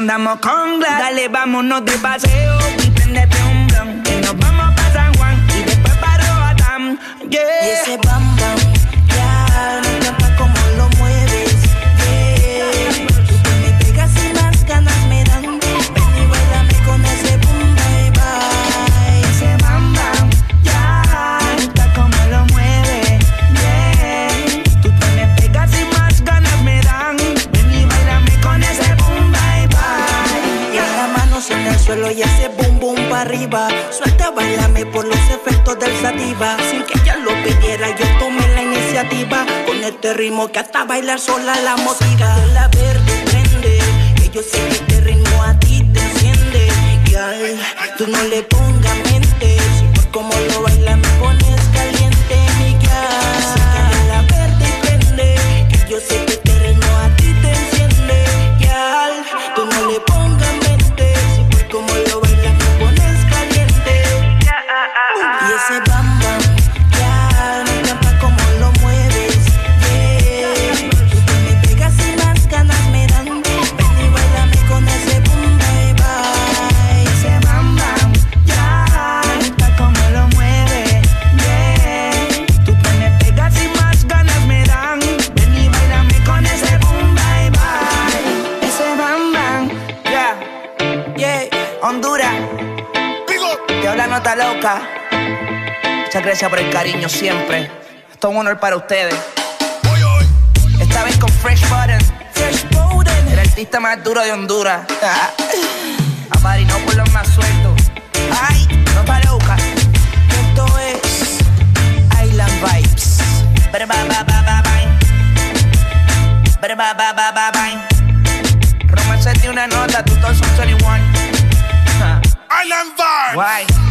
andamos con Glass. Dale, vámonos de paseo y prendete un blon. Y nos vamos pa' San Juan y después para Roatán. Yeah. Y ese bam, bam. y hace boom boom pa arriba. Suelta, bailame por los efectos del sativa. Sin que ella lo pidiera, yo tomé la iniciativa. Con este ritmo que hasta bailar sola la motiva. la verde prende, que yo sé que este ritmo a ti te enciende. Que ay, tú no le pongas Gracias, gracias por el cariño siempre. Esto es un honor para ustedes. Esta vez con Fresh Button. Fresh Button. El artista más duro de Honduras. Aparinó por los más sueltos. Ay, no está loca. Esto es Island Vibes. Ba ba ba ba ba ba ba ba ba Romance de una nota, tu son 21. Island Vibes. Why?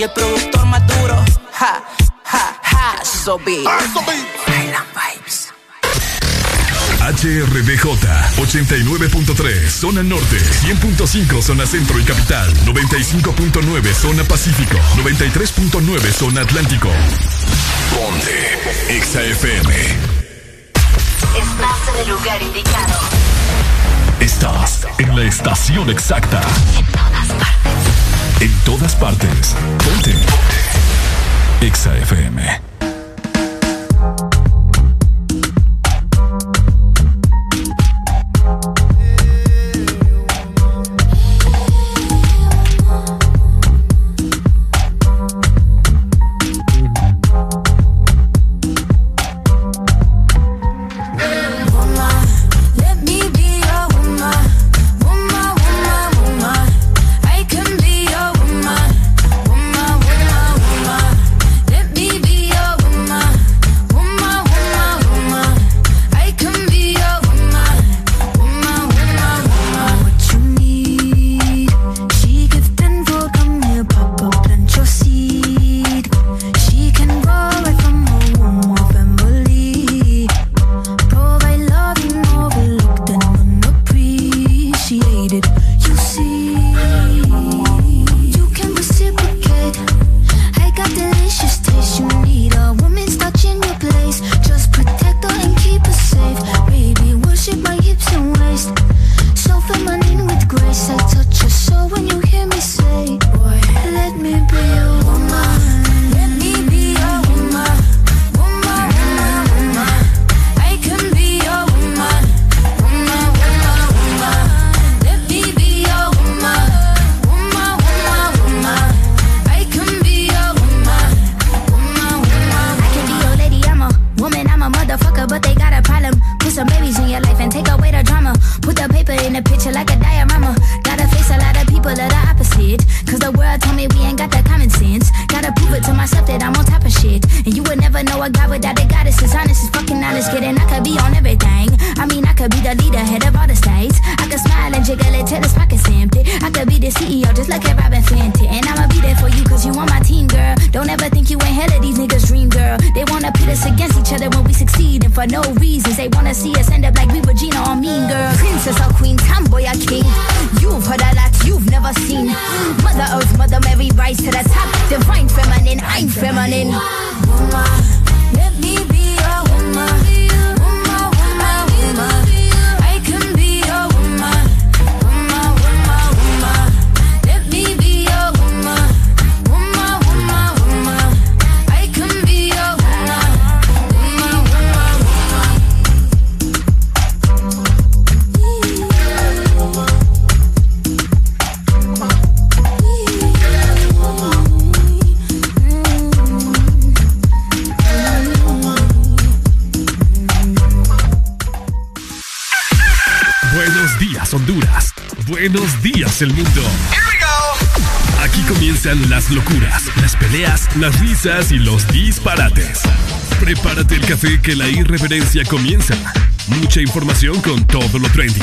y el productor más duro. Ja, ja, ja, Sobi. vibes. HRDJ 89.3 Zona Norte 100.5 Zona Centro y Capital 95.9 Zona Pacífico 93.9 Zona Atlántico Ponte XAFM Estás en el lugar indicado Estás en la estación exacta En todas partes en todas partes. Ponte. Exa FM. Y los disparates. Prepárate el café que la irreverencia comienza. Mucha información con todo lo trendy.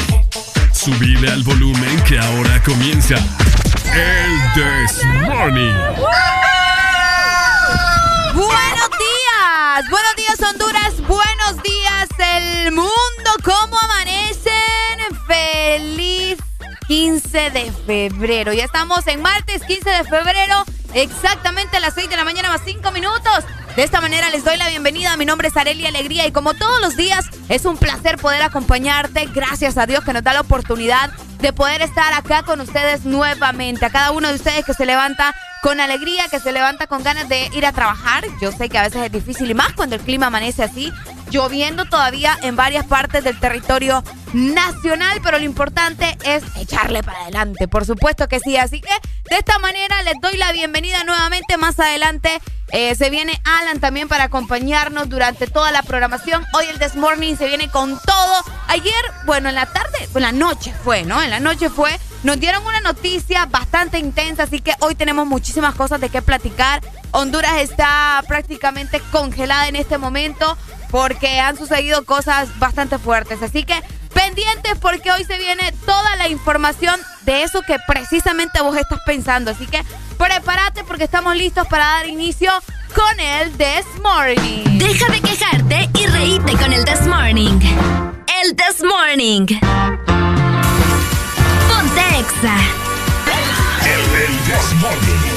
Subile al volumen que ahora comienza el This Morning. Buenos días, buenos días Honduras, buenos días el mundo, ¿cómo amanecen? Feliz 15 de febrero, ya estamos en martes 15 de febrero, exactamente las 6 de la mañana más 5 minutos. De esta manera les doy la bienvenida. Mi nombre es Areli Alegría y como todos los días es un placer poder acompañarte. Gracias a Dios que nos da la oportunidad de poder estar acá con ustedes nuevamente. A cada uno de ustedes que se levanta con alegría, que se levanta con ganas de ir a trabajar. Yo sé que a veces es difícil y más cuando el clima amanece así, lloviendo todavía en varias partes del territorio nacional, pero lo importante es echarle para adelante, por supuesto que sí. Así que de esta manera les doy la bienvenida nuevamente más adelante. Eh, se viene Alan también para acompañarnos durante toda la programación. Hoy el This Morning se viene con todo. Ayer, bueno, en la tarde, en la noche fue, ¿no? En la noche fue. Nos dieron una noticia bastante intensa, así que hoy tenemos muchísimas cosas de qué platicar. Honduras está prácticamente congelada en este momento porque han sucedido cosas bastante fuertes. Así que pendientes porque hoy se viene toda la información de eso que precisamente vos estás pensando. Así que prepárate porque estamos listos para dar inicio con el This Morning. Deja de quejarte y reíte con el This Morning. El This Morning. Ponte Exa. El, el This Morning.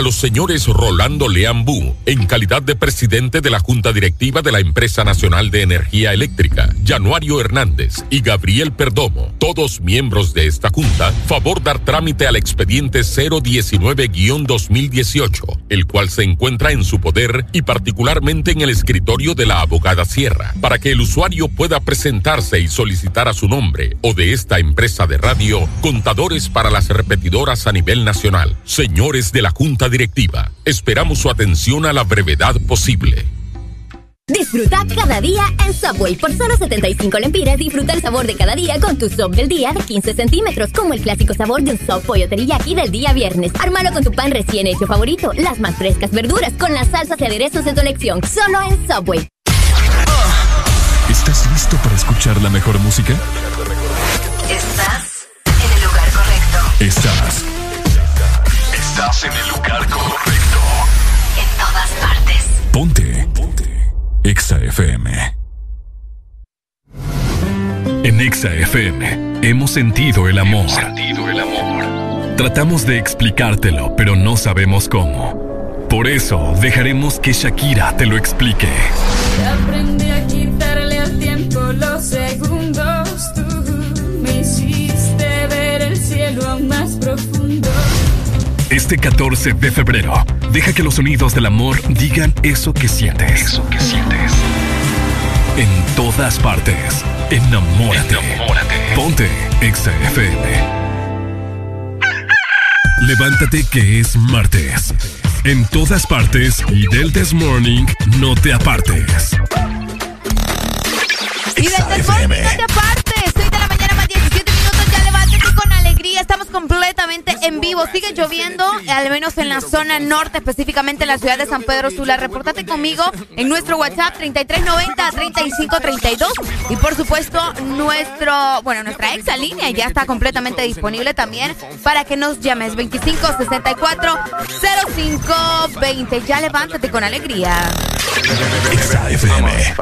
a los señores Rolando Leambú, en calidad de presidente de la Junta Directiva de la Empresa Nacional de Energía Eléctrica, Januario Hernández y Gabriel Perdomo, todos miembros de esta Junta, favor dar trámite al expediente 019-2018, el cual se encuentra en su poder y particularmente en el escritorio de la abogada Sierra, para que el usuario pueda presentarse y solicitar a su nombre o de esta empresa de radio contadores para las repetidoras a nivel nacional. Señores de la Junta Directiva, esperamos su atención a la brevedad posible. Disfruta cada día en Subway. Por solo 75 lempiras, disfruta el sabor de cada día con tu sub del día de 15 centímetros, como el clásico sabor de un sub pollo teriyaki del día viernes. Ármalo con tu pan recién hecho favorito, las más frescas verduras, con las salsas y aderezos de tu elección, solo en Subway. ¿Estás listo para escuchar la mejor música? Estás en el lugar correcto. Estás. Estás en el lugar correcto. FM. En Exa FM hemos sentido el amor. sentido el amor. Tratamos de explicártelo, pero no sabemos cómo. Por eso dejaremos que Shakira te lo explique. Aprendí a quitarle al tiempo los segundos. Tú me hiciste ver el cielo aún más profundo. Este 14 de febrero, deja que los sonidos del amor digan eso que sientes. Eso que sientes. En todas partes, enamórate. Ponte Exa FM. Levántate que es martes. En todas partes y del This Morning, no te apartes. Y del This Morning, no te apartes. Completamente en vivo. Sigue lloviendo, al menos en la zona norte, específicamente en la ciudad de San Pedro Sula. Repórtate conmigo en nuestro WhatsApp 3390-3532. Y por supuesto, nuestro, bueno, nuestra exa línea ya está completamente disponible también para que nos llames 2564-0520. Ya levántate con alegría. Exa FM.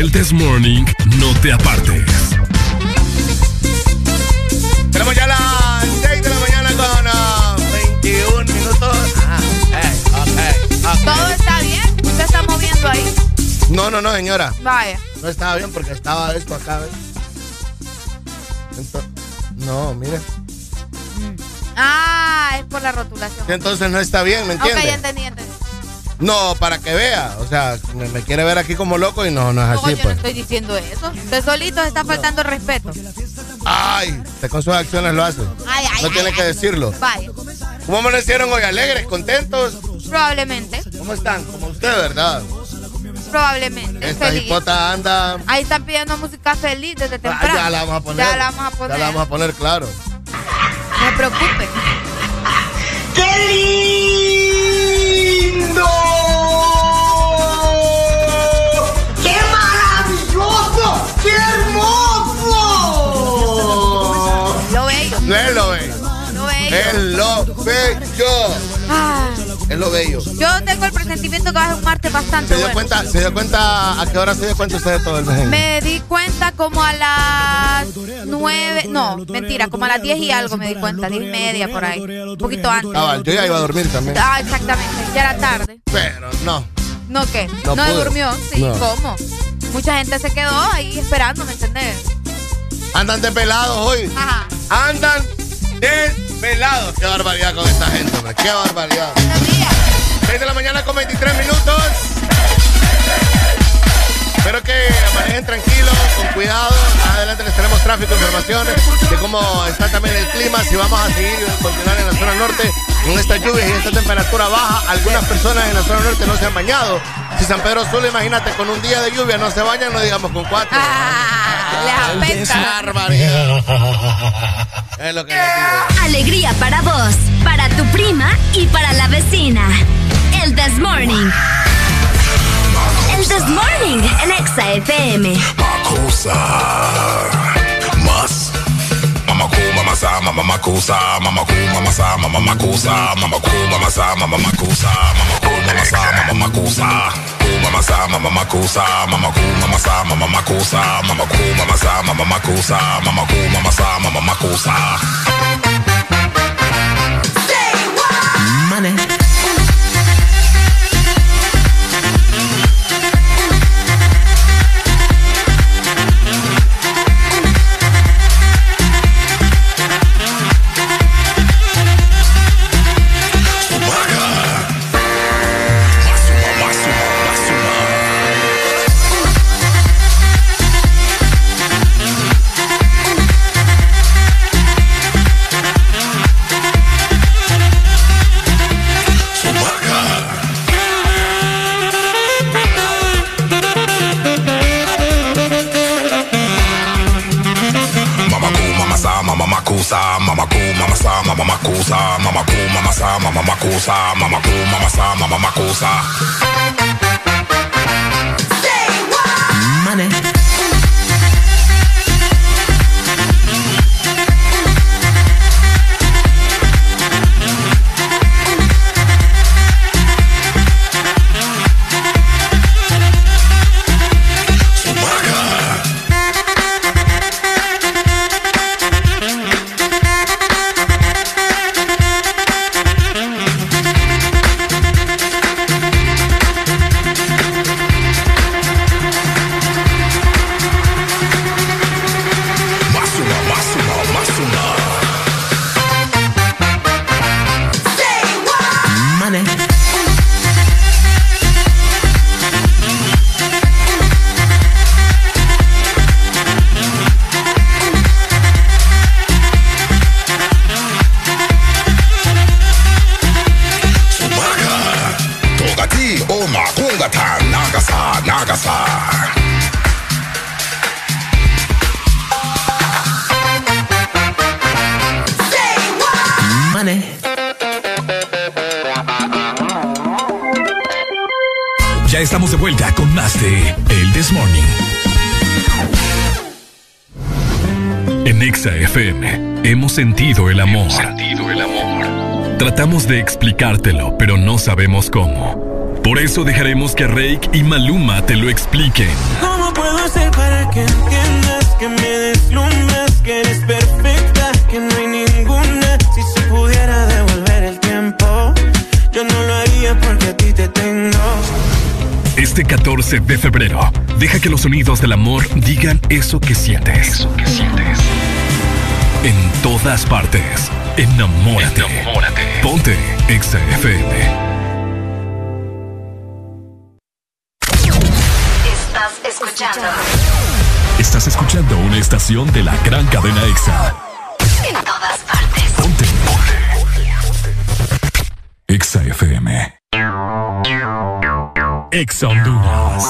Del This Morning no te apartes. Tenemos ya las 6 de la mañana con ah, 21 minutos. Ah, ok, ok, ok. ¿Todo está bien? ¿Usted está moviendo ahí? No, no, no, señora. Vaya. No estaba bien porque estaba esto acá, ¿ves? Ento- no, mire. Ah, es por la rotulación. Entonces no está bien, ¿me Ok, entiende? ya entendí, ya entendí. No, para que vea. O sea, me, me quiere ver aquí como loco y no, no es No, así, yo no pues. estoy diciendo eso. Usted solito está faltando el respeto. Ay, usted con sus acciones lo hace. Ay, ay, No ay, tiene que decirlo. Vaya. ¿Cómo amanecieron hoy? ¿Alegres? ¿Contentos? Probablemente. ¿Cómo están? Como usted, ¿verdad? Probablemente. Esta hipota anda. Ahí están pidiendo música feliz desde Ah, temprano. ya la vamos a poner. Ya la vamos a poner. Ya la vamos a poner, claro. No se Es lo bello. Ah, Es lo bello. yo tengo el presentimiento que va a ser un martes bastante ¿Se dio bueno. cuenta? ¿Se dio cuenta? ¿A qué hora se dio cuenta usted de todo el mejengue? Me di cuenta como a las nueve, no, mentira, como a las diez y algo me di cuenta, diez y media por ahí, un poquito antes. Cabal, yo ya iba a dormir también. Ah, exactamente, ya era tarde. Pero no. ¿No qué? No ¿No, durmió? Sí, No. ¿cómo? Mucha gente se quedó ahí esperando, ¿me entendés? Andan desvelados hoy. Ajá. Andan desvelados. Qué barbaridad con esta gente, hombre. Qué barbaridad. 6 de la mañana con 23 minutos. Espero que manejen tranquilos, con cuidado. Más adelante les tenemos tráfico, informaciones de cómo está también el clima. Si vamos a seguir, continuar en la zona norte con esta lluvia y esta temperatura baja. Algunas personas en la zona norte no se han bañado. Si San Pedro Sula, imagínate, con un día de lluvia no se bañan, no digamos con cuatro. Ah, Les apesta. barbaridad. Es lo que les digo. Alegría para vos, para tu prima y para la vecina. El This Morning. El This Morning en Exa FM. Makusa. Mas. Mama cool, mama sa, mama makusa, mama cool, mama sa, mama makusa, mama sa mama makosa mama ku mama sa mama makosa mama ku mama sa mama makosa mama ku mama sa mama makosa money. Mama makusa, mama ku, mama sa, Exa FM hemos sentido el amor. Tratamos de explicártelo, pero no sabemos cómo. Por eso dejaremos que Rake y Maluma te lo expliquen. ¿Cómo puedo hacer para que entiendas que me deslumbras, que eres perfecta, que no hay ninguna? Si se pudiera devolver el tiempo, yo no lo haría porque a ti te tengo. Este 14 de febrero, deja que los sonidos del amor digan eso que sientes. En todas partes, enamórate. Ponte Exa FM. Estás escuchando Estás escuchando una estación de la gran cadena Exa. en todas partes. Ponte. Exa FM. Exa Honduras.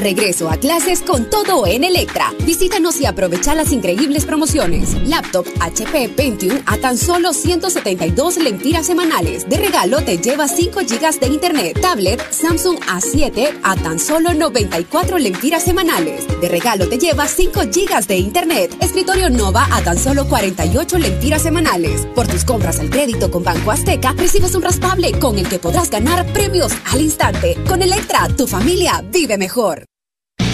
Regreso a clases con todo en Electra. Visítanos y aprovecha las increíbles promociones. Laptop HP Pentium a tan solo 172 lempiras semanales. De regalo te lleva 5 GB de internet. Tablet Samsung A7 a tan solo 94 lempiras semanales. De regalo te lleva 5 GB de internet. Escritorio Nova a tan solo 48 lempiras semanales. Por tus compras al crédito con Banco Azteca, recibes un raspable con el que podrás ganar premios al instante. Con Electra, tu familia vive mejor.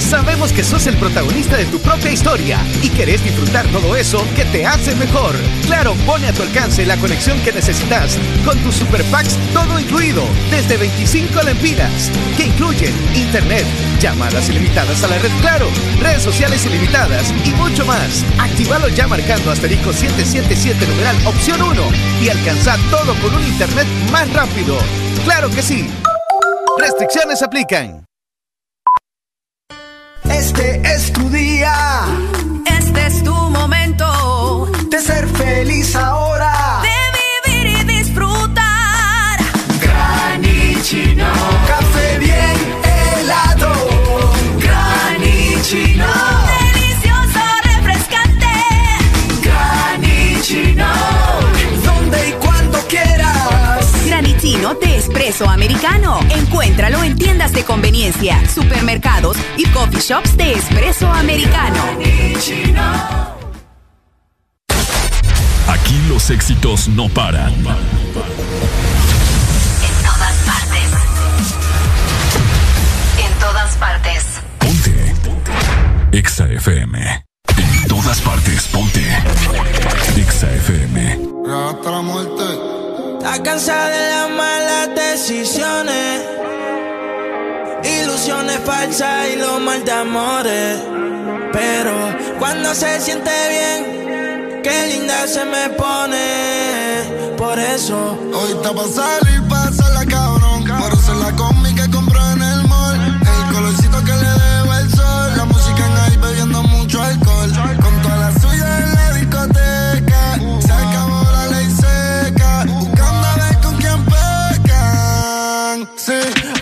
Sabemos que sos el protagonista de tu propia historia y querés disfrutar todo eso que te hace mejor. Claro, pone a tu alcance la conexión que necesitas con tus super packs todo incluido desde 25 lempiras que incluyen internet, llamadas ilimitadas a la red Claro, redes sociales ilimitadas y mucho más. Actívalo ya marcando asterisco 777 numeral opción 1 y alcanza todo con un internet más rápido. Claro que sí. Restricciones aplican. Este es tu día. Este es tu momento espresso americano. Encuéntralo en tiendas de conveniencia, supermercados y coffee shops de espresso americano. Aquí los éxitos no paran. En todas partes. En todas partes. Exa FM. En todas partes, ponte. Exa FM. Hasta la muerte. Está cansada de las malas decisiones, ilusiones falsas y los mal de amores. Pero cuando se siente bien, qué linda se me pone. Por eso, Hoy está pa' salir,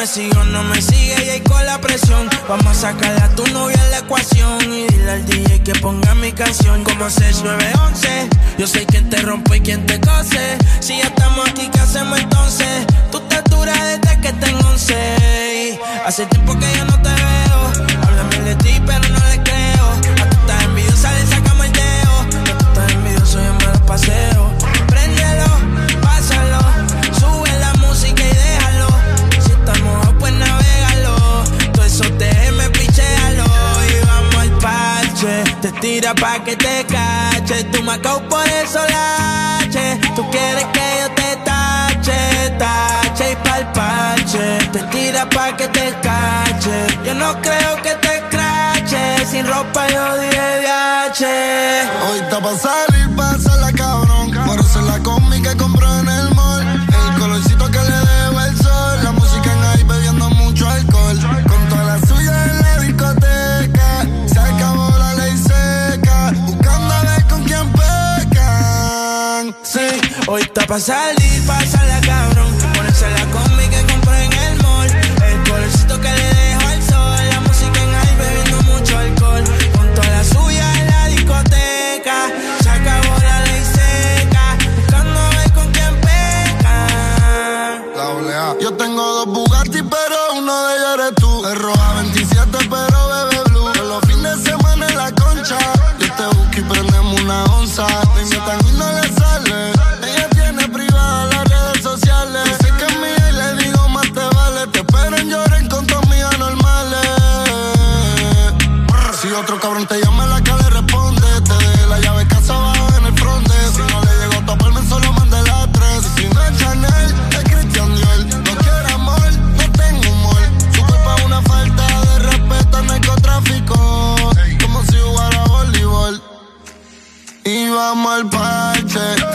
me sigo, no me sigue y ahí con la presión. Vamos a sacarle a tu novia en la ecuación y dile al DJ que ponga mi canción como 6911. Yo sé quién te rompe y quién te cose. Si ya estamos aquí, ¿qué hacemos entonces? Tú te dura desde que tengo 11. Hace tiempo que yo no te veo. Háblame de ti, pero no le Te tira pa' que te cache. Tú me por el solache. Tú quieres que yo te tache, tache y pa'l parche. Te tira pa' que te cache. Yo no creo que te crache. Sin ropa yo dije DH. Hoy está pa' hoy está pa' salir, pásala cabrón. Ponerse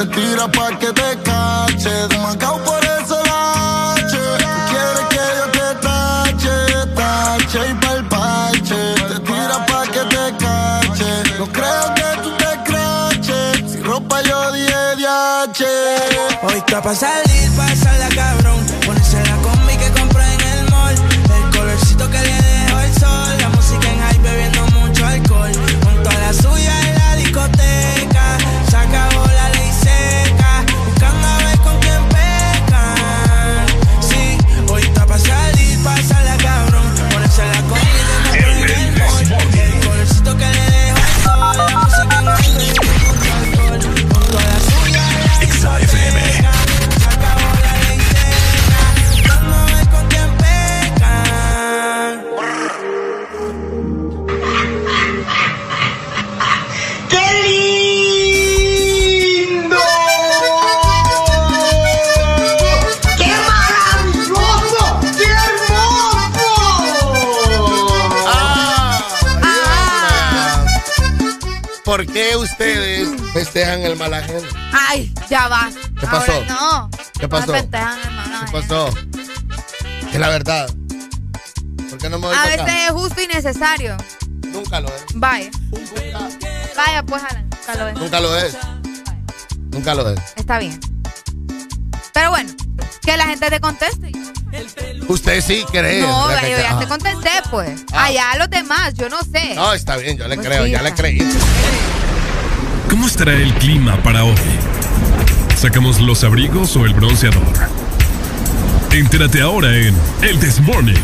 te tira pa' que te cache. De Macao por eso la H. Quieres que yo te tache, tache y pa'l parche. Te tira pa' que te cache. No creo que tú te craches. Si ropa yo di DH. Hoy está pa' ustedes festejan el mal ajeno? Ay, ya va. ¿Qué pasó? Ahora no. ¿Qué pasó? No festejan, hermano. ¿Qué pasó? Es la verdad. ¿Por qué no me voy A para veces acá? es justo y necesario. Nunca lo es. Vaya. Vaya, pues, Alan. Nunca lo es. Nunca lo es. Nunca lo es. Está bien. Pero bueno, que la gente te conteste. Usted sí cree. No, ¿verdad que yo ya Ah. te contesté, pues. Ah. Allá los demás, yo no sé. No, está bien, yo le Pues creo, sí, ya le creí. ¿Cómo el clima para hoy? ¿Sacamos los abrigos o el bronceador? Entérate ahora en El This Morning.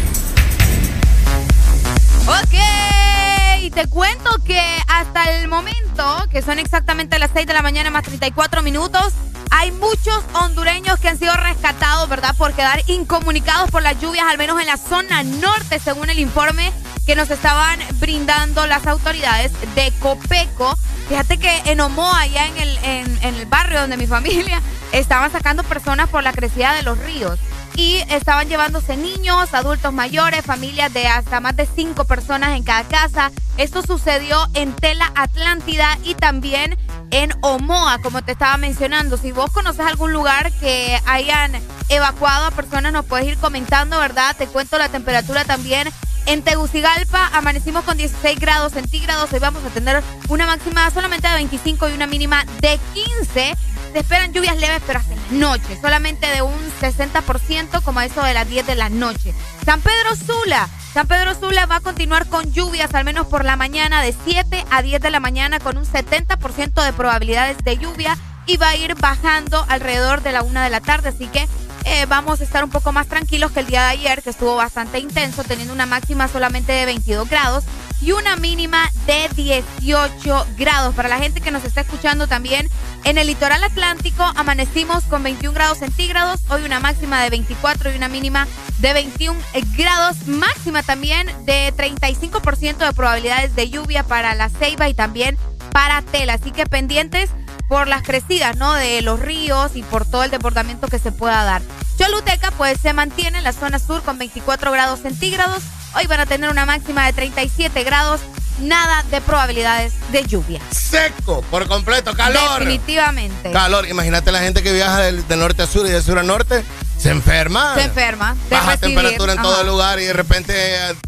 Ok, te cuento que hasta el momento, que son exactamente las 6 de la mañana más 34 minutos, hay muchos hondureños que han sido rescatados, ¿verdad? Por quedar incomunicados por las lluvias, al menos en la zona norte, según el informe que nos estaban brindando las autoridades de Copeco. Fíjate que en Omoa, allá en el, en, en el barrio donde mi familia, estaban sacando personas por la crecida de los ríos y estaban llevándose niños, adultos mayores, familias de hasta más de cinco personas en cada casa. Esto sucedió en Tela Atlántida y también en Omoa, como te estaba mencionando. Si vos conoces algún lugar que hayan evacuado a personas, nos puedes ir comentando, ¿verdad? Te cuento la temperatura también. En Tegucigalpa amanecimos con 16 grados centígrados. Hoy vamos a tener una máxima solamente de 25 y una mínima de 15. Se esperan lluvias leves, pero hasta el noche, solamente de un 60% como eso de las 10 de la noche. San Pedro Sula. San Pedro Sula va a continuar con lluvias, al menos por la mañana, de 7 a 10 de la mañana, con un 70% de probabilidades de lluvia y va a ir bajando alrededor de la 1 de la tarde. Así que eh, vamos a estar un poco más tranquilos que el día de ayer, que estuvo bastante intenso, teniendo una máxima solamente de 22 grados y una mínima de 18 grados. Para la gente que nos está escuchando también, en el litoral atlántico amanecimos con 21 grados centígrados, hoy una máxima de 24 y una mínima de 21 grados, máxima también de 35% de probabilidades de lluvia para la ceiba y también para Tela. Así que pendientes por las crecidas, ¿no? De los ríos y por todo el desbordamiento que se pueda dar. Choluteca, pues se mantiene en la zona sur con 24 grados centígrados. Hoy van a tener una máxima de 37 grados. Nada de probabilidades de lluvia. Seco, por completo, calor. Definitivamente. Calor. Imagínate la gente que viaja del, norte a sur y de sur a norte. Se enferma. Se enferma. Baja temperatura en todo el lugar y de repente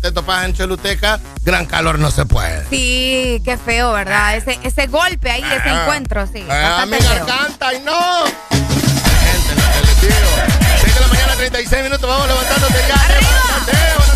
te topas en Choluteca, gran calor no se puede. Sí, qué feo, ¿verdad? Ese, ese golpe ahí, ese Ah. encuentro, sí. Ah, feo. garganta y no. Gente, lo que les digo. 6 de la mañana, 36 minutos, vamos levantándote ya.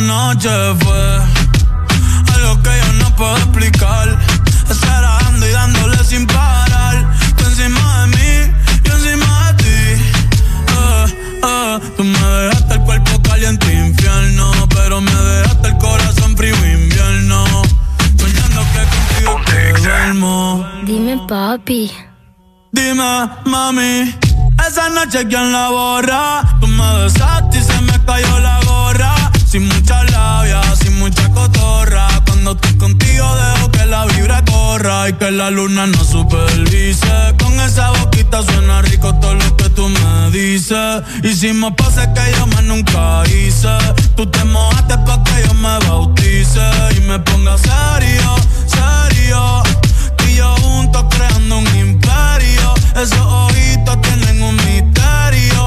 Noche, la noche fue algo que yo no puedo explicar. Estar dando y dándole sin parar. Tú encima de mí, yo encima de ti. Eh, eh, tú me dejaste el cuerpo caliente infierno, pero me dejaste el corazón frío invierno. Soñando que contigo te duermo. Dime, papi. Dime, mami, esa noche quién la borra. Tú me besaste y se me cayó la Cuando estoy contigo dejo que la vibra corra y que la luna no supervise. Con esa boquita suena rico todo lo que tú me dices. Hicimos poses que yo más nunca hice. Tú te mojaste pa' que yo me bautice y me ponga serio, serio. Tú y yo juntos creando un imperio. Esos ojitos tienen un misterio.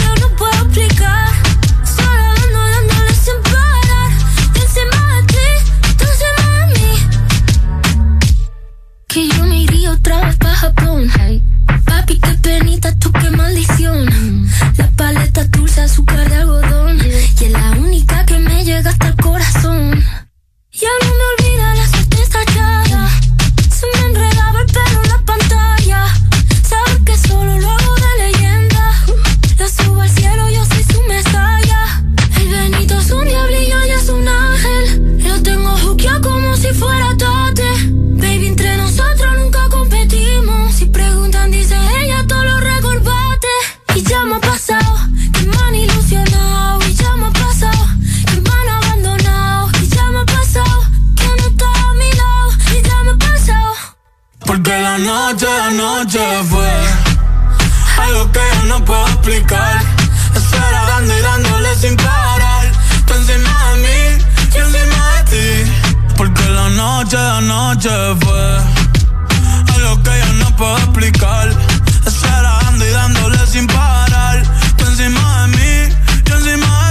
Que yo me iría otra vez para Japón. Papi, qué penita, tú qué maldición. La paleta dulce, azúcar de algodón. Y es la única que me llega hasta el corazón. Ya no me olvida la suerte estallada. Porque la noche, la noche fue algo que yo no puedo explicar. Estar dando y dándole sin parar. Tú encima de mí, yo encima de ti. Porque la noche, la noche fue algo que yo no puedo explicar. Estar dando y dándole sin parar. Tú encima de mí, yo encima de ti.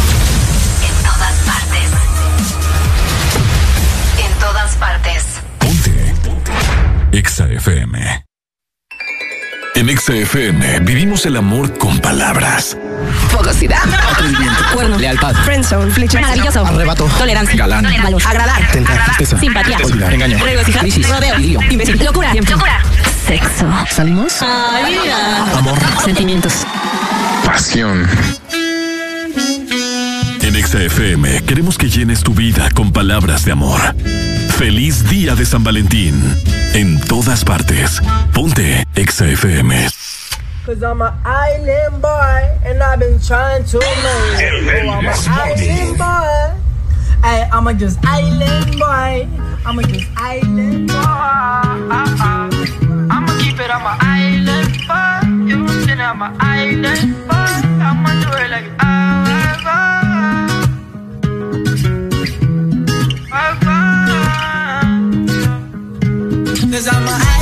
EXA FM. En EXA FM vivimos el amor con palabras. Fogosidad. Atrevimiento. Cuerno. Lealtad. Friendzone. Flecha. Maravilloso. Arrebato. Tolerancia. Galán. Valor. Agradar. Tentar. Simpatía. Olvidar. Engaño. Regocijar. Crisis. Rodeo. Imbécil. Locura. Tiempo. Locura. Sexo. ¿Salimos? Amor. Sentimientos. Pasión. En EXA FM queremos que llenes tu vida con palabras de amor. Feliz día de San Valentín. En todas partes. Ponte EXA FM. Cause I'm an island boy and I've been trying to make it. Oh, I'm an island boy. Ay, I'm a just island boy. I'm a just island boy. I'ma keep it on my island boy. You know I'm an island boy. I'ma do it like ah, ah, Cause I'm an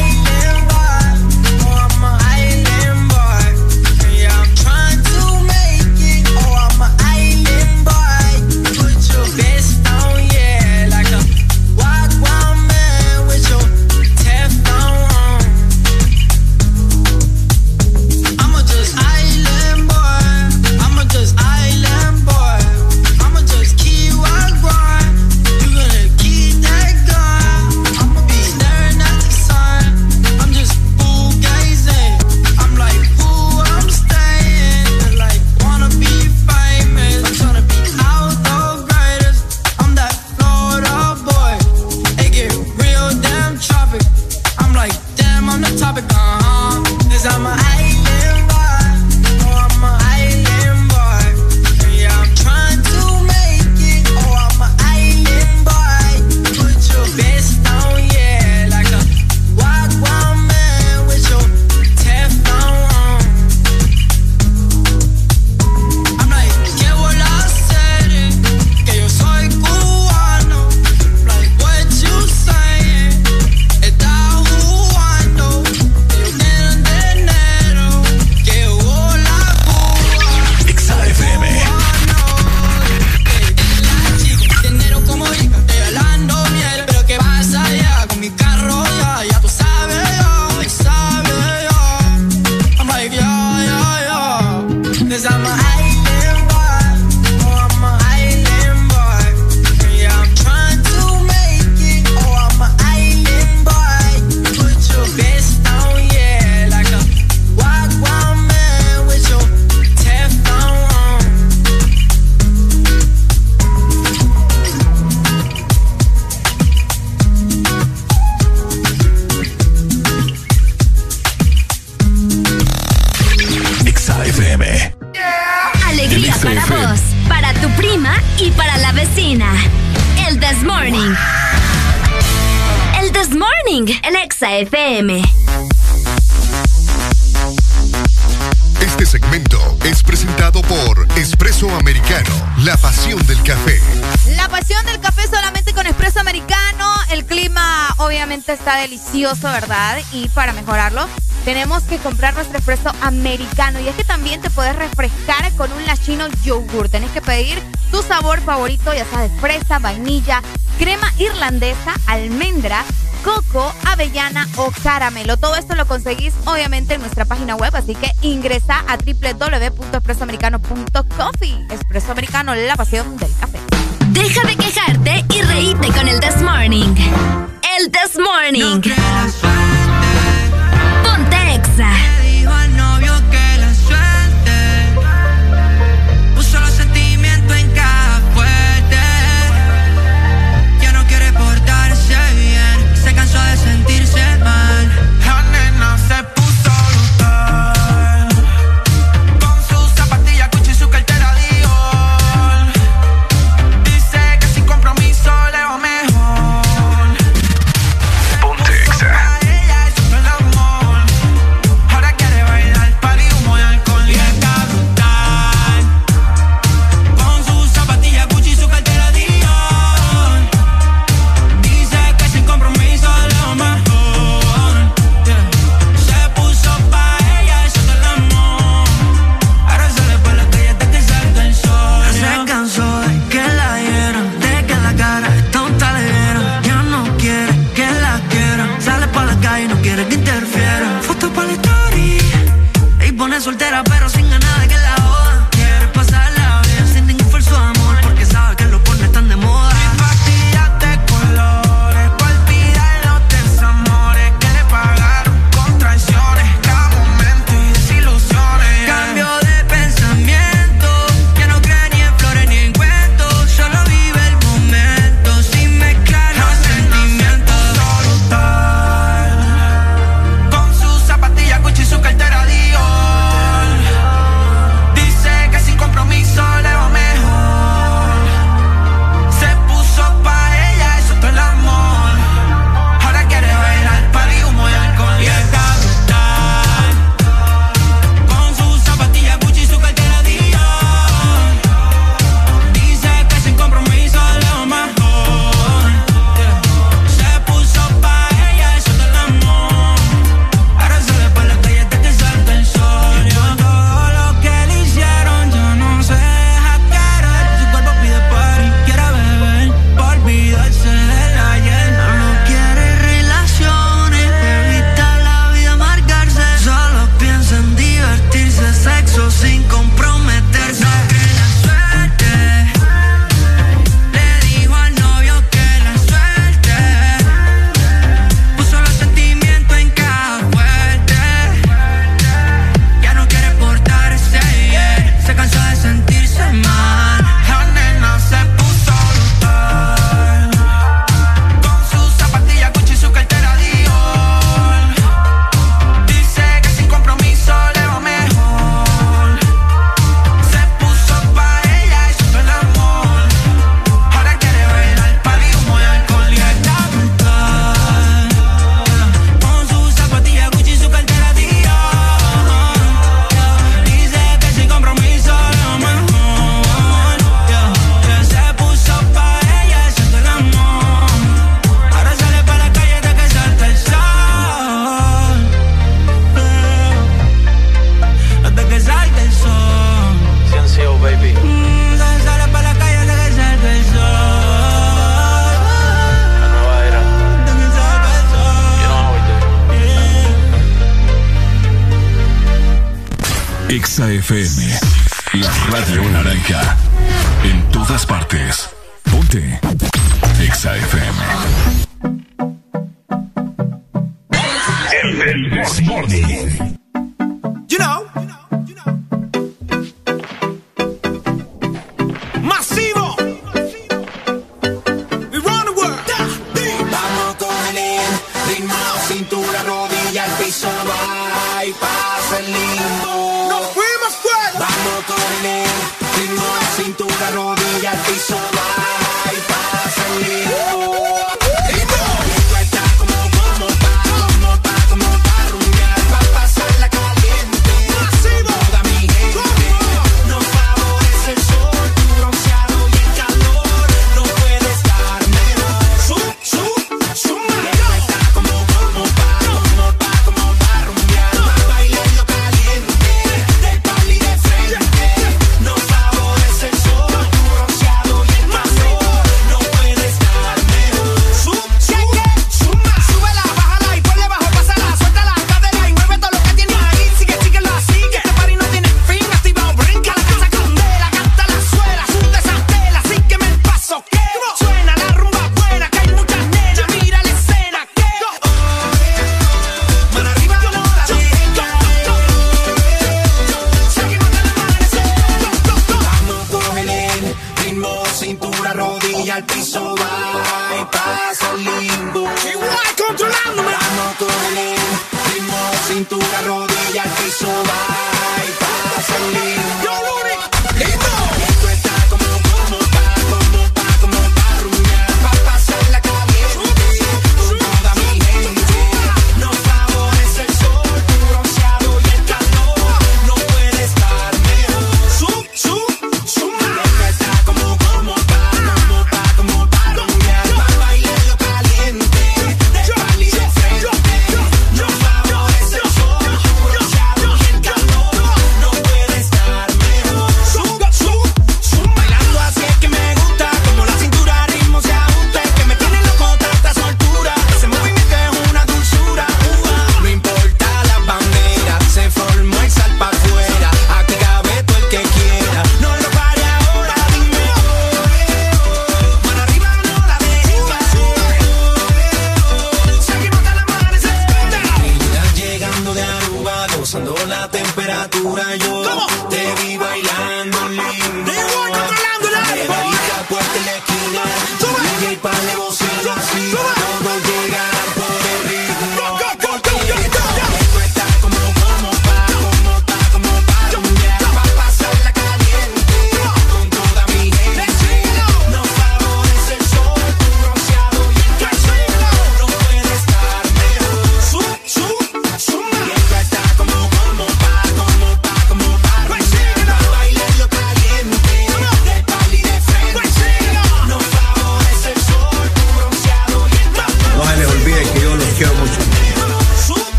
FM. Este segmento es presentado por Espresso Americano, la pasión del café. La pasión del café solamente con Espresso Americano. El clima obviamente está delicioso, ¿verdad? Y para mejorarlo, tenemos que comprar nuestro espresso americano. Y es que también te puedes refrescar con un lachino yogur. Tenés que pedir tu sabor favorito, ya sea de fresa, vainilla, crema irlandesa, almendra, coco, avellana o caramelo. Todo esto lo conseguís obviamente en nuestra página web, así que ingresa a www.expresoamericano.coffee. Expreso Americano, la pasión del café. Deja de quejarte y reíte con el This Morning. El This Morning. Ponte Exa.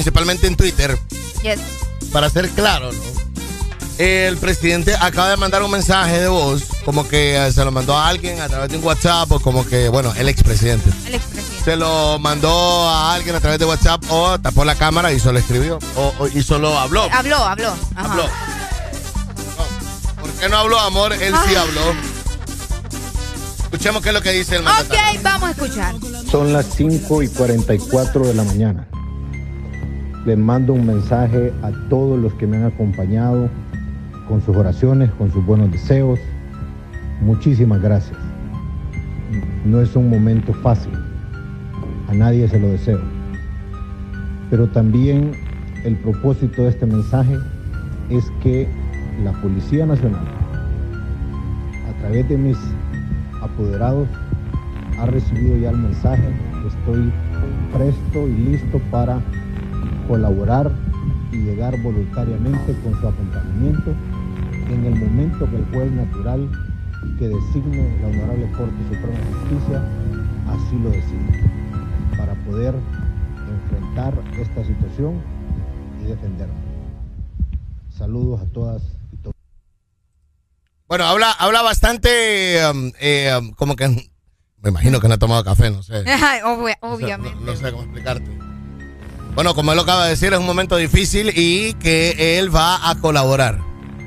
Principalmente en Twitter, Yes. para ser claro, ¿no? El presidente acaba de mandar un mensaje de voz, como que eh, se lo mandó a alguien a través de un WhatsApp, o como que, bueno, el expresidente. El expresidente. Se lo mandó a alguien a través de WhatsApp, o tapó la cámara y solo escribió, o, o- y solo habló. Habló, habló. Ajá. Habló. ¿Por qué no habló, amor? Él sí Ah. habló. Escuchemos qué es lo que dice el mandatario. Ok, vamos a escuchar. Son las 5 y 44 de la mañana. Les mando un mensaje a todos los que me han acompañado con sus oraciones, con sus buenos deseos. Muchísimas gracias. No es un momento fácil. A nadie se lo deseo. Pero también el propósito de este mensaje es que la Policía Nacional, a través de mis apoderados, ha recibido ya el mensaje estoy presto y listo para colaborar y llegar voluntariamente con su acompañamiento en el momento que el juez natural que designe la Honorable Corte Suprema de Justicia así lo decida, para poder enfrentar esta situación y defendernos. Saludos a todas y todos. Bueno, habla, habla bastante, um, eh, um, como que, me imagino que no ha tomado café, no sé. Obviamente. No sé cómo explicarte. Bueno, como él lo acaba de decir, es un momento difícil y que él va a colaborar.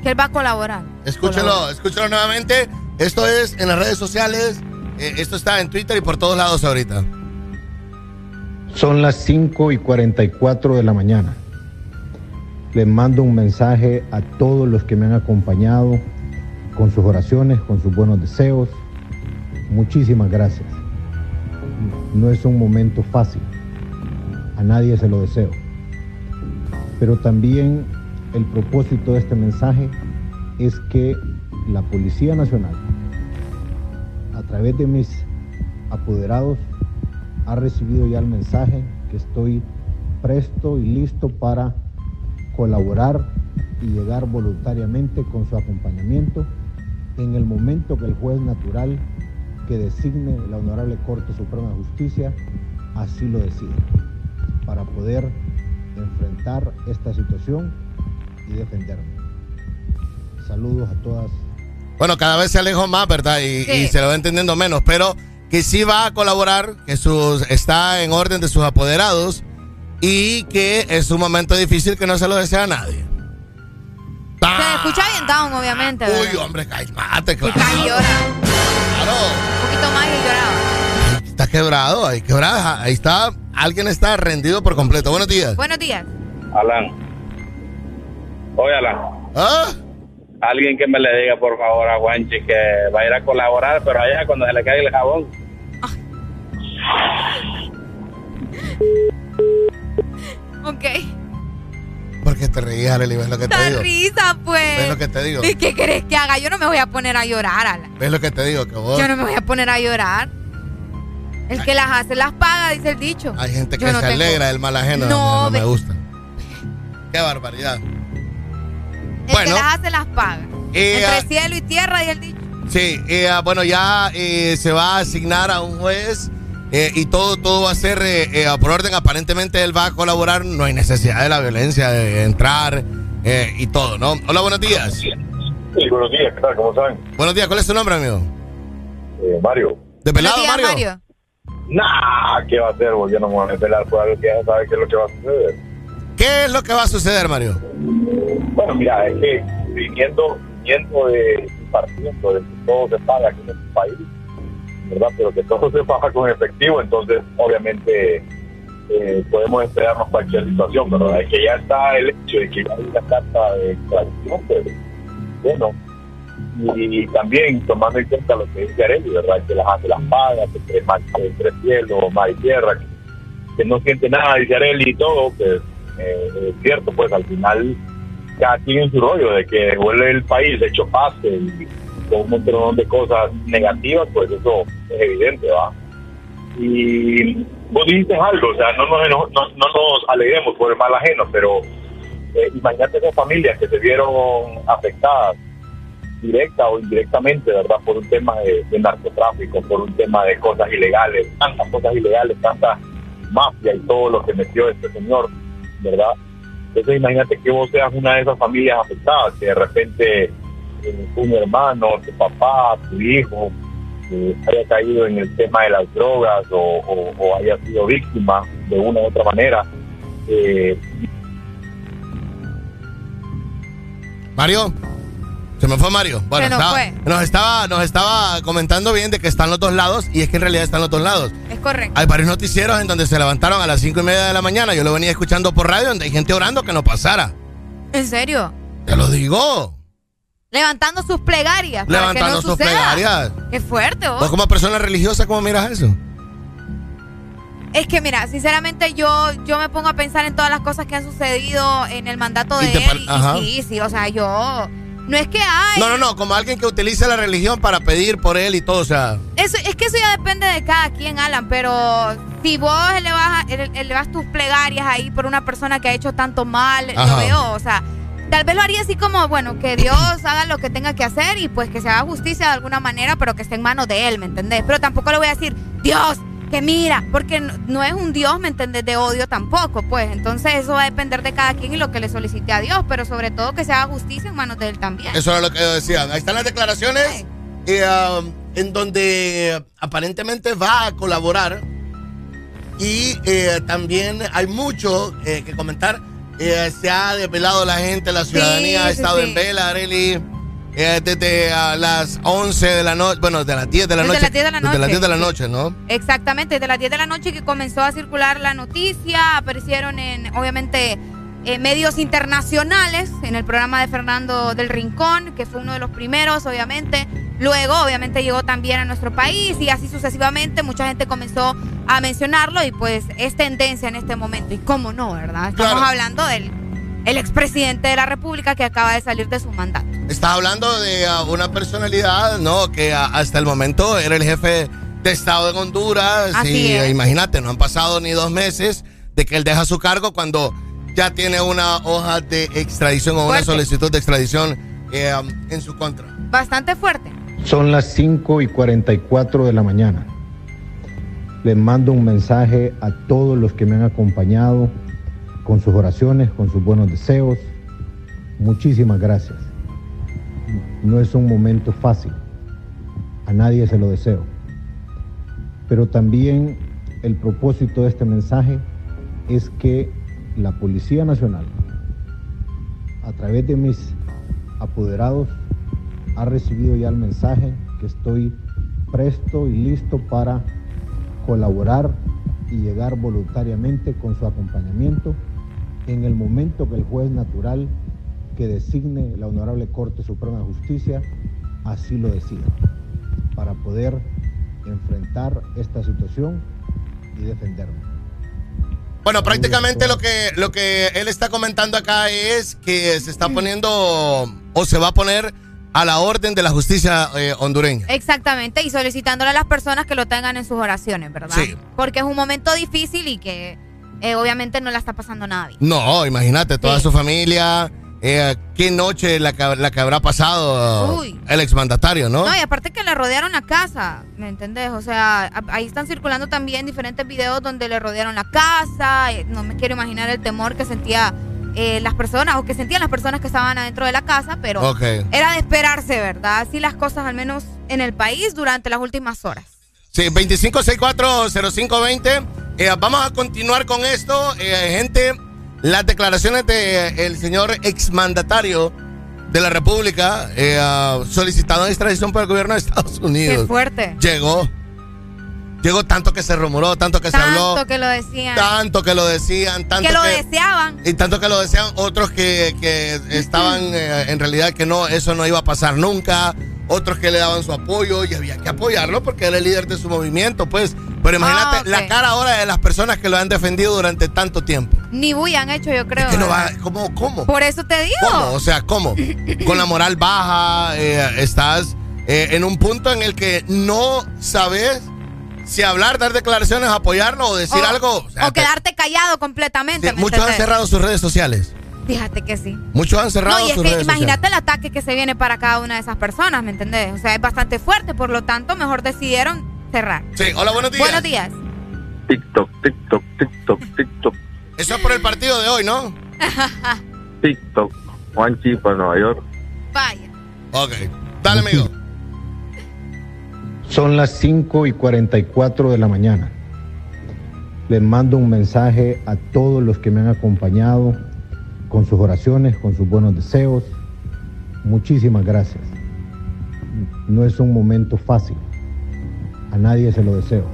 Que él va a colaborar. Escúchelo, escúchelo nuevamente. Esto es en las redes sociales, eh, esto está en Twitter y por todos lados ahorita. Son las 5 y 44 de la mañana. Les mando un mensaje a todos los que me han acompañado con sus oraciones, con sus buenos deseos. Muchísimas gracias. No es un momento fácil. A nadie se lo deseo. Pero también el propósito de este mensaje es que la Policía Nacional, a través de mis apoderados, ha recibido ya el mensaje que estoy presto y listo para colaborar y llegar voluntariamente con su acompañamiento en el momento que el juez natural que designe la Honorable Corte Suprema de Justicia así lo decida, para poder enfrentar esta situación y defenderme. Saludos a todas. Bueno, cada vez se alejó más, ¿verdad? Y, Sí. y se lo va entendiendo menos, pero que sí va a colaborar, que sus, está en orden de sus apoderados y que es un momento difícil que no se lo desea a nadie. Se escucha bien down, obviamente. ¿verdad? Uy, hombre, cállate, Y claro. llora. Un poquito más y lloraba. Está quebrado, ahí quebrada, ahí está, alguien está rendido por completo. Buenos días. Buenos días. Alan. Oye, Alan. ¿Ah? Alguien que me le diga, por favor, a Juanchi que va a ir a colaborar, pero allá cuando se le caiga el jabón. Ok. ¿Por qué te reías, Arely? ¿Ves lo que te Da digo? risa, pues. ¿Ves lo que te digo? ¿Y qué querés que haga? Yo no me voy a poner a llorar, Alan. ¿Ves lo que te digo? Que vos... Yo no me voy a poner a llorar. El que las hace las paga, dice el dicho. Hay gente que no se tengo- alegra del mal ajeno. No, No, me gusta. Qué barbaridad. El Bueno. que las hace las paga. Eh, Entre ah, cielo y tierra, dice el dicho. Sí, eh, ah, bueno, ya eh, se va a asignar a un juez eh, y todo, todo va a ser eh, eh, por orden. Aparentemente él va a colaborar. No hay necesidad de la violencia, de entrar eh, y todo, ¿no? Hola, buenos días. Sí, buenos días, ¿qué tal? ¿Cómo están? Buenos días, ¿cuál es tu nombre, amigo? Eh, Mario. ¿De pelado, Buenos días, Mario? Nah, ¿qué va a hacer? Volviendo a mover pelar por algo que ya sabe qué es lo que va a suceder. ¿Qué es lo que va a suceder, Mario? Bueno, mira, es que viniendo, viniendo de partiendo de que todo se paga aquí en este país, ¿verdad? Pero que todo se paga con efectivo, entonces obviamente eh, podemos esperarnos cualquier situación, ¿verdad? Es que ya está el hecho de que ya hay una carta de extradición, pues, bueno, y, también tomando en cuenta lo que dice Arely, ¿verdad? Que las hace las pagas, entre, entre cielo, mar y tierra, que, no siente nada, dice Arely y todo, pues eh, es cierto, pues al final cada quien en su rollo, de que vuelve el país hecho paz y con un montón de cosas negativas, pues eso es evidente, ¿va? Y vos dijiste algo, o sea, no nos, no, no nos alegremos por el mal ajeno, pero eh, imagínate esas familias que se vieron afectadas directa o indirectamente, ¿verdad? Por un tema de, narcotráfico, por un tema de cosas ilegales, tantas cosas ilegales, tanta mafia y todo lo que metió este señor, ¿verdad? Entonces imagínate que vos seas una de esas familias afectadas, que de repente eh, un hermano, tu papá, tu hijo, eh, haya caído en el tema de las drogas o haya sido víctima de una u otra manera. Eh, Mario. Se me fue Mario. Bueno, Se nos estaba- fue. Nos, estaba, nos estaba comentando bien de que están los dos lados y es que en realidad están los dos lados. Es correcto. Hay varios noticieros en donde se levantaron a las cinco y media de la mañana. Yo lo venía escuchando por radio donde hay gente orando que no pasara. ¿En serio? Te lo digo. Levantando sus plegarias. para Levantando que no sus suceda. plegarias. Qué fuerte, vos. Vos como persona religiosa, ¿cómo miras eso? Es que mira, sinceramente yo yo me pongo a pensar en todas las cosas que han sucedido en el mandato de él. y sí, sí, o sea, yo no es que hay. No, no, no, como alguien que utiliza la religión para pedir por él y todo, o sea. Eso, es que eso ya depende de cada quien, Alan, pero si vos elevas, ele- elevas tus plegarias ahí por una persona que ha hecho tanto mal, lo veo, o sea, tal vez lo haría así como, bueno, que Dios haga lo que tenga que hacer y pues que se haga justicia de alguna manera, pero que esté en manos de Él, ¿me entendés? Pero tampoco le voy a decir, Dios, que mira, porque no, no es un Dios, ¿me entendés? De odio tampoco, pues, entonces eso va a depender de cada quien y lo que le solicite a Dios, pero sobre todo que se haga justicia en manos de Él también. Eso era lo que yo decía. Ahí están las declaraciones eh, um, en donde aparentemente va a colaborar. Y eh, también hay mucho eh, que comentar. Eh, se ha desvelado la gente, la ciudadanía ha sí, estado sí. en vela, Arely. Eh, desde ah, las 11 de la noche, bueno, de las 10 de la Desde noche. las 10 de la Desde las noche, 10 de la noche, ¿no? Exactamente, desde las 10 de la noche que comenzó a circular la noticia, aparecieron en, obviamente, eh, medios internacionales, en el programa de Fernando del Rincón, que fue uno de los primeros, obviamente. Luego, obviamente, llegó también a nuestro país y así sucesivamente. Mucha gente comenzó a mencionarlo y pues es tendencia en este momento. Y cómo no, ¿verdad? Estamos Claro. hablando del el expresidente de la República que acaba de salir de su mandato. Estás hablando de ah, una personalidad, ¿no? Que ah, hasta el momento era el jefe de Estado en Honduras. Así y es. imagínate, no han pasado ni dos meses de que él deja su cargo cuando ya tiene una hoja de extradición o una solicitud de extradición eh, en su contra. Bastante fuerte. Son las 5 y 44 de la mañana. Les mando un mensaje a todos los que me han acompañado con sus oraciones, con sus buenos deseos. Muchísimas gracias. No es un momento fácil. A nadie se lo deseo. Pero también el propósito de este mensaje es que la Policía Nacional, a través de mis apoderados, ha recibido ya el mensaje que estoy presto y listo para colaborar y llegar voluntariamente con su acompañamiento en el momento que el juez natural que designe la Honorable Corte Suprema de Justicia así lo decida, para poder enfrentar esta situación y defenderme. Bueno, prácticamente lo que, lo que él está comentando acá es que se está poniendo o se va a poner a la orden de la justicia eh, hondureña. Exactamente, y solicitándole a las personas que lo tengan en sus oraciones, ¿verdad? Sí. Porque es un momento difícil y que eh, obviamente no la está pasando nada bien. No, imagínate, toda su familia, eh, qué noche la, que- la que habrá pasado Uy. el exmandatario, ¿no? No, y aparte que le rodearon la casa, ¿me entendés? O sea, ahí están circulando también diferentes videos donde le rodearon la casa. eh, No me quiero imaginar el temor que sentía eh, las personas o que sentían las personas que estaban adentro de la casa, pero era de esperarse, ¿verdad? Así las cosas, al menos en el país, durante las últimas horas. Sí, 25640520. Eh, vamos a continuar con esto, eh, gente. Las declaraciones del señor exmandatario de la República, eh, ah, solicitado extradición por el gobierno de Estados Unidos. Qué fuerte. Llegó. Llegó tanto que se rumoró, tanto que se habló, Tanto que lo decían. tanto que lo decían, tanto que lo que, deseaban. y tanto que lo desean otros que, que estaban eh, en realidad que no, eso no iba a pasar nunca, otros que le daban su apoyo y había que apoyarlo porque era el líder de su movimiento, pues. Pero imagínate Ah, la cara ahora de las personas que lo han defendido durante tanto tiempo. Ni bulla han hecho, yo creo. Que no va, ¿verdad? ¿cómo, cómo? Por eso te digo. ¿Cómo? O sea, ¿cómo? Con la moral baja, eh, estás eh, en un punto en el que no sabes si hablar, dar declaraciones, apoyarlo o decir O- algo. O sea, o te- quedarte callado completamente. sí, ¿me muchos han cerrado sus redes sociales. Fíjate que sí. Muchos han cerrado No, y es sus que redes imagínate el ataque que se viene para cada una de esas personas, ¿me entendés? O sea, es bastante fuerte, por lo tanto, mejor decidieron cerrar. Sí, hola, buenos días. Buenos días. TikTok, TikTok, TikTok, TikTok, Eso es por el partido de hoy, ¿no? TikTok. Juanchi para Nueva York. Vaya. Ok. Dale, amigo. Son las 5 y 44 de la mañana. Les mando un mensaje a todos los que me han acompañado con sus oraciones, con sus buenos deseos. Muchísimas gracias. No es un momento fácil. A nadie se lo deseo.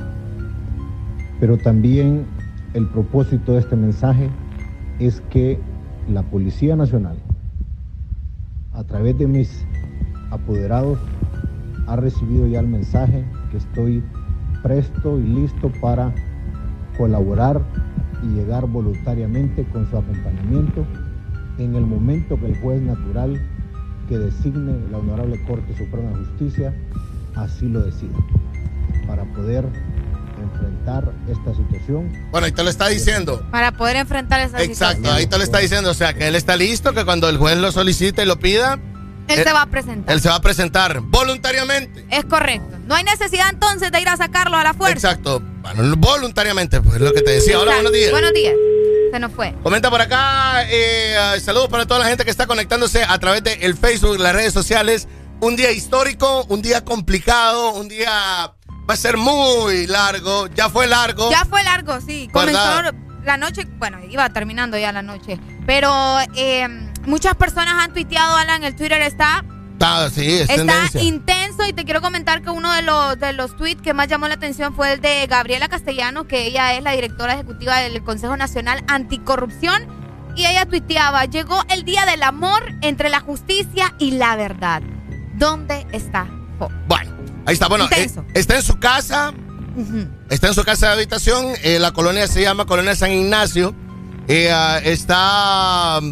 Pero también el propósito de este mensaje es que la Policía Nacional, a través de mis apoderados, ha recibido ya el mensaje que estoy presto y listo para colaborar y llegar voluntariamente con su acompañamiento en el momento que el juez natural que designe la Honorable Corte Suprema de Justicia así lo decida, para poder enfrentar esta situación. Bueno, ahí te lo está diciendo. Para poder enfrentar esa Exacto, situación. ahí te lo está diciendo. O sea, que él está listo, que cuando el juez lo solicite y lo pida, Él se va a presentar. él se va a presentar voluntariamente. Es correcto. No hay necesidad entonces de ir a sacarlo a la fuerza. Exacto. Bueno, voluntariamente, pues es lo que te decía. Hola, Exacto. buenos días. Buenos días. Nos fue. Comenta por acá, eh, saludos para toda la gente que está conectándose a través de el Facebook, las redes sociales. Un día histórico, un día complicado, un día va a ser muy largo. Ya fue largo. Ya fue largo, sí. Comenzó ¿Verdad? la noche, bueno, iba terminando ya la noche. Pero eh, muchas personas han tuiteado, Alan, el Twitter está, Está, sí, es está tendencia. intenso y te quiero comentar que uno de los, de los tweets que más llamó la atención fue el de Gabriela Castellano, que ella es la directora ejecutiva del Consejo Nacional Anticorrupción. Y ella tuiteaba, llegó el día del amor entre la justicia y la verdad. ¿Dónde está Fox? Bueno, ahí está. Bueno, eh, está en su casa, está en su casa de habitación. eh, la colonia se llama Colonia San Ignacio. eh, está mm,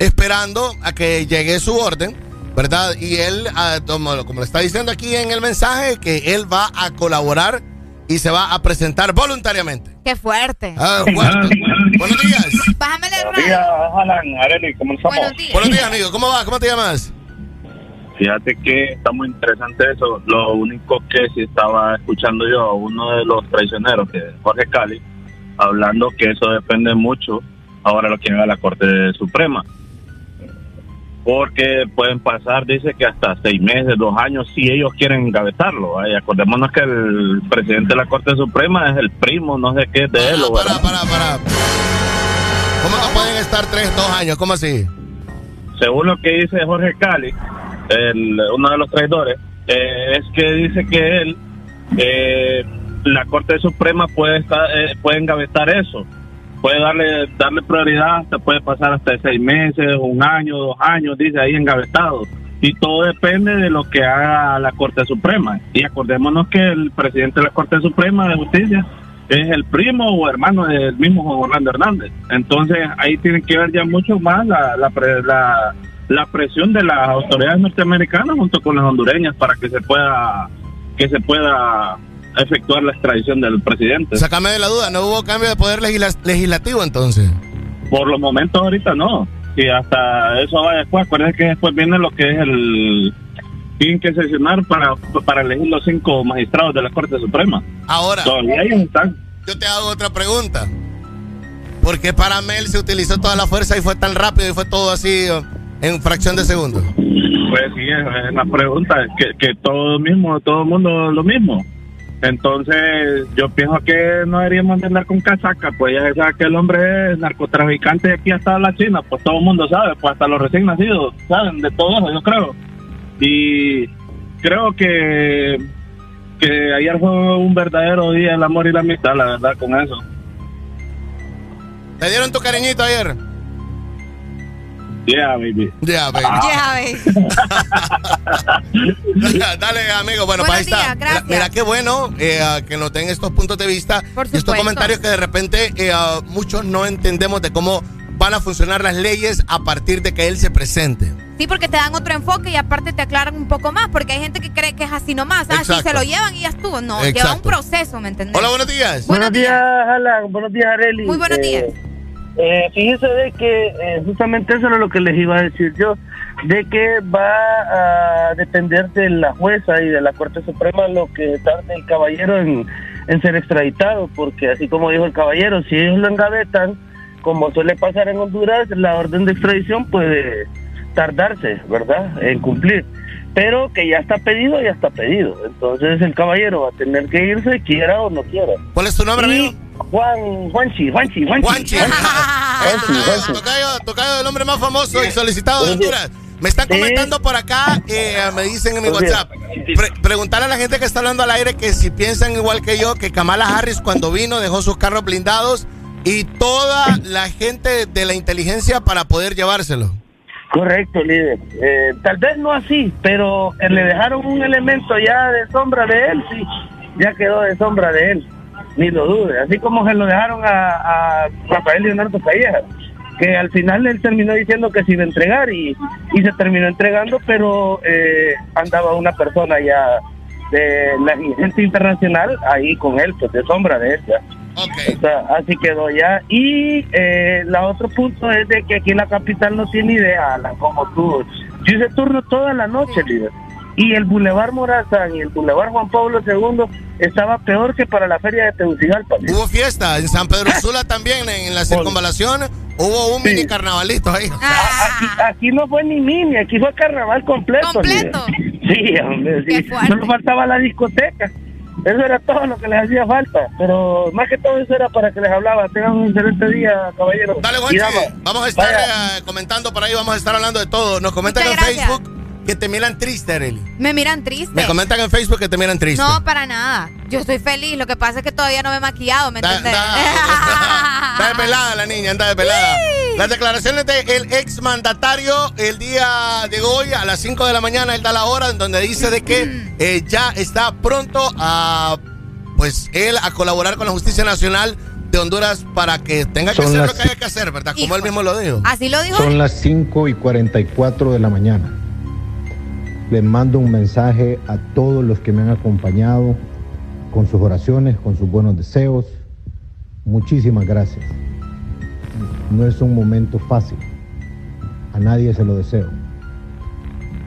esperando a que llegue su orden, ¿verdad? Y él, ah, como, como le está diciendo aquí en el mensaje, que él va a colaborar y se va a presentar voluntariamente. Qué fuerte. Ah, bueno. Buenos días. Bájame el Buenos días, Alan, Areli, ¿cómo estamos? Buenos días. Buenos días, amigo. ¿Cómo va? ¿Cómo te llamas? Fíjate que está muy interesante eso. Lo único que sí estaba escuchando yo a uno de los traicioneros, que es Jorge Cali, hablando que eso depende mucho. Ahora lo quieren a la Corte Suprema. Porque pueden pasar, dice que hasta seis meses, dos años, si ellos quieren encabezarlo. Ay, acordémonos que el presidente de la Corte Suprema es el primo, no sé qué, de él. Para, para, para. ¿Cómo no pueden estar tres, dos años? ¿Cómo así? según lo que dice Jorge Cali, el- uno de los traidores, eh, es que dice que él, eh, la Corte Suprema puede estar, eh, puede engavetar eso, puede darle darle prioridad, hasta puede pasar hasta seis meses, un año, dos años, dice ahí engavetado. Y todo depende de lo que haga la Corte Suprema. Y acordémonos que el presidente de la Corte Suprema de Justicia es el primo o hermano del mismo Juan Orlando Hernández. Entonces ahí tiene que ver ya mucho más la, la, la, la presión de las autoridades norteamericanas junto con las hondureñas para que se pueda que se pueda efectuar la extradición del presidente. Sácame de la duda, ¿no hubo cambio de poder legisla- legislativo entonces? Por los momentos ahorita no. Y hasta eso va después. Acuérdense que después viene lo que es el... Tienen que sesionar para, para elegir los cinco magistrados de la Corte Suprema. Ahora, Todavía ellos están. yo te hago otra pregunta. ¿Por qué para Mel se utilizó toda la fuerza y fue tan rápido y fue todo así eh, en fracción de segundo? Pues sí, es la pregunta, que, que todo mismo, todo el mundo lo mismo. Entonces, yo pienso que no deberíamos de andar con casaca, pues ya se sabe que el hombre es narcotraficante de aquí hasta la China, pues todo el mundo sabe, pues hasta los recién nacidos saben de todo eso, yo creo. Y creo que, que ayer fue un verdadero día del amor y la amistad, la verdad, con eso. ¿Te dieron tu cariñito ayer? Yeah, baby. Ya, baby. Dale, amigo. Bueno, pues ahí está. Mira, mira qué bueno eh, ah, que nos den estos puntos de vista y estos comentarios que de repente eh, ah, muchos no entendemos de cómo van a funcionar las leyes a partir de que él se presente. Sí, porque te dan otro enfoque y aparte te aclaran un poco más, porque hay gente que cree que es así nomás. Ah, sí, Exacto. se lo llevan y ya estuvo. No, lleva un proceso, ¿me entendés? Hola, buenos días. Buenos días, Alan. Buenos días, Areli. Muy buenos Eh, días. Eh, fíjese de que eh, justamente eso era lo que les iba a decir yo, de que va a depender de la jueza y de la Corte Suprema lo que tarde el caballero en, en ser extraditado, porque así como dijo el caballero, si ellos lo engavetan, como suele pasar en Honduras, la orden de extradición puede tardarse, ¿verdad?, en cumplir. Pero que ya está pedido, ya está pedido. Entonces el caballero va a tener que irse, quiera o no quiera. ¿Cuál es tu nombre, amigo? Juan, Juanchi, Juanchi, Juanchi. Juanchi. Tocayo, tocayo, tocayo, el hombre más famoso y solicitado de Honduras. Me están comentando por acá, eh, me dicen en mi. WhatsApp. Pre- preguntarle a la gente que está hablando al aire que si piensan igual que yo, que Kamala Harris cuando vino dejó sus carros blindados y toda la gente de la inteligencia para poder llevárselo. Correcto, líder. Eh, tal vez no así, pero eh, le dejaron un elemento ya de sombra de él, sí. Ya quedó de sombra de él, ni lo dude. Así como se lo dejaron a, a Rafael Leonardo Calleja, que al final él terminó diciendo que se iba a entregar y, y se terminó entregando, pero eh, andaba una persona ya de la gente internacional ahí con él, pues de sombra de él ya. O sea, así quedó ya. Y eh, la otro punto es de que aquí en la capital no tiene idea, Alan, como tú. Yo hice turno toda la noche, líder. Y el Boulevard Morazán y el Boulevard Juan Pablo II estaba peor que para la feria de Tegucigalpa. Hubo fiesta en San Pedro Sula también, en la circunvalación. Hubo un mini carnavalito ahí. Aquí, aquí no fue ni mini, aquí fue carnaval completo. ¿Completo? Sí, hombre, sí. Solo faltaba la discoteca. Eso era todo lo que les hacía falta. Pero más que todo eso era para que les hablaba. Tengan un excelente día, caballero. Dale, Juanchi, vamos a estar eh, comentando por ahí, vamos a estar hablando de todo. Nos comentan Muchas en gracias. Facebook que te miran triste, Arely. Me miran triste. Me comentan en Facebook que te miran triste. No, para nada. Yo estoy feliz. Lo que pasa es que todavía no me he maquillado, ¿me entendés? Anda de pelada la niña, anda de pelada. Las declaraciones del ex mandatario el día de hoy a las 5 de la mañana, él da la hora en donde dice de que eh, ya está pronto a, pues, él a colaborar con la Justicia Nacional de Honduras para que tenga que Son hacer las lo que haya que hacer, ¿verdad? Como él mismo lo dijo. Así lo dijo. Son las 5 y 44 de la mañana. Les mando un mensaje a todos los que me han acompañado con sus oraciones, con sus buenos deseos. Muchísimas gracias. No es un momento fácil. A nadie se lo deseo.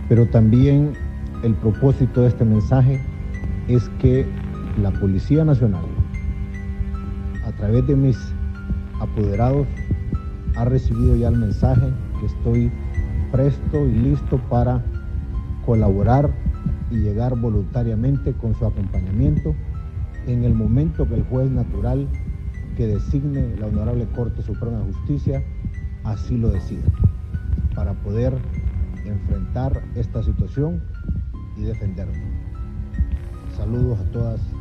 Pero también el propósito de este mensaje es que la Policía Nacional, a través de mis apoderados, ha recibido ya el mensaje que estoy presto y listo para colaborar y llegar voluntariamente con su acompañamiento en el momento que el juez natural que designe la Honorable Corte Suprema de Justicia así lo decida, para poder enfrentar esta situación y defendernos. Saludos a todas.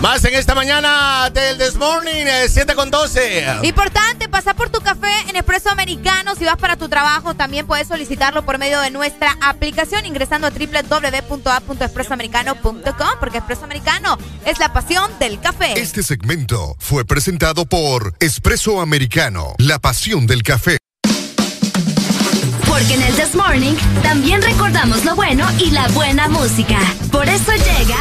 Más en esta mañana del This Morning, eh, 7 con 12. Importante, pasa por tu café en Espresso Americano. Si vas para tu trabajo, también puedes solicitarlo por medio de nuestra aplicación ingresando a www.a.expresoamericano.com porque Espresso Americano es la pasión del café. Este segmento fue presentado por Espresso Americano, la pasión del café. Porque en el This Morning también recordamos lo bueno y la buena música. Por eso llega.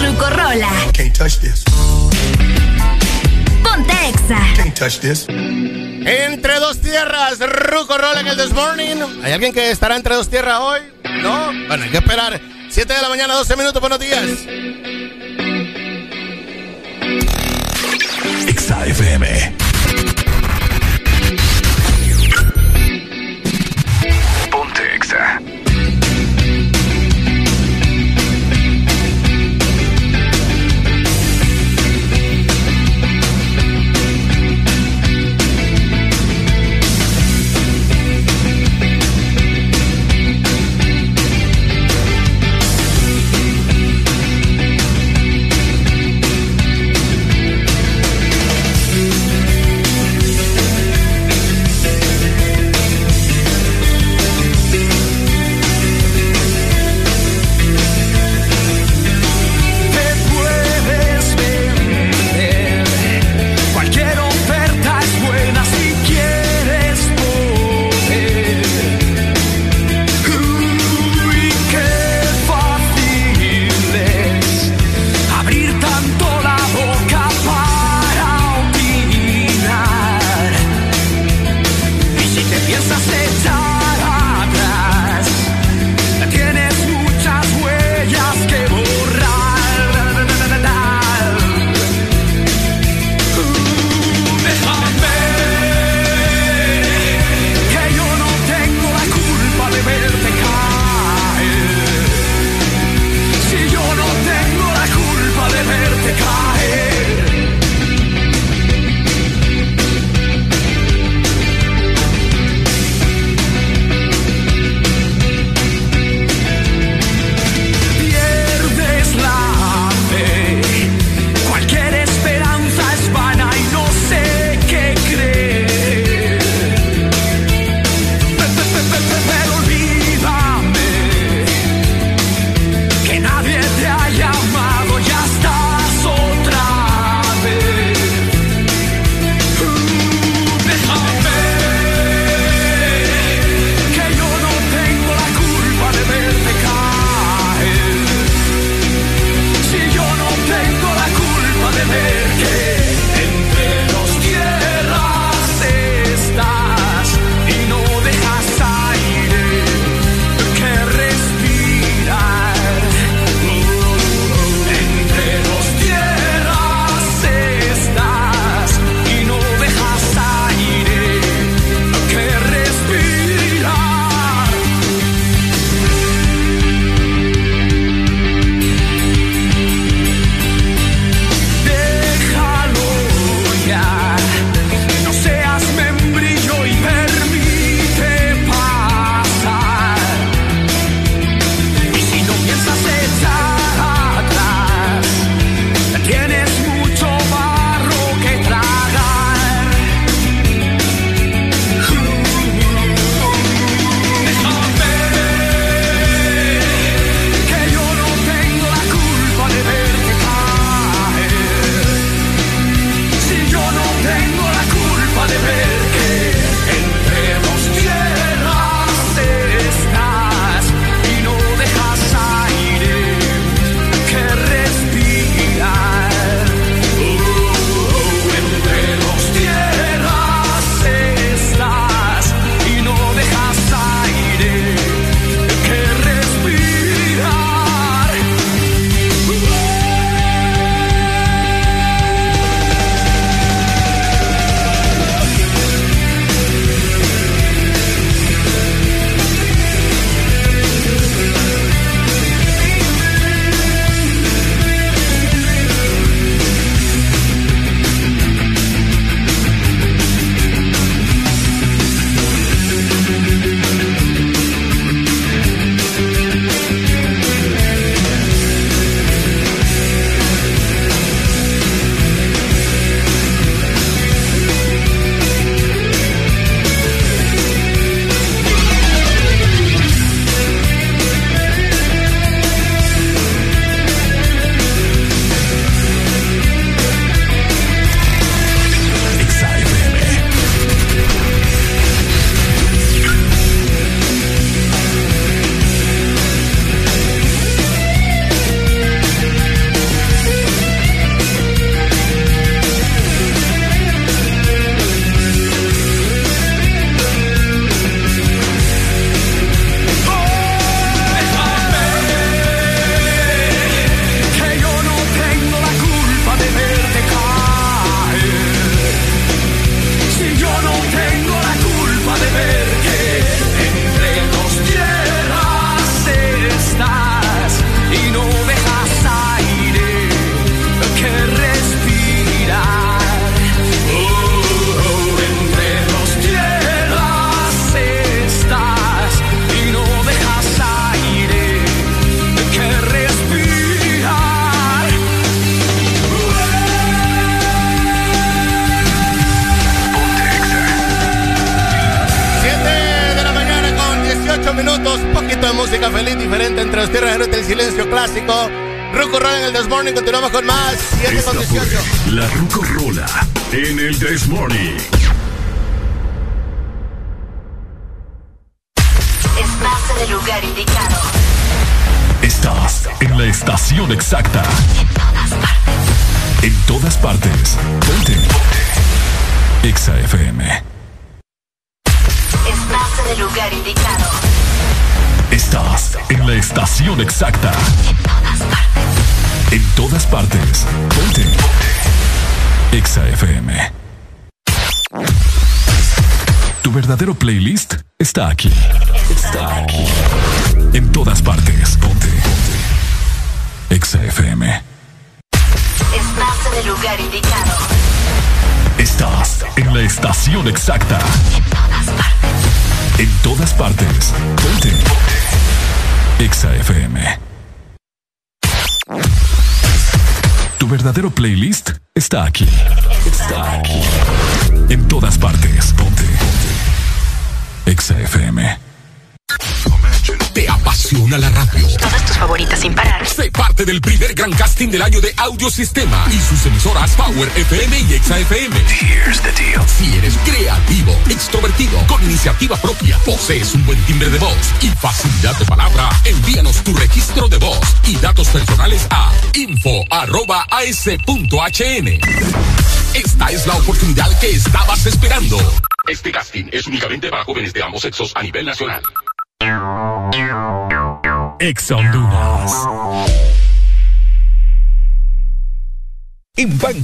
La Rucorola. Can't touch this. Ponte Exa. Can't touch this. Entre dos tierras, Ruco Rola en el This Morning. ¿Hay alguien que estará entre dos tierras hoy? ¿No? Bueno, hay que esperar. 7 de la mañana, 12 minutos, buenos días. XAFM Ponte Exa de Audiosistema y sus emisoras Power FM y Exa FM. Here's the deal. Si eres creativo, extrovertido, con iniciativa propia, posees un buen timbre de voz y facilidad de palabra, envíanos tu registro de voz y datos personales a info.as.hn. Esta es la oportunidad que estabas esperando. Este casting es únicamente para jóvenes de ambos sexos a nivel nacional. Exa Honduras.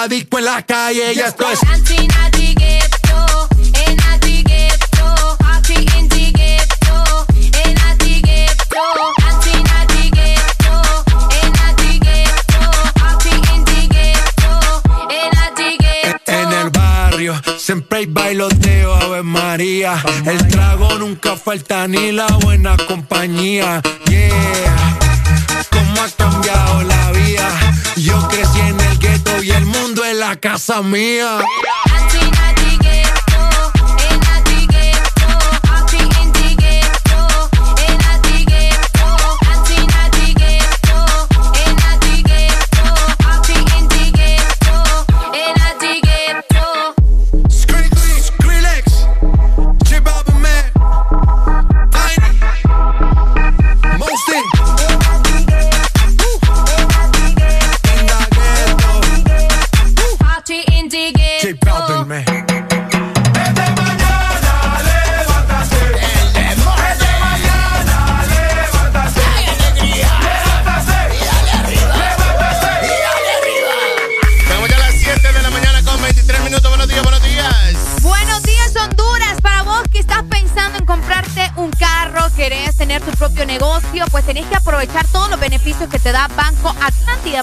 la disco en la calle. Ya esto es. En el barrio siempre hay bailoteo, Ave María. El trago nunca falta ni la buena compañía. Yeah, la casa mía.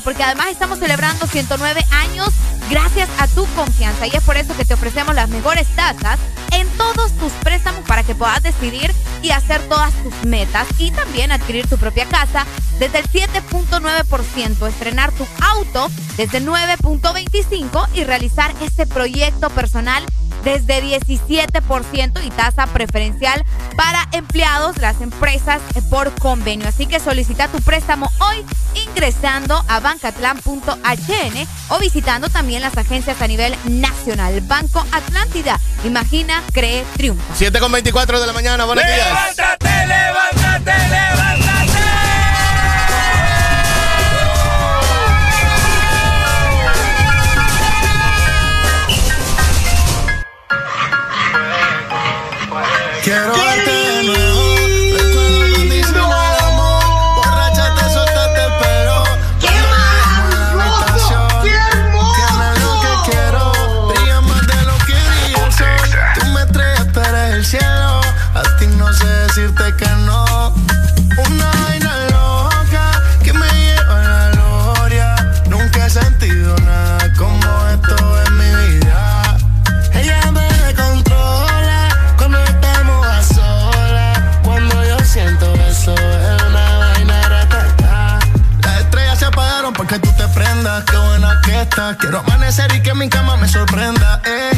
porque además estamos celebrando 109 años gracias a tu confianza y es por eso que te ofrecemos las mejores tasas en todos tus préstamos para que puedas decidir y hacer todas tus metas y también adquirir tu propia casa desde el 7.9%, estrenar tu auto desde 9.25% y realizar este proyecto personal desde 17% y tasa preferencial para empleados, las empresas eh, por convenio. Así que solicita tu préstamo hoy. Y ingresando a bancatlan.hn o visitando también las agencias a nivel nacional. Banco Atlántida. Imagina, cree, triunfa. 7 con 24 de la mañana. Buenos levántate, días. Levántate, levántate, levántate. Quiero Quiero amanecer y que mi cama me sorprenda. Eh.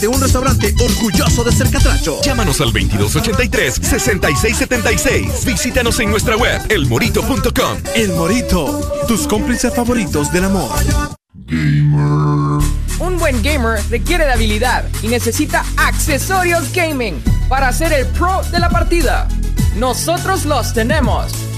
De un restaurante orgulloso de ser catracho. Llámanos al 2283-6676. Visítanos en nuestra web, elmorito.com. El Morito, tus cómplices favoritos del amor. Un buen gamer requiere de habilidad y necesita accesorios gaming para ser el pro de la partida. Nosotros los tenemos.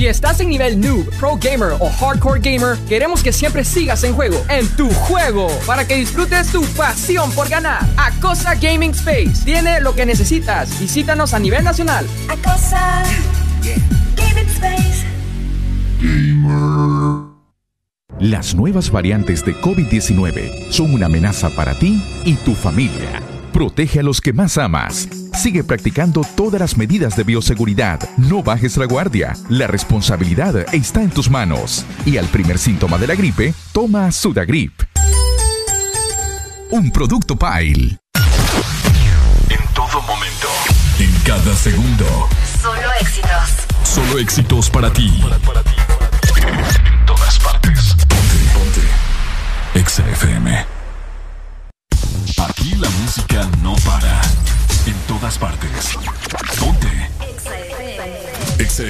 Si estás en nivel noob, pro gamer o hardcore gamer, queremos que siempre sigas en juego, en tu juego, para que disfrutes tu pasión por ganar. Acosa Gaming Space tiene lo que necesitas. Visítanos a nivel nacional. Acosa Gaming Space. Las nuevas variantes de COVID-19 son una amenaza para ti y tu familia. Protege a los que más amas. Sigue practicando todas las medidas de bioseguridad. No bajes la guardia. La responsabilidad está en tus manos. Y al primer síntoma de la gripe, toma Sudagrip. Un producto Pile. En todo momento. En cada segundo. Solo éxitos. Solo éxitos para ti. En todas partes. Ponte, ponte. Exa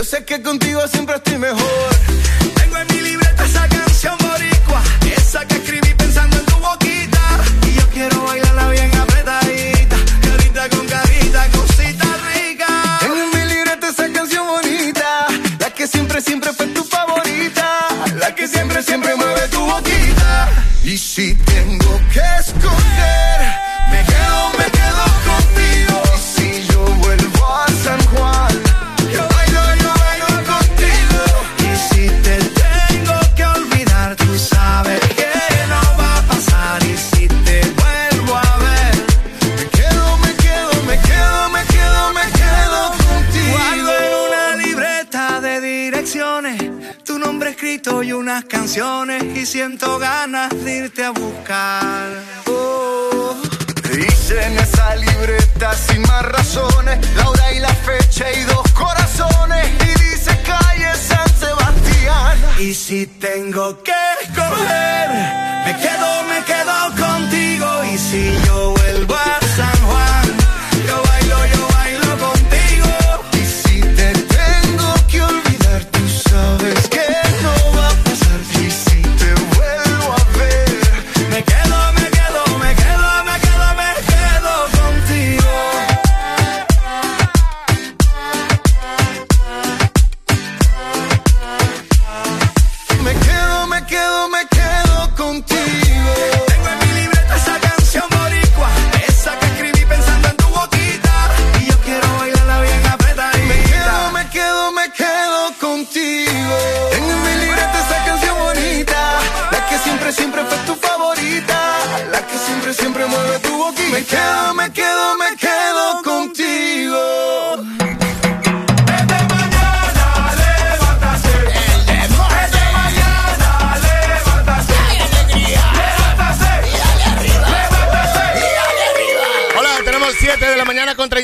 Yo sé que contigo siempre estoy mejor. Y si tengo que escoger, me quedo, me quedo contigo. Y si yo vuelvo a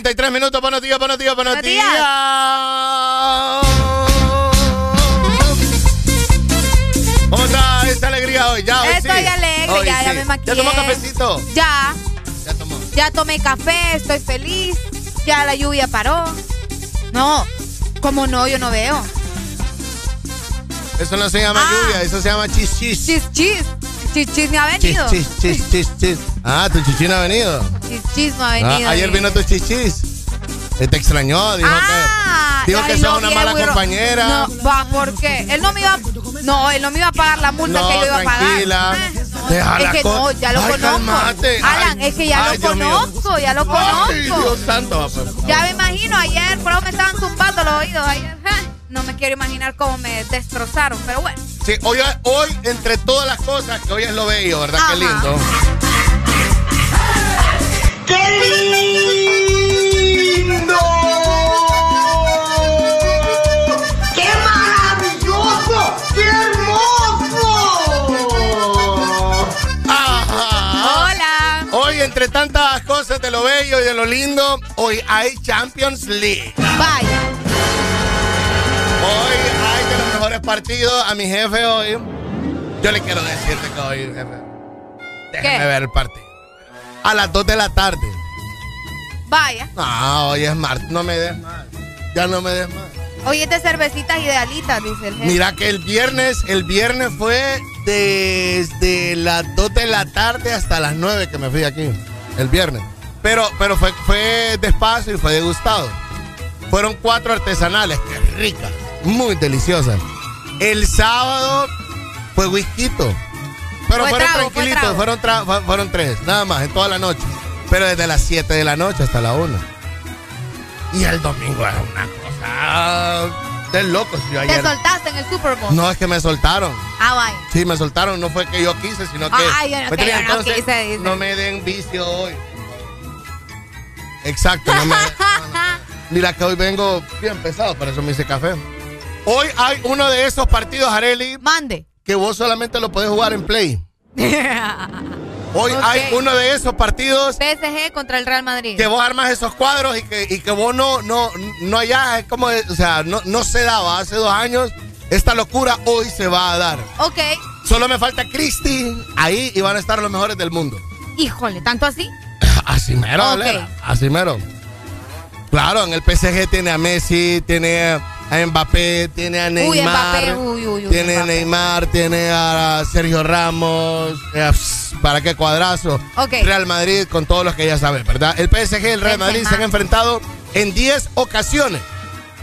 43 minutos. Buenos días, buenos días, buenos, buenos días. días. ¿Cómo está esta alegría hoy? Ya, hoy Estoy sí. alegre, hoy ya, sí. ya me maquillé. ¿Ya tomó cafecito? Ya. Ya tomó. Ya tomé café, estoy feliz. Ya la lluvia paró. No, ¿cómo no? Yo no veo. Eso no se llama ah. lluvia, eso se llama chichis. Chichis. Chichis me ha venido. Chis, chis, chis, chis, chis. Ah, tu chichis no ha venido. Chichis no ha Ah, venido. ayer vino tu chichis. Te extrañó, dijo Ah, que, dijo que sos no, una mala compañera. No, va, ¿por qué? Él no me iba, no, él no me iba a pagar la multa No, que yo iba a pagar. tranquila. Déjala Es que no, ya lo Ay, conozco. cálmate. Alan, Ay, es que ya ay, lo conozco, ya lo conozco. Dios santo. pues. Ya me imagino, ayer por me estaban zumbando los oídos. Ayer, no me quiero imaginar cómo me destrozaron, pero bueno. Sí, hoy, hoy, entre todas las cosas, que hoy es lo bello, ¿verdad? Qué lindo. ¡Qué lindo! ¡Qué maravilloso! ¡Qué hermoso! Hola. Hoy, entre tantas cosas de lo bello y de lo lindo, hoy hay Champions League. Vaya. Hoy hay de los mejores partidos a mi jefe hoy. Yo le quiero decirte que hoy, jefe, déjeme ¿Qué? ver el partido. A las 2 de la tarde. Vaya. No, hoy es martes, no me des más. Ya no me des más. Hoy es de cervecitas y de alitas, dice el jefe. Mira que el viernes, el viernes fue desde las 2 de la tarde hasta las 9 que me fui aquí. El viernes. Pero, pero fue, fue despacio y fue degustado. Fueron cuatro artesanales, qué ricas, muy deliciosas. El sábado fue whisky. Pero Fue fueron trago, tranquilitos, fueron, tra- fueron tres, nada más, en toda la noche. Pero desde las 7 de la noche hasta la 1. Y el domingo era una cosa de locos. Yo Te ayer. soltaste en el Super Bowl. No, es que me soltaron. Ah, vaya. Sí, me soltaron. No fue que yo quise, sino que. Ay, yo no Pues, que yo no entonces, quise, dice. no me den vicio hoy. Exacto, no me. Mira que hoy vengo bien pesado, por eso me hice café. Hoy hay uno de esos partidos, Areli. Mande. Que vos solamente lo podés jugar en Play. Hoy hay uno de esos partidos PSG contra el Real Madrid. que vos armas esos cuadros y que, y que vos no, no, no allá, es como, o sea, no, no se daba hace dos años. Esta locura hoy se va a dar. Ok. Solo me falta Cristi ahí y van a estar los mejores del mundo. Híjole, ¿tanto así? Así mero, Ok. Valera, Así mero. Claro, en el PSG tiene a Messi, tiene a Mbappé, tiene a Neymar. Uy, Mbappé, uy, uy, uy, tiene a. Neymar, tiene a Sergio Ramos. eh, ¿Para qué cuadrazo? Real Madrid con todos los que ya saben, ¿verdad? El PSG y el Real Madrid se han enfrentado en 10 ocasiones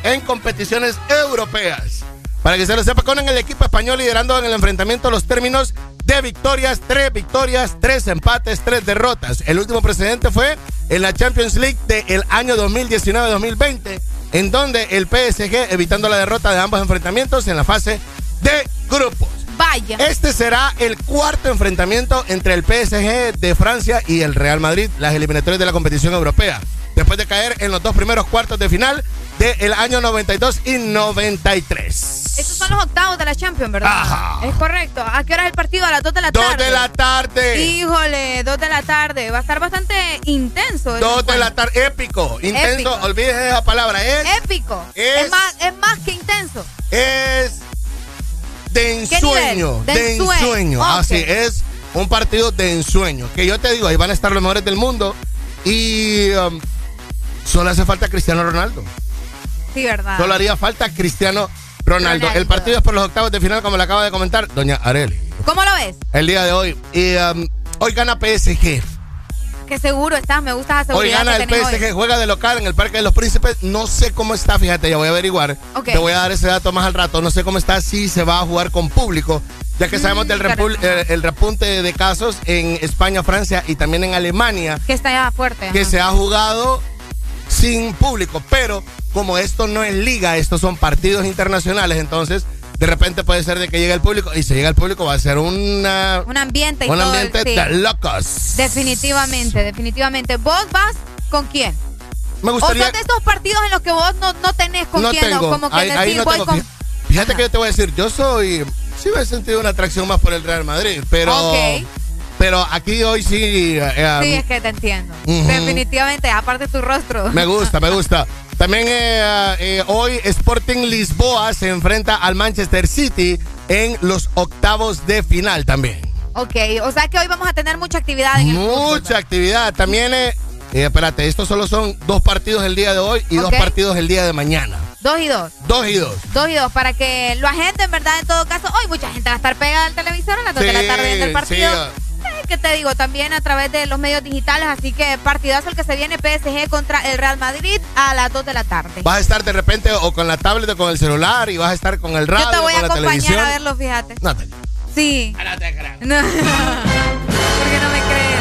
en competiciones europeas. Para que se lo sepa, con el equipo español liderando en el enfrentamiento los términos de victorias, tres victorias, tres empates, tres derrotas. El último precedente fue en la Champions League del año 2019-2020, en donde el PSG evitando la derrota de ambos enfrentamientos en la fase de grupos. Vaya. Este será el cuarto enfrentamiento entre el PSG de Francia y el Real Madrid, las eliminatorias de la competición europea, después de caer en los dos primeros cuartos de final del año 92 y 93. Estos son los octavos de la Champions, ¿verdad? Ajá. Es correcto. ¿A qué hora es el partido? A las 2 de la Dos tarde. de la tarde. Híjole, 2 de la tarde. Va a estar bastante intenso. el Dos de la tarde, épico, intenso, Épico. olvídese esa palabra, es, Épico. Es- Es, más, es más que intenso. es de ¿Qué ensueño? De de ensueño. así es, un partido de ensueño, que yo te digo, ahí van a estar los mejores del mundo y um, solo hace falta Cristiano Ronaldo. Sí, ¿verdad? Solo haría falta Cristiano Ronaldo. Ronaldo. El partido es por los octavos de final, como le acaba de comentar doña Areli, ¿Cómo lo ves? el día de hoy. Y um, hoy gana PSG. Que seguro estás, me gusta la Hoy gana que el PSG, hoy. juega de local en el Parque de los Príncipes. No sé cómo está, fíjate, ya voy a averiguar. Ok. Te voy a dar ese dato más al rato. No sé cómo está, si se va a jugar con público, ya que sabemos del repu- eh, el repunte de casos en España, Francia y también en Alemania, Que está ya fuerte. que ajá. se ha jugado sin público. Pero como esto no es liga, estos son partidos internacionales, entonces de repente puede ser de que llegue el público y si llega el público va a ser una, Un ambiente y un todo. ambiente sí. de locos. Definitivamente, definitivamente. ¿Vos vas con quién? Me O gustaría... son de estos partidos en los que vos no, no tenés con no quién, tengo. o como que ahí, ahí decís, no voy tengo. con... Fí- Fíjate que yo te voy a decir, yo soy. Sí me he sentido una atracción más por el Real Madrid, pero. Ok. Pero aquí hoy sí. eh, Sí, es que te entiendo. Definitivamente, aparte tu rostro. Me gusta, me gusta. También eh, eh, hoy Sporting Lisboa se enfrenta al Manchester City en los octavos de final también. Ok, o sea que hoy vamos a tener mucha actividad en el fútbol. Mucha actividad. También, eh, espérate, estos solo son dos partidos el día de hoy y dos partidos el día de mañana. Dos y dos. Dos y dos. Dos y dos, para que lo agenden, ¿verdad? En todo caso, hoy mucha gente va a estar pegada al televisor a las dos de la tarde viendo el partido. sí. Eh, ¿Qué te digo? También a través de los medios digitales, así que partidazo el que se viene PSG contra el Real Madrid a las 2 de la tarde. Vas a estar de repente o con la tablet o con el celular y vas a estar con el radio, Yo te voy a con la acompañar televisión. a verlo, fíjate. No te- Sí. No te creas. No. ¿Por qué no me crees?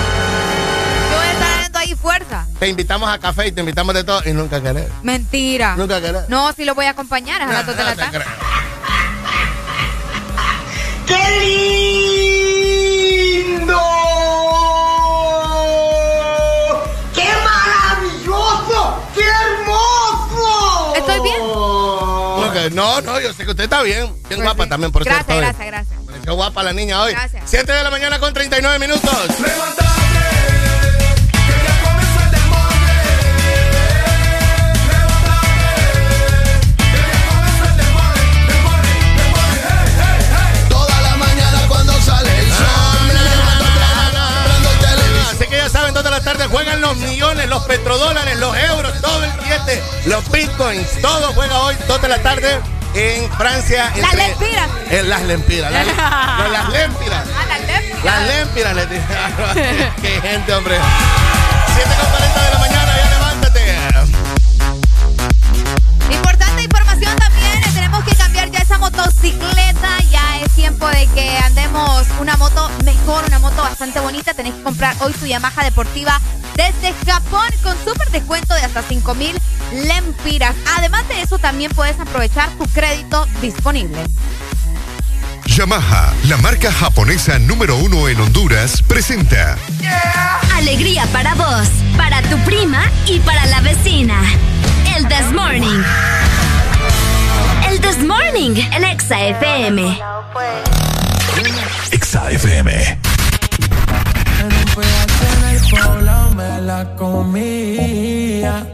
Yo voy a estar dando ahí fuerza. Te invitamos a café y te invitamos de todo y nunca querés. Mentira. Nunca querés. No, sí lo voy a acompañar a las 2 de la tarde. ¡Qué lindo! ¡Qué maravilloso! ¡Qué hermoso! ¿Estoy bien? No, no, yo sé que usted está bien. Bien guapa también, por Pues Gracias, cierto. gracias, gracias. Pareció guapa la niña hoy. Gracias. 7 de la mañana con 39 minutos. Toda juegan los millones, los petrodólares, los euros, todo el billete, los bitcoins, todo juega hoy, 2 de la tarde en Francia. Las lempiras. En las lempiras. Las, no, las lempiras. Ah, las lempiras. Las lempiras, les dije. Qué gente, hombre. 7 con 40 de la mañana, esa motocicleta, ya es tiempo de que andemos una moto mejor, una moto bastante bonita, tenés que comprar hoy tu Yamaha deportiva desde Japón con súper descuento de hasta 5 mil lempiras. Además de eso también puedes aprovechar tu crédito disponible. Yamaha, la marca japonesa número uno en Honduras, presenta Alegría para vos, para tu prima y para la vecina. El This Morning. This Morning en Exa FM. Exa FM. Me la comía.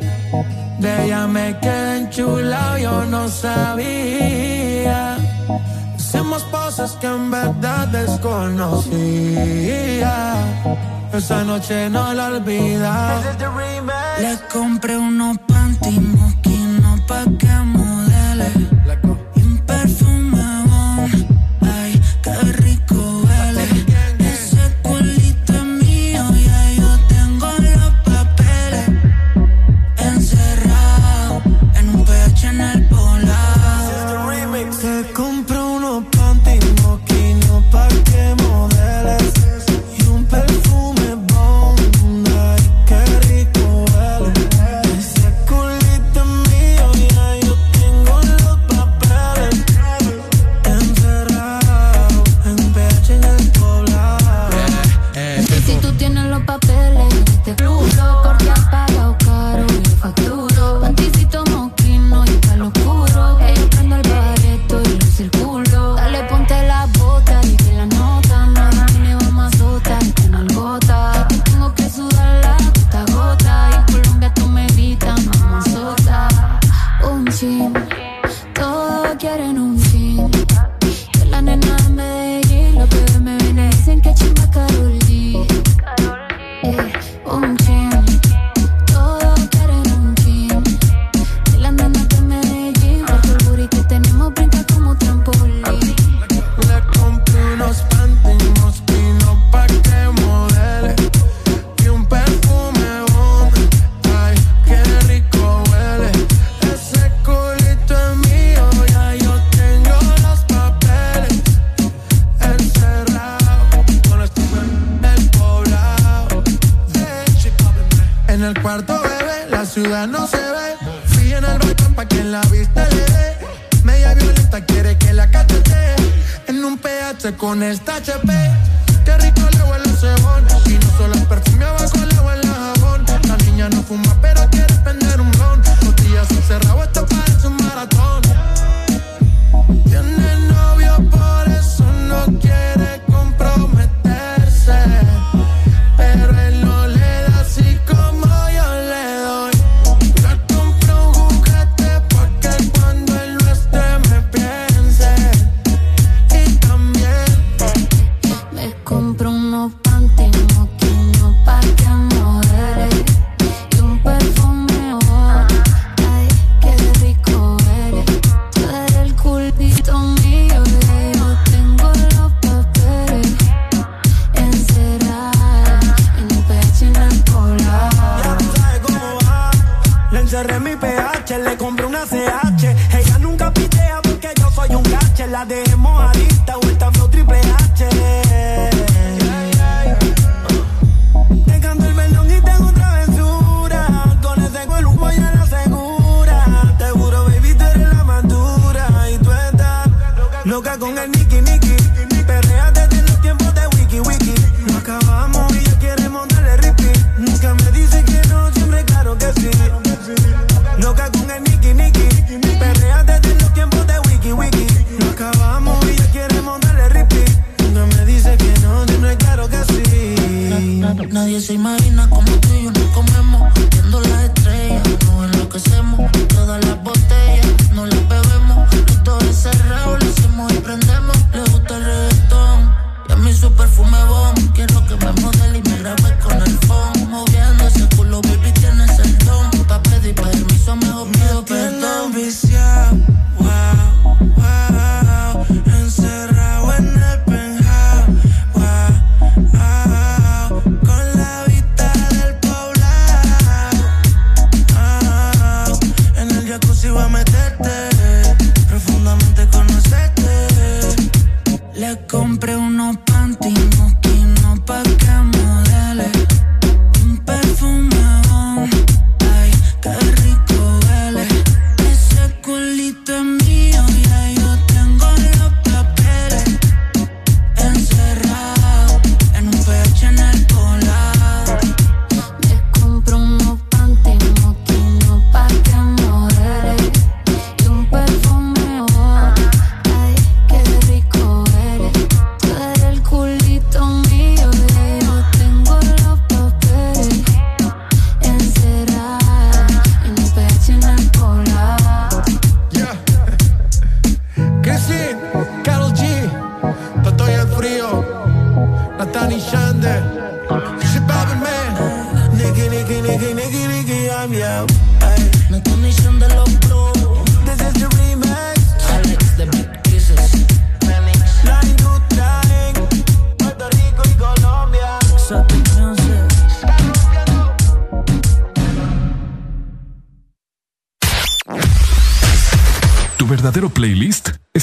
De ella me quedé enchulado, yo no sabía. Hicimos cosas que en verdad desconocía. Esa noche no la olvida. Le compré unos panty pa' que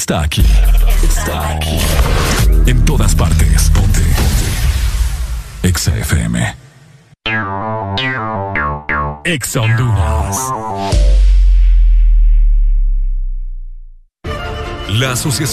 playlist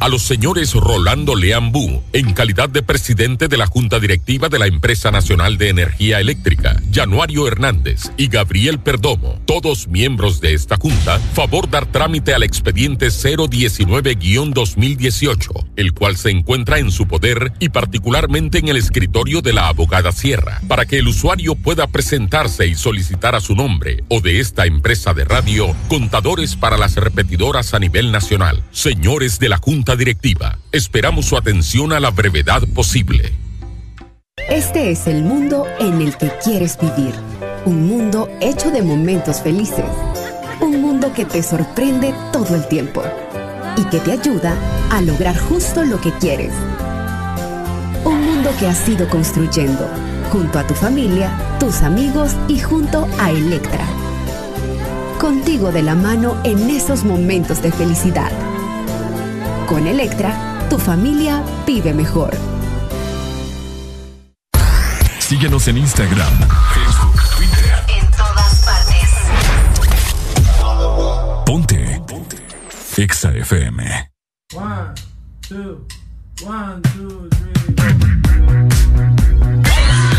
A los señores Rolando Leambú, en calidad de presidente de la Junta Directiva de la Empresa Nacional de Energía Eléctrica, Januario Hernández y Gabriel Perdomo, todos miembros de esta junta, favor dar trámite al expediente 019-2018, el cual se encuentra en su poder y particularmente en el escritorio de la abogada Sierra, para que el usuario pueda presentarse y solicitar a su nombre o de esta empresa de radio contadores para las repetidoras a nivel nacional. Señores de la Junta Directiva, esperamos su atención a la brevedad posible. Este es el mundo en el que quieres vivir. Un mundo hecho de momentos felices. Un mundo que te sorprende todo el tiempo y que te ayuda a lograr justo lo que quieres. Un mundo que has ido construyendo junto a tu familia, tus amigos y junto a Electra. Contigo de la mano en esos momentos de felicidad. Con Electra, tu familia vive mejor. Síguenos en Instagram, Exa FM. One, two, one, two, three.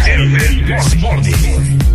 El, el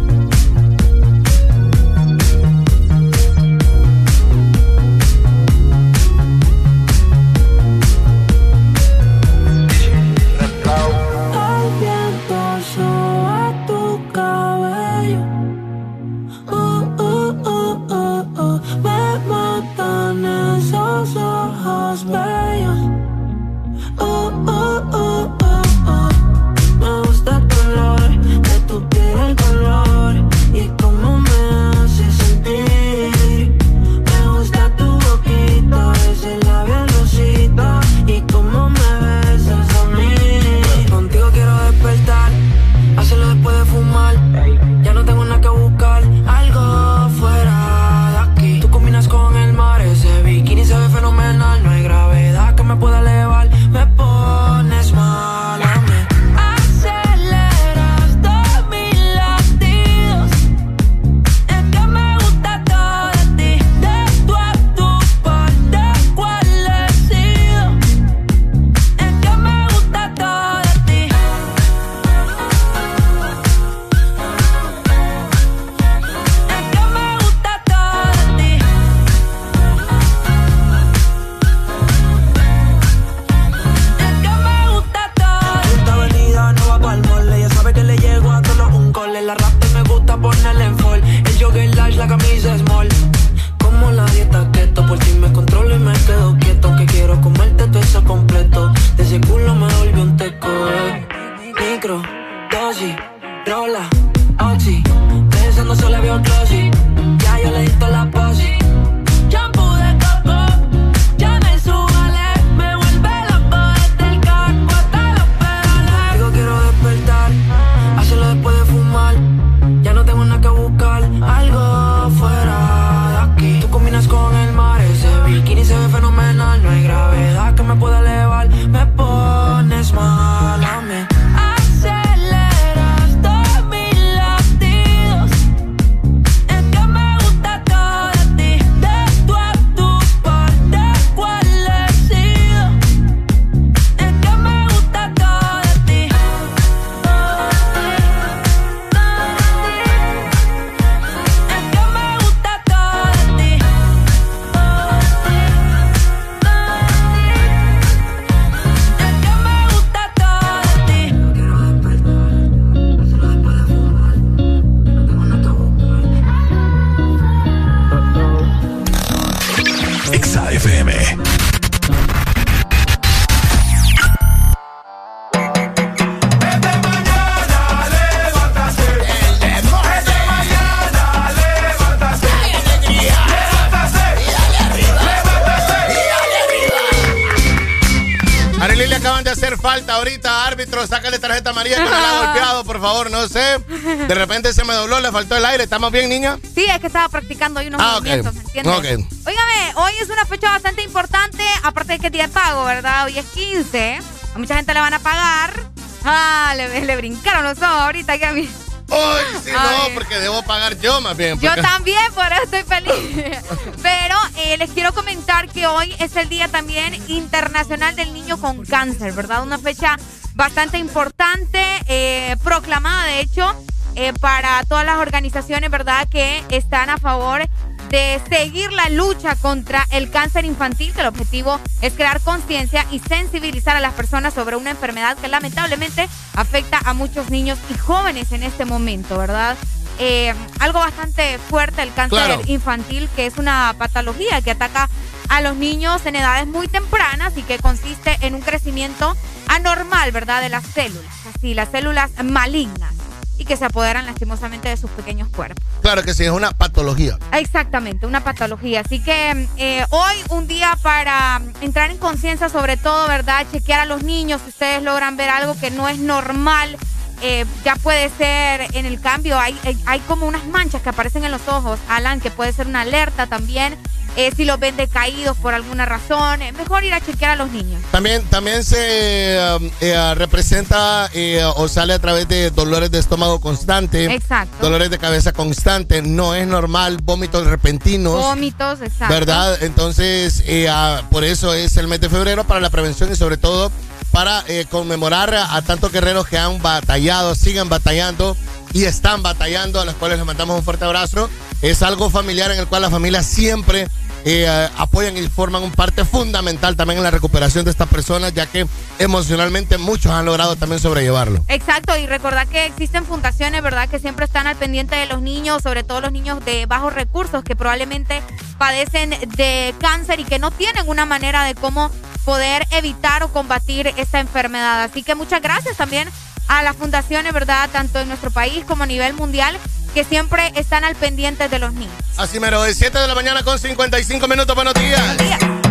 que estaba practicando hoy unos Ah, movimientos, ¿me entiendes? Ok. Óigame, hoy es una fecha bastante importante, aparte de que es día de pago, ¿verdad? Hoy es 15. A mucha gente le van a pagar. Ah, le, le brincaron los ojos ahorita que a mí. Ay, sí, no, porque debo pagar yo más bien. Yo porque- también, por eso estoy feliz. Pero eh, les quiero comentar que hoy es el Día también Internacional del Niño con Cáncer, ¿verdad? Una fecha bastante importante, eh, proclamada de hecho eh, para todas las organizaciones, ¿verdad? Que están a favor de seguir la lucha contra el cáncer infantil, que el objetivo es crear conciencia y sensibilizar a las personas sobre una enfermedad que lamentablemente afecta a muchos niños y jóvenes en este momento, ¿verdad? Eh, algo bastante fuerte el cáncer Claro. infantil, que es una patología que ataca a los niños en edades muy tempranas y que consiste en un crecimiento anormal, ¿verdad? De las células, así, las células malignas y que se apoderan lastimosamente de sus pequeños cuerpos. Claro que sí, es una patología. Exactamente, una patología. Así que eh, hoy un día para entrar en conciencia sobre todo, ¿verdad? Chequear a los niños, si ustedes logran ver algo que no es normal, eh, ya puede ser en el cambio, hay, hay, hay como unas manchas que aparecen en los ojos, Alan, que puede ser una alerta también. Eh, si los ven decaídos por alguna razón, es mejor ir a chequear a los niños. También, también se um, eh, representa eh, o sale a través de dolores de estómago constante. Exacto. Dolores de cabeza constante. No es normal, vómitos repentinos. Vómitos, exacto. ¿Verdad? Entonces, eh, ah, por eso es el mes de febrero para la prevención y sobre todo para eh, conmemorar a, a tantos guerreros que han batallado, siguen batallando y están batallando, a los cuales les mandamos un fuerte abrazo. Es algo familiar en el cual las familias siempre eh, apoyan y forman un parte fundamental también en la recuperación de estas personas, ya que emocionalmente muchos han logrado también sobrellevarlo. Exacto, y recordad que existen fundaciones, ¿verdad?, que siempre están al pendiente de los niños, sobre todo los niños de bajos recursos, que probablemente padecen de cáncer y que no tienen una manera de cómo poder evitar o combatir esta enfermedad. Así que muchas gracias también a las fundaciones, ¿verdad?, tanto en nuestro país como a nivel mundial, que siempre están al pendiente de los niños. Así mero, de 7 de la mañana con 55 minutos, buenos días. Exa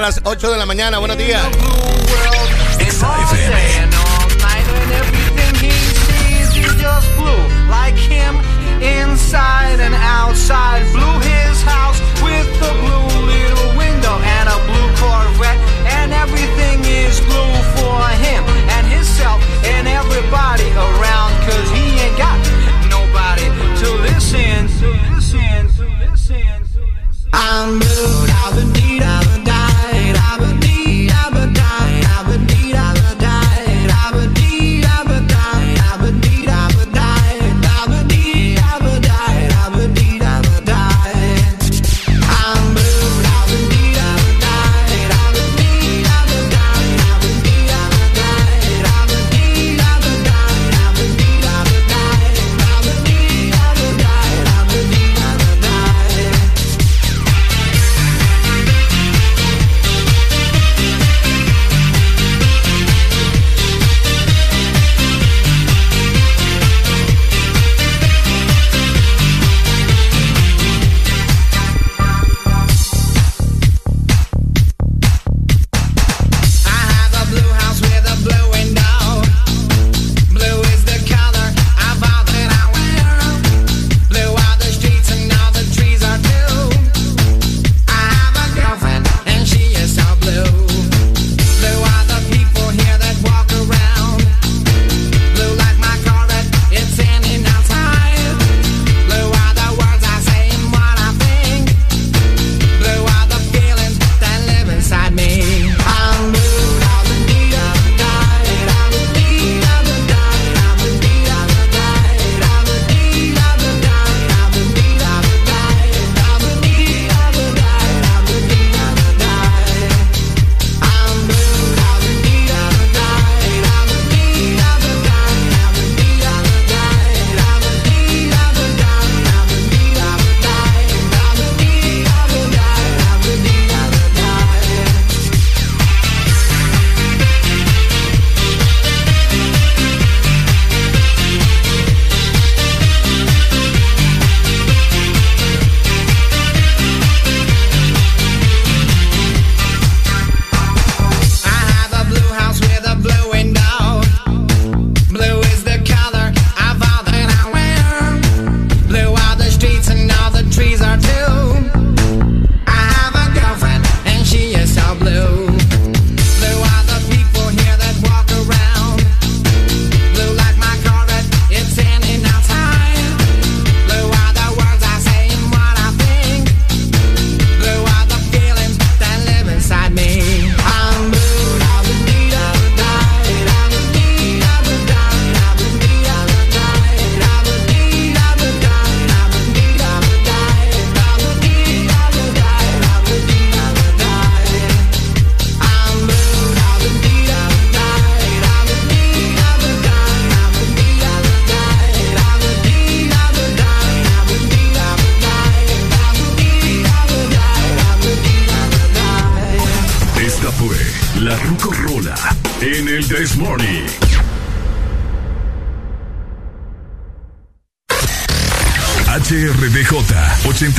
a las 8 de la mañana. Buenos días.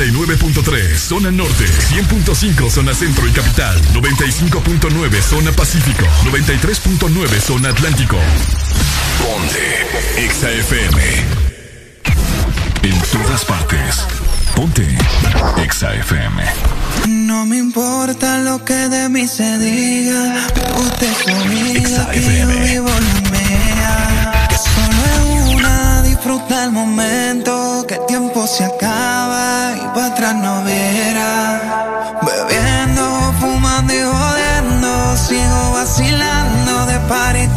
89.3 Zona Norte 100.5 Zona Centro y Capital 95.9 Zona Pacífico 93.9 Zona Atlántico Ponte XAFM En todas partes Ponte. Exa FM. No me importa lo que de mí se diga. Usted vida, que yo vivo la mía. Que solo es una, disfruta el momento. Que el tiempo se acaba para atrás. Bebiendo, fumando y jodiendo. Sigo vacilando de party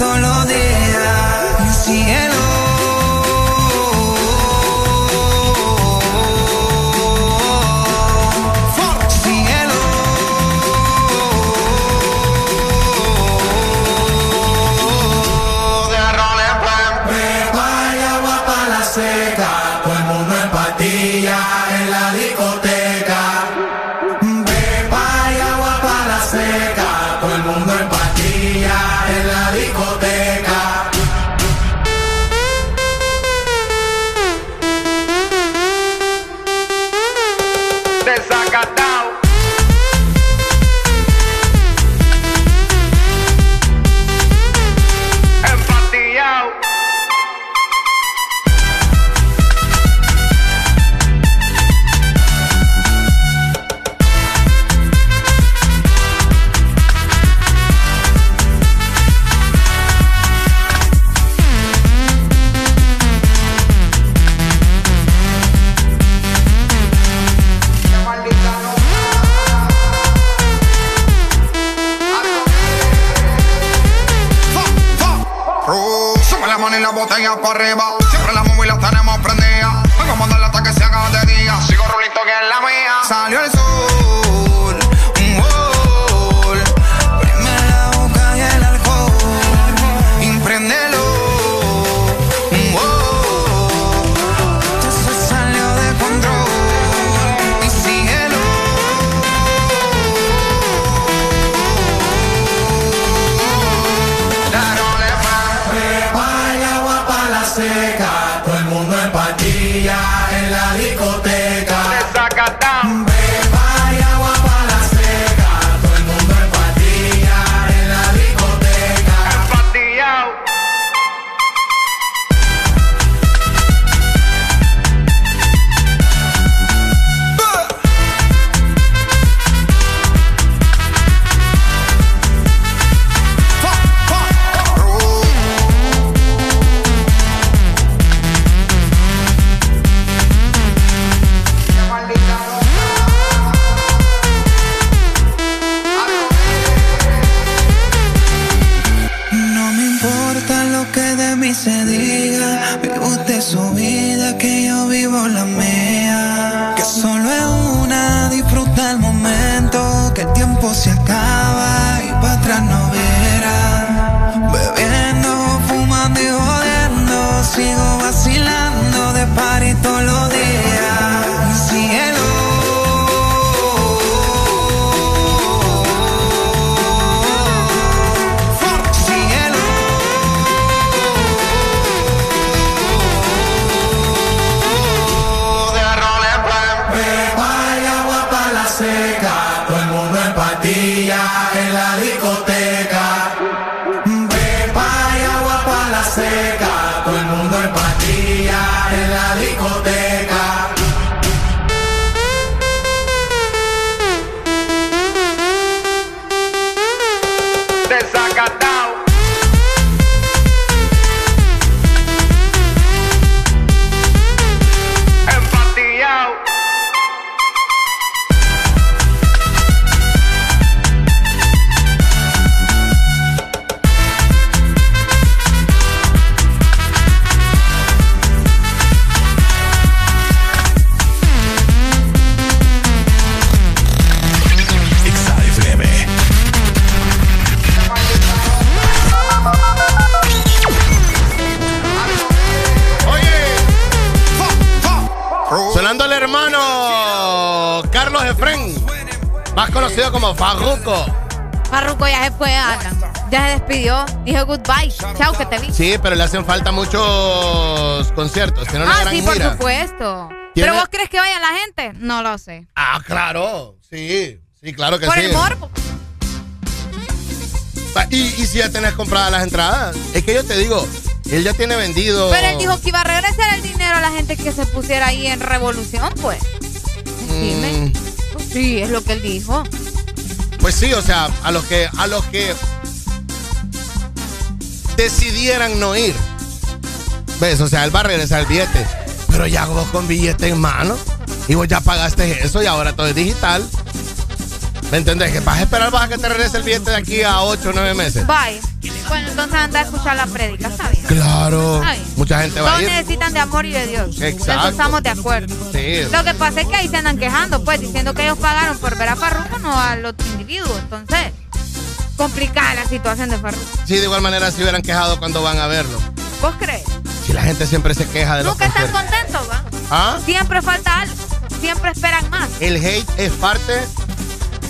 Sí, pero le hacen falta muchos conciertos. Tiene una Ah, gran sí, por gira. supuesto. ¿Tiene- ¿Pero vos crees que vaya la gente? No lo sé. Ah, claro. Sí, sí, claro que Por sí. el morbo. ¿Y, y si ya tenés compradas las entradas? Es que yo te digo, él ya tiene vendido. Pero él dijo que iba a regresar el dinero a la gente que se pusiera ahí en revolución, pues. Dime. Pues sí, es lo que él dijo. Pues sí, o sea, a los que, a los que decidieran no ir. ¿Ves? O sea, él va a regresar el billete. Pero ya vos con billete en mano. Y vos ya pagaste eso y ahora todo es digital. ¿Me entendés? Que vas a esperar, vas a que te regrese el billete de aquí a 8 o 9 meses. Bye. Bueno, entonces anda a escuchar la prédica, ¿está bien? Claro. Mucha gente va a Todos ir. necesitan de amor y de Dios. Exacto. Eso estamos de acuerdo. Sí. Lo que pasa es que ahí se andan quejando, pues, diciendo que ellos pagaron por ver a Farruko, no a los individuos. Entonces, complicada la situación de Farruko. Sí, de igual manera se hubieran quejado cuando van a verlo. ¿Vos crees? Si la gente siempre se queja de los Nunca están contentos, ¿va? ¿Ah? Siempre falta algo. Siempre esperan más. El hate es parte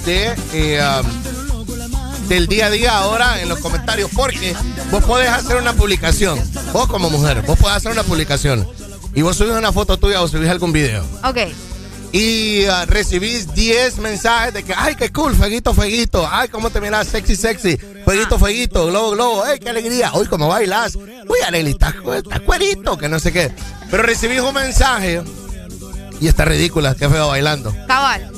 de eh, um, del día a día ahora en los comentarios porque vos podés hacer una publicación, vos como mujer, vos podés hacer una publicación y vos subís una foto tuya o subís algún video Ok. Y uh, recibís 10 mensajes de que, ay, qué cool, fueguito, fueguito, ay, cómo te miras, sexy, sexy, fueguito, fueguito, globo, globo, ay, qué alegría, uy, cómo bailas, uy, Arely, estás estás cuerito, que no sé qué. Pero recibís un mensaje y está ridícula, qué feo bailando. Cabal.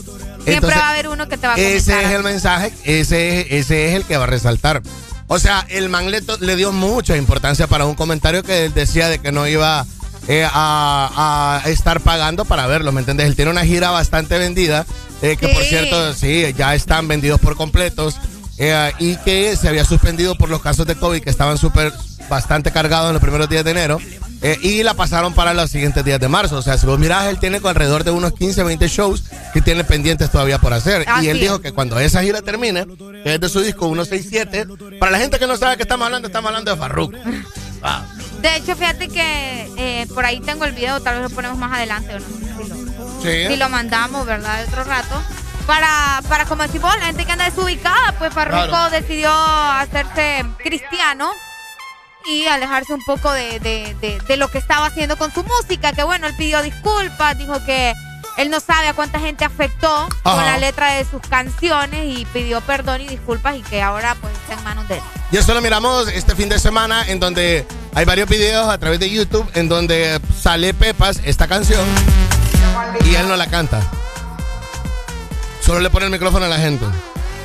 Siempre va a haber uno que te va a comentar. Ese es el mensaje, ese, ese es el que va a resaltar. O sea, el man le, le dio mucha importancia para un comentario que él decía de que no iba eh, a, a estar pagando para verlo, ¿me entiendes? Él tiene una gira bastante vendida, eh, que por Sí. cierto, sí, ya están vendidos por completos, eh, y que se había suspendido por los casos de COVID que estaban súper, bastante cargados en los primeros días de enero. eh, y la pasaron para los siguientes días de marzo. O sea, si vos mirás, él tiene alrededor de unos 15, 20 shows que tiene pendientes todavía por hacer. y Así él es. dijo que cuando esa gira termine, que es de su disco 167, para la gente que no sabe que estamos hablando, estamos hablando de Farruko. Ah, De hecho, fíjate que eh, por ahí tengo el video, tal vez lo ponemos más adelante o no si lo, sí. si lo mandamos, ¿verdad? De otro rato. Para, para como decimos, la gente que anda desubicada, pues Farruko Claro. decidió hacerse cristiano y alejarse un poco de, de- de- de lo que estaba haciendo con su música. Que bueno, él pidió disculpas, dijo que él no sabe a cuánta gente afectó con la letra de sus canciones y pidió perdón y disculpas y que ahora pues está en manos de él. Y eso lo miramos este fin de semana en donde hay varios videos a través de YouTube en donde sale Pepas esta canción y él no la canta. Solo le pone el micrófono a la gente.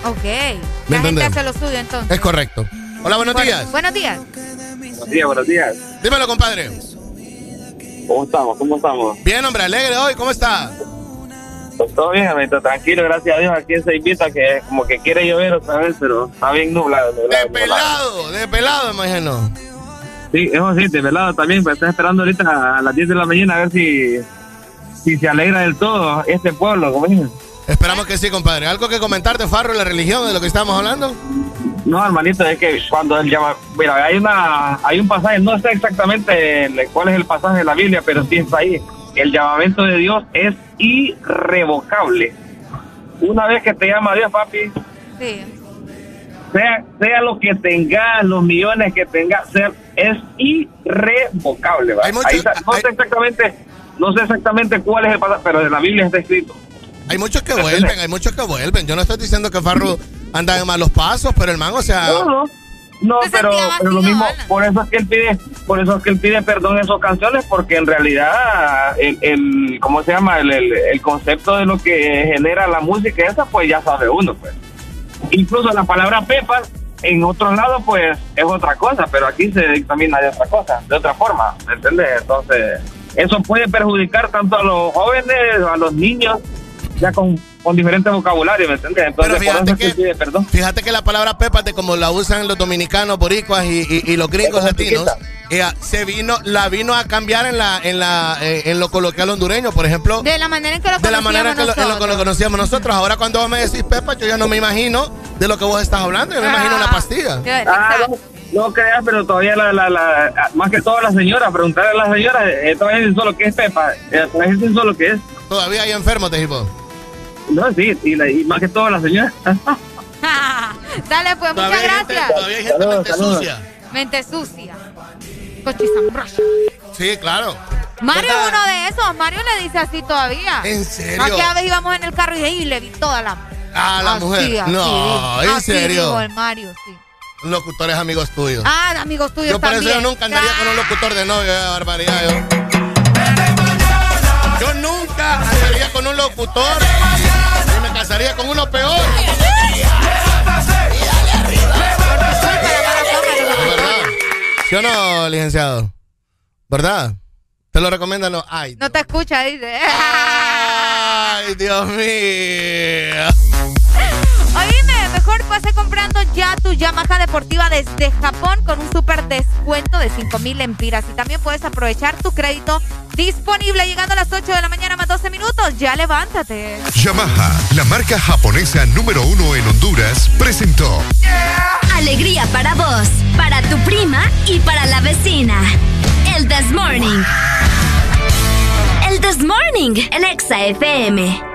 Ok. ¿Me La gente entendés? hace lo suyo entonces. Es correcto. Hola, buenos Bueno, días. Buenos días. Buenos días, buenos días. Dímelo, compadre. ¿Cómo estamos? ¿Cómo estamos? Bien, hombre, alegre hoy. ¿Cómo está? Pues todo bien, hermanito, tranquilo, gracias a Dios. Aquí se invita que como que quiere llover otra vez, pero está bien nublado. nublado, De nublado. pelado, de pelado, imagino. Sí, eso sí, de velado también, pero estoy esperando ahorita a las 10 de la mañana a ver si, si se alegra del todo este pueblo, como. Esperamos que sí, compadre. ¿Algo que comentar de Farro la religión de lo que estamos hablando? No, hermanito, es que cuando él llama, mira, hay una, hay un pasaje, no sé exactamente el- cuál es el pasaje de la Biblia, pero sí está ahí. El llamamiento de Dios es irrevocable. Una vez que te llama Dios, papi, Sí. sea, sea lo que tengas, los millones que tengas, sea, es irrevocable. ¿va? Hay muchos- Ahí está. no sé exactamente, no sé exactamente cuál es el pasaje, pero en la Biblia está escrito. Hay muchos que vuelven, hay muchos que vuelven. Yo no estoy diciendo que Farro anda en malos pasos, pero hermano, o sea. No, no. No, pero, pero lo mismo, por eso es que él pide, por eso es que él pide perdón en sus canciones, porque en realidad el, el ¿cómo se llama? El, el, el concepto de lo que genera la música esa, pues ya sabe uno, pues. Incluso la palabra pepas en otros lados, pues es otra cosa, pero aquí se dictamina de otra cosa, de otra forma, ¿me entiendes? Entonces, eso puede perjudicar tanto a los jóvenes, a los niños, ya con, con diferentes vocabularios, ¿me entiendes? Entonces, Pero por fíjate que pide perdón. Fíjate que la palabra pepa, de como la usan los dominicanos, boricuas y, y- y los gringos latinos, chiquita. eh, se vino, la vino a cambiar en la, en la, eh, en lo coloquial hondureño, por ejemplo, De la manera en que lo de la conocíamos manera que lo, en lo que lo nosotros. conocíamos nosotros. Ahora cuando vos me decís pepa, yo ya no me imagino de lo que vos estás hablando, yo me imagino una pastilla. Ah, no, no creas, pero todavía la, la, la- más que todas las señoras, preguntarle a las señoras, eh, todavía dicen solo que es Pepa, eh, todavía dicen solo que es. Todavía hay enfermos de hipo. No, sí, y, la- y más que todas las señoras. Dale, pues, muchas gente, gracias. todavía hay gente Saludos, mente saludos. sucia. Mente sucia. Cochizambrosa. Sí, claro. Mario es uno de esos. Mario le dice así todavía. ¿En serio? Aquella vez íbamos en el carro y ahí le vi toda la. Ah, la Así, mujer. así, no, en así serio. dijo el Mario, sí. Locutores amigos tuyos. Ah, amigos tuyos yo por eso también. yo nunca andaría con un locutor de novio, eh, barbaridad. Yo. Yo nunca casaría con un locutor. Casaría con uno peor. ¿Verdad? ¿Sí o no, licenciado? ¿Verdad? ¿Te lo recomiendan? No, Ay, No te escucha, dice. ay, Dios mío. Mejor pase comprando ya tu Yamaha deportiva desde Japón con un super descuento de 5 mil empiras. Y también puedes aprovechar tu crédito disponible llegando a las 8 de la mañana más 12 minutos. Ya levántate. Yamaha, la marca japonesa número uno en Honduras, presentó Alegría para vos, para tu prima y para la vecina. El This Morning. El This Morning, el Exa FM.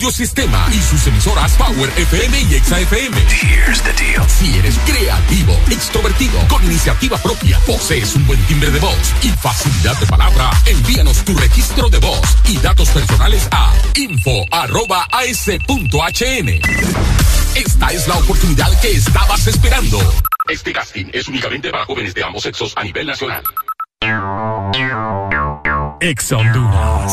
Audiosistema y sus emisoras Power FM y Exa FM. Here's the deal. Si eres creativo, extrovertido, con iniciativa propia, posees un buen timbre de voz y facilidad de palabra, envíanos tu registro de voz y datos personales a info.as.hn. Esta es la oportunidad que estabas esperando. Este casting es únicamente para jóvenes de ambos sexos a nivel nacional. Exa Honduras.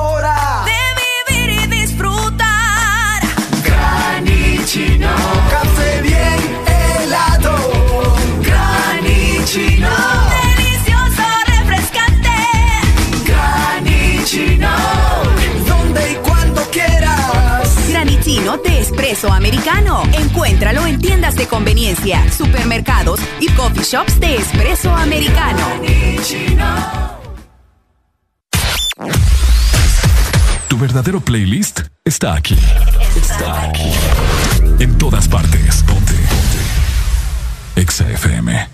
Espresso americano. Encuéntralo en tiendas de conveniencia, supermercados y coffee shops de espresso americano. Tu verdadero playlist está aquí. Está aquí. En todas partes. Ponte. Ponte. Exa FM.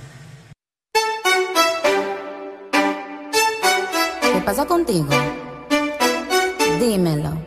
¿Qué pasa contigo? Dímelo.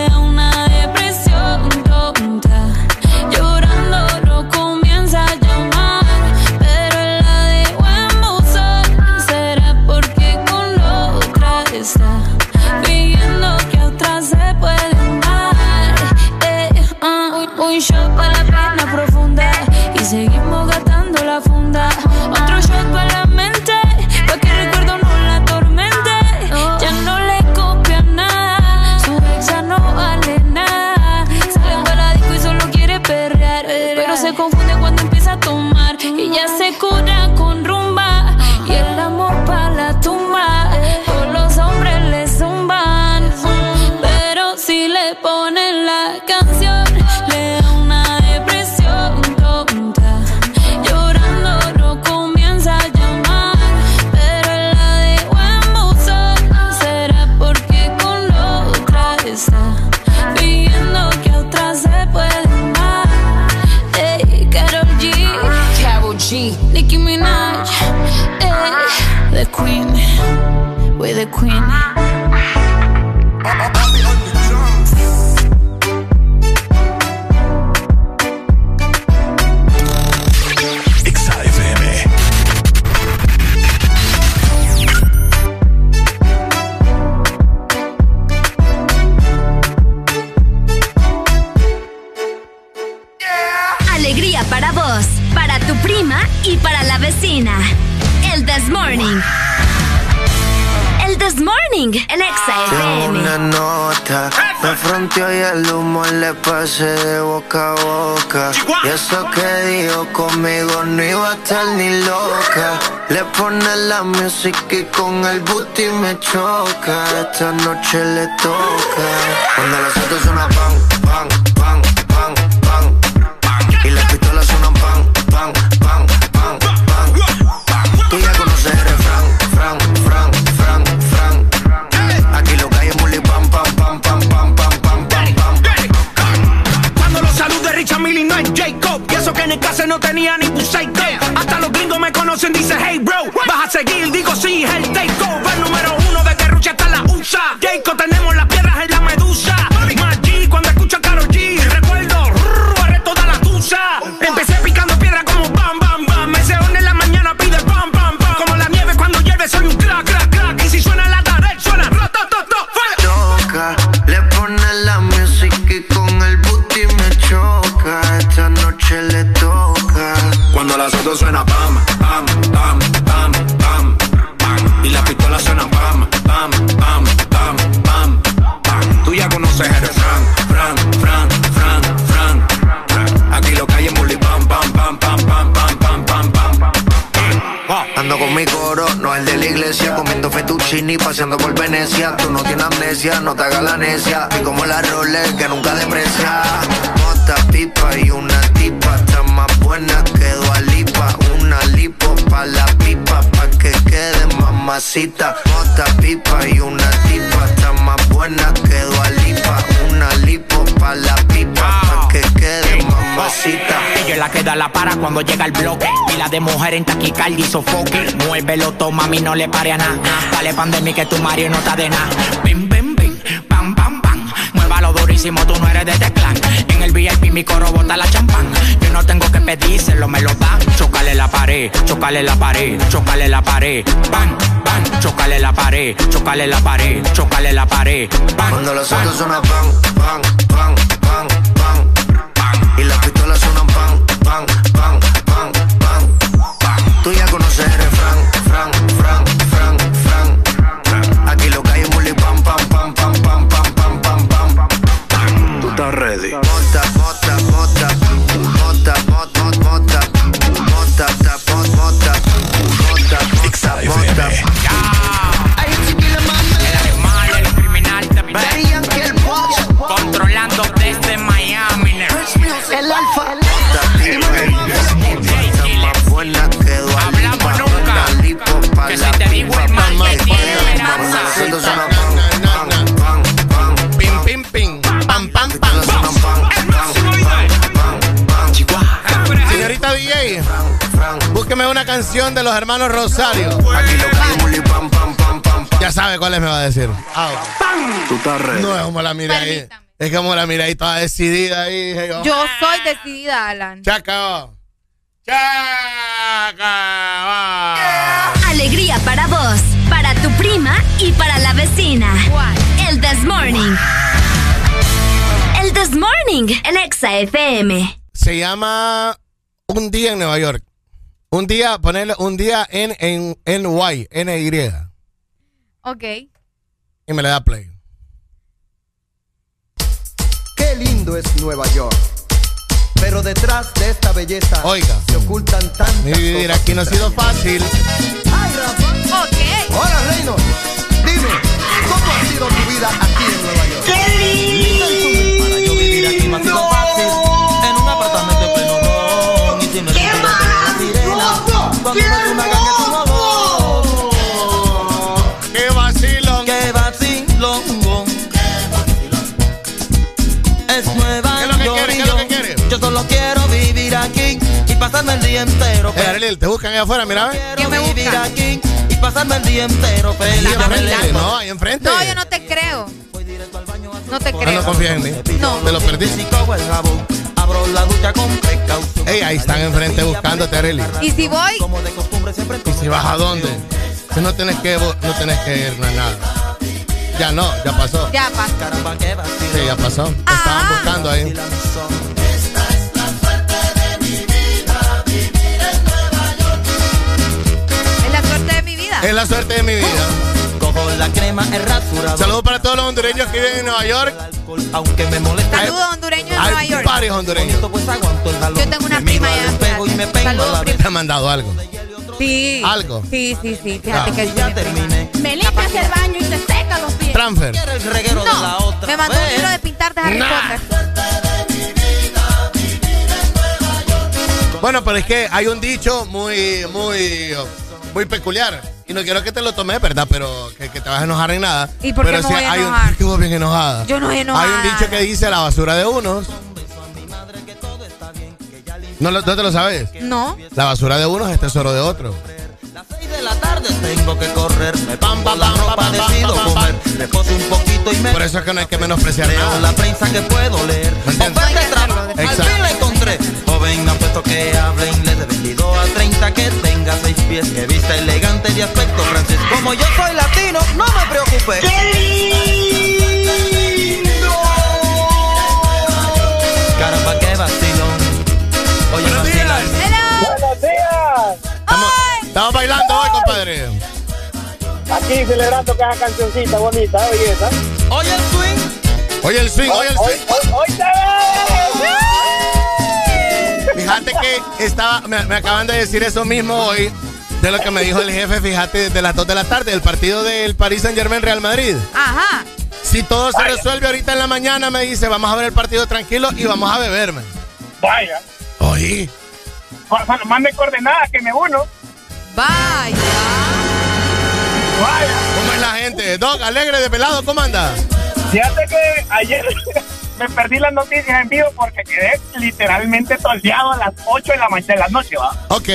Queen. Me fronteó y el humo le pasé de boca a boca. Y eso que dijo conmigo no iba a estar ni loca. Le pone la música y con el booty me choca. Esta noche le toca. Cuando pan, pan, no te hagas la necia. Y como la Rolex que nunca deprecia. Mota, pipa y una tipa. Está más buena que Lipa. Una lipo pa' la pipa, pa' que quede mamacita. Mota, pipa y una tipa. Está más buena que Lipa. Una lipo pa' la pipa, pa' que quede mamacita. Ella es la que da la para cuando llega el bloque. Pila de mujer en taquicardia y sofoque. Muévelo, toma, mami, no le pare a nada. Dale pandemia que tu Mario no está de nada. Durísimo, tú no eres de teclán. En el VIP mi coro bota la champán. Yo no tengo que pedírselo, me lo dan. Chocale la pared, chocale la pared, chocale la pared. Bam, bam, chocale la pared, chocale la pared, chocale la pared. Bam, Cuando los autos suenan pan, pan, canción de los hermanos Rosario. Ya sabe cuáles me va a decir. Ah, Tú estás ready. No es como la mira ahí. Es como la mira ahí toda decidida ahí. Yo soy decidida, Alan. Chaca. Alegría para vos, para tu prima y para la vecina. El This Morning. El This Morning, el Exa FM. Se llama Un día en Nueva York. Un día, ponerle un día en, en, en Y, N-Y. Ok. Y me le da play. Qué lindo es Nueva York. Pero detrás de esta belleza Oiga. se ocultan tantas Mi vivir aquí no ha sido fácil. Ay, Rafa. Ok. Hola, Reino. Dime, ¿cómo ha sido tu vida aquí en Nueva York? ¡Qué Para yo vivir aquí no ha sido fácil. Pasarme el día entero. Eh, Arely, te buscan allá afuera, mira. ve. Quiero vivir aquí y pasarme el día entero feliz. Ahí enfrente, No, ahí enfrente. No, yo no te creo. No te Ah, creo. no confías en mí. No. Te lo perdí. Abro la ducha con precaución. Ey, ahí están enfrente buscándote, Arely. Y si voy, Como de costumbre siempre ¿Y si vas a dónde? Si no tienes que, no tienes que ir a nada. Ya no, ya pasó. ya qué vacilón. Sí, ya pasó. Te estaban buscando ahí. Es la suerte de mi vida. Cojo la crema, el rasurador. Saludos para todos los hondureños que viven en Nueva York. Aunque me molesta. Saludos hondureños en Nueva Hay York. varios hondureños. Pues. Yo tengo una prima al ya. espejo y me pego Saludos, Te han mandado algo. Sí. ¿Algo? Sí, sí, sí. Fíjate Ah. que Ya terminé. Me limpias el baño y te seca los pies. Transfer. Quiero el reguero de la No, otra. me mandó un libro de pintar de Harry Nah. Potter. Bueno, pero es que hay un dicho muy, muy, muy peculiar. Y no quiero que te lo tomes, ¿verdad? Pero que, que te vas a enojar en nada. ¿Y por qué pero me sí voy a hay enojar? un que vos bien enojada. Yo no soy enojada. Hay un dicho que dice la basura de unos. ¿No, lo- no te lo sabes? No. La basura de unos es tesoro de otros. Las seis de la tarde tengo que correr. Me pongo la ropa, decido comer. Reposo un poquito y me Por eso es que no hay que menospreciar leo nada. la prensa que puedo leer. ¿Me entiendes? Oferta de trabajo, al Exacto. fin la encontré. Joven, apuesto que hable inglés de 22 a 30, que tenga seis pies, que vista elegante de aspecto francés. Como yo soy latino, no me preocupe. Caramba, qué vacilón. Oye, Buenos vacilan. Buenos días. Estamos, estamos bailando hoy, compadre. Aquí celebrando cada cancioncita bonita, oye esa. Oye el swing. Oye el swing, oye el Hoy, swing. hoy, hoy te Fíjate que estaba, me, me acaban de decir eso mismo hoy. De lo que me dijo el jefe, fíjate, de las 2 de la tarde, el partido del Paris Saint Germain Real Madrid. Ajá. Si todo se resuelve ahorita en la mañana, me dice, vamos a ver el partido tranquilo y vamos a beberme. Vaya. Oye. Cuando mande coordenadas que me uno. Vaya. Vaya. ¿Cómo es la gente? Doc, alegre de pelado, ¿cómo anda? Fíjate que ayer me perdí las noticias en vivo porque quedé literalmente toleado a las 8 de la mañana de la noche, ¿va? Ok.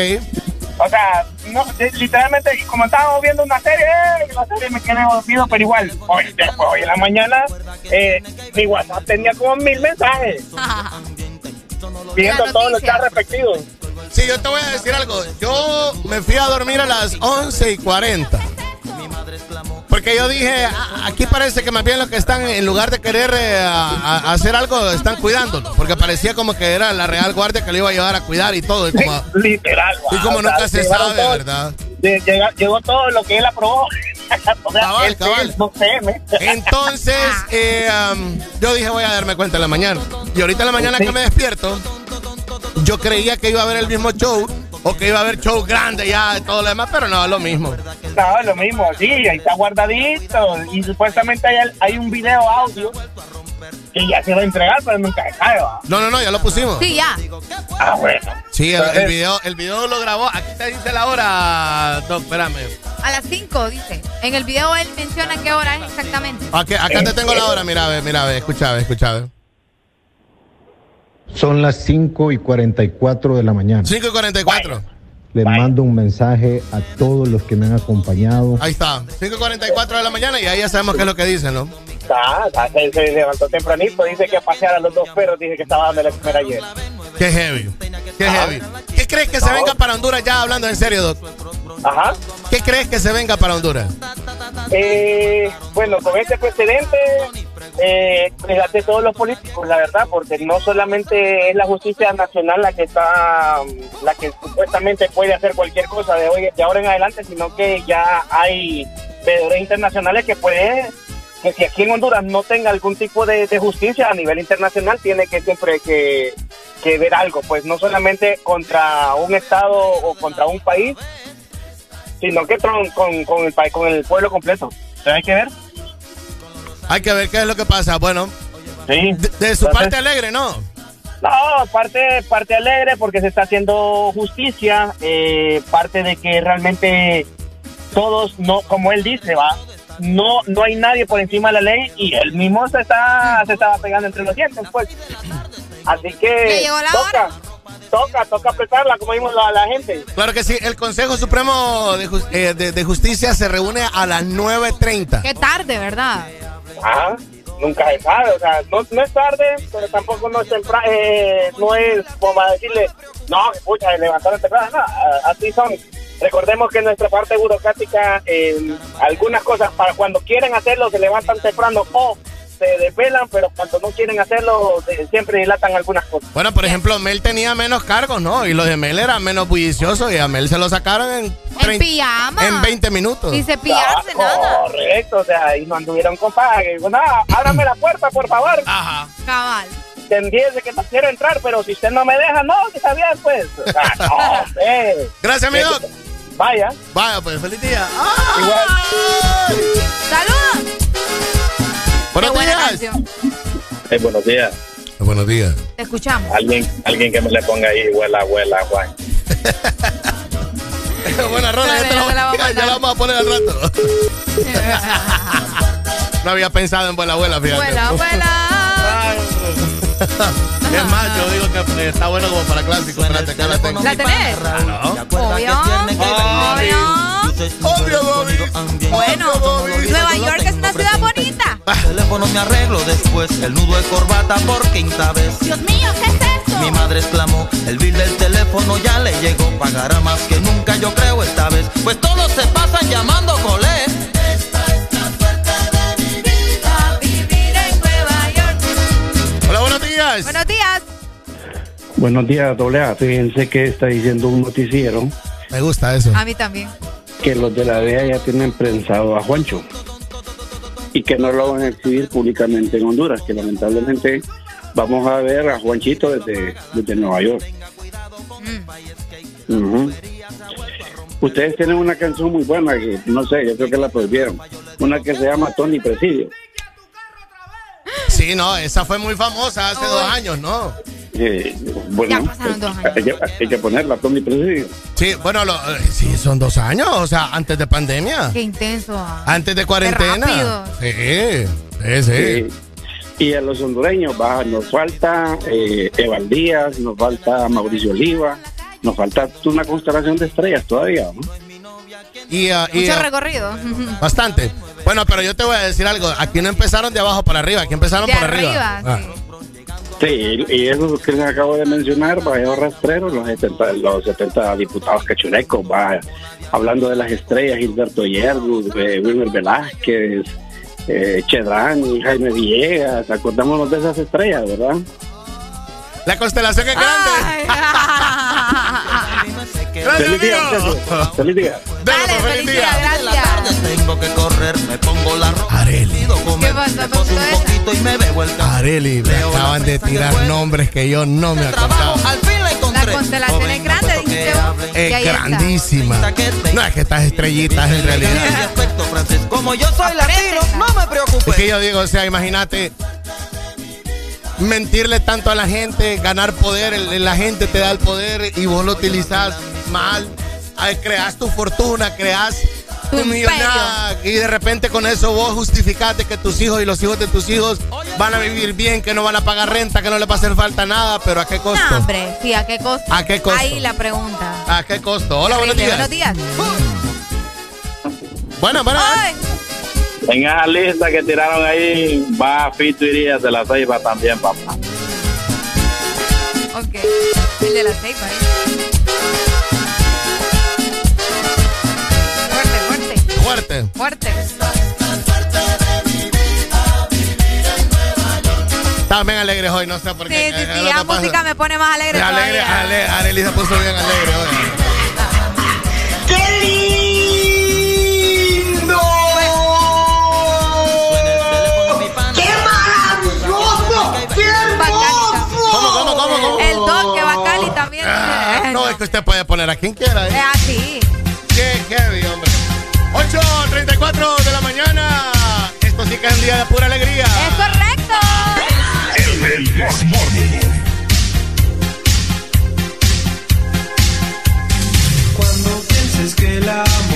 O sea, no, de- literalmente, como estábamos viendo una serie, eh, la serie me quedé dormido, pero igual, hoy, después, hoy en la mañana, eh, mi WhatsApp tenía como mil mensajes. Viendo todos los chats respectivos. Sí, yo te voy a decir algo. Yo me fui a dormir a las 11 y 40. Porque yo dije, "Ah, aquí parece que más bien los que están, en lugar de querer eh, a- a hacer algo, están cuidándolo. Porque parecía como que era la Real Guardia que le iba a llevar a cuidar y todo. Y como, Literal, y como o sea, nunca se sabe, todo- ¿verdad? llegó todo lo que él aprobó. o sea, Cabal, él- cabal. él, no sé, me- Entonces, eh, um, yo dije, voy a darme cuenta en la mañana. Y ahorita en la mañana que me despierto, yo creía que iba a haber el mismo show o que iba a haber show grande ya de todo lo demás, pero no, es lo mismo. No, es lo mismo, sí, ahí está guardadito. Y supuestamente hay, hay un video audio que ya se va a entregar, pero nunca se sabe, ¿va? No, no, no, ya lo pusimos. Sí, ya. Ah, bueno. Sí, el, video, el video lo grabó. Aquí te dice la hora, Doc, espérame. A las 5, dice. En el video él menciona qué hora es exactamente. Aquí, acá te tengo la hora, mira, ve, mira, ve, escucha, ve, escucha, ve. Son las 5 y 44 de la mañana. 5 y 44. Les mando un mensaje a todos los que me han acompañado. Ahí está, 5 y 44 de la mañana y ahí ya sabemos qué es lo que dicen, ¿no? Está, está, se, se levantó tempranito, dice que a pasear a los dos perros, dice que estaba dando la comer ayer. Qué heavy, qué heavy. ¿Qué crees que se venga para Honduras ya hablando en serio, Doc? Ajá. ¿Qué crees que se venga para Honduras? Eh, bueno, con este precedente, eh, fíjate todos los políticos, la verdad, porque no solamente es la justicia nacional la que está, la que supuestamente puede hacer cualquier cosa de hoy, de ahora en adelante, sino que ya hay veedores internacionales que pueden, que si aquí en Honduras no tenga algún tipo de, de justicia a nivel internacional, tiene que siempre que, que ver algo, pues no solamente contra un estado o contra un país, sino que con, con, el con el pueblo completo. Entonces hay que ver. Hay que ver qué es lo que pasa. Bueno, Sí. de, de su parte alegre, ¿no? No, parte, parte alegre porque se está haciendo justicia, eh, parte de que realmente todos, no, como él dice, va, no, no hay nadie por encima de la ley y él mismo se está, se estaba pegando entre los dientes, pues. Así que llegó la toca, toca, toca apretarla, como vimos la, la gente. Claro que sí. El Consejo Supremo de, Jus- eh, de- de Justicia se reúne a las 9.30. Qué tarde, ¿verdad? Ah, nunca se sabe, o sea, no, no es tarde, pero tampoco no es temprano, eh, no es como a decirle, no, escucha, se levantaron temprano, no, así son. Recordemos que nuestra parte burocrática, eh, algunas cosas, para cuando quieren hacerlo, se levantan temprano o se desvelan, pero cuando no quieren hacerlo, de- siempre dilatan algunas cosas. Bueno, por ejemplo, Mel tenía menos cargos, ¿no? Y los de Mel eran menos bulliciosos y a Mel se lo sacaron en, En 30 pijama. en 20 minutos. Sin cepillarse, Ah, nada. Correcto, o sea, y no anduvieron con pague. Bueno, ábrame la puerta, por favor. Ajá. Cabal. Entiende que no quiero entrar, pero si usted no me deja, no, que está bien, pues. O sea, no. Gracias, mi Doc. Vaya. Vaya, pues feliz día. ¡Saludos! Buenos Qué buena días. canción. Eh, buenos días. Buenos días. Te escuchamos. Alguien, alguien que me le ponga ahí, huela, huela, Juan. Buena rola, ya, te la, la vamos a ya la vamos a poner al rato. no había pensado en buena abuela, fíjate. Vuela, vuela. Es más, yo digo que eh, está bueno como para clásico. Espérate, acá la tengo. ¿La tenés? Obvio. Obvio. Obvio. Bueno, Nueva York es una ciudad bonita. Teléfono me arreglo después, el nudo de corbata por quinta vez. Dios mío, ¿qué es eso? Mi madre exclamó, el bill del teléfono ya le llegó, pagará más que nunca yo creo esta vez, pues todos se pasan llamando colé. Días. Buenos días. Buenos días, doble A. Fíjense que está diciendo un noticiero Me gusta eso. A mí también. que los de la DEA ya tienen prensado a Juancho y que no lo van a exhibir públicamente en Honduras, que lamentablemente vamos a ver a Juanchito desde, desde Nueva York. Ujú. Ustedes tienen una canción muy buena que no sé, yo creo que la prohibieron. Una que se llama Tony Presidio. Sí, no, esa fue muy famosa hace dos años, ¿no? Eh, bueno, Ya pasaron dos años. hay, que, hay que ponerla, Tony Presidio. Sí, bueno, lo- eh, sí, son dos años, o sea, antes de pandemia. Qué intenso. ah. Antes de cuarentena. rápido. Sí, sí, sí. Y a los hondureños va, nos falta eh, Eval Díaz, nos falta Mauricio Oliva, nos falta una constelación de estrellas todavía. ¿no? Y, ah, y, Mucho ah, recorrido. bastante. Bueno, pero yo te voy a decir algo. Aquí no empezaron de abajo para arriba, aquí empezaron De por arriba, arriba. Ah. Sí, y y eso que les acabo de mencionar, Vallejo Rastrero, los 70, los 70 diputados cachurecos, va hablando de las estrellas, Gilberto Yergus, eh, Wilmer Velázquez, eh, Chedrani, Jaime Villegas, acordémonos de esas estrellas, ¿verdad? La constelación es grande. Gracias, Feliz día. Feliz día. Dale, feliz día, gracias. Tengo que correr, me pongo la ropa. Areli. ¿Qué pasa? ¿Te gustó esa? poquito y me bebo el Areli, me acaban de tirar nombres que yo no me acordaba. Al fin la encontré. La constelación es grande, dijiste vos. Y Es grandísima. No es que estas estrellitas en realidad. Como yo soy latino, no me preocupes. Es que yo digo, o sea, imagínate mentirle tanto a la gente, ganar poder, el- la gente te da el poder y vos lo utilizas mal. Ay, creas tu fortuna, creas tu millonada y de repente con eso vos justificaste que tus hijos y los hijos de tus hijos van a vivir bien, que no van a pagar renta, que no les va a hacer falta nada, pero ¿a qué costo? No, hombre, sí, ¿a qué costo? ¿A qué costo? Ahí la pregunta. ¿A qué costo? Hola, buenos días. Buenos días. Bueno, bueno. En esa lista que tiraron ahí va Fito Irías de la Ceiba también, papá. Ok. El de la ceiba, ¿eh? Fuerte, fuerte. Fuerte. Fuerte. También alegres hoy, no sé por Sí, qué. sí, sí, lo la pasa- música me pone más alegre Alegre, todavía. ale, Arely se puso bien alegre hoy. ¡Qué lindo! Cómo? El toque Bacali también. Ah, no, es que usted puede poner a quien quiera. Es ¿eh? así. Qué heavy, hombre. 8.34 de la mañana. Esto sí que es un día de pura alegría. Es correcto. El, el. Cuando pienses que el amor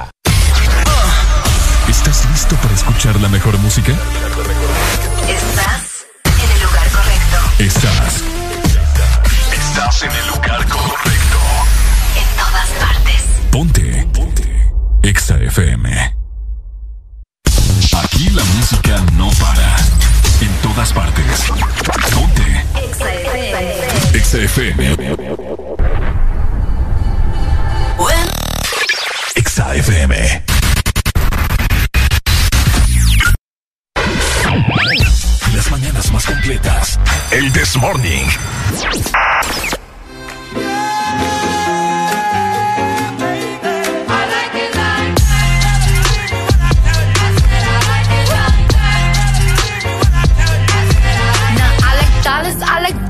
¿Estás listo para escuchar la mejor música? Estás en el lugar correcto. Estás. Estás en el lugar correcto. En todas partes. Ponte. Ponte. Exa FM. Aquí la música no para. En todas partes. Ponte. Exa FM. Exa FM. Exa FM. Mañanas más completas. El This Morning.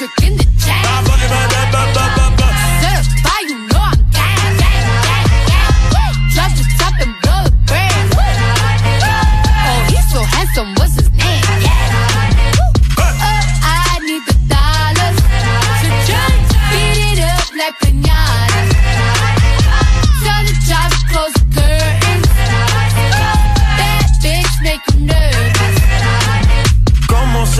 In district in the chain.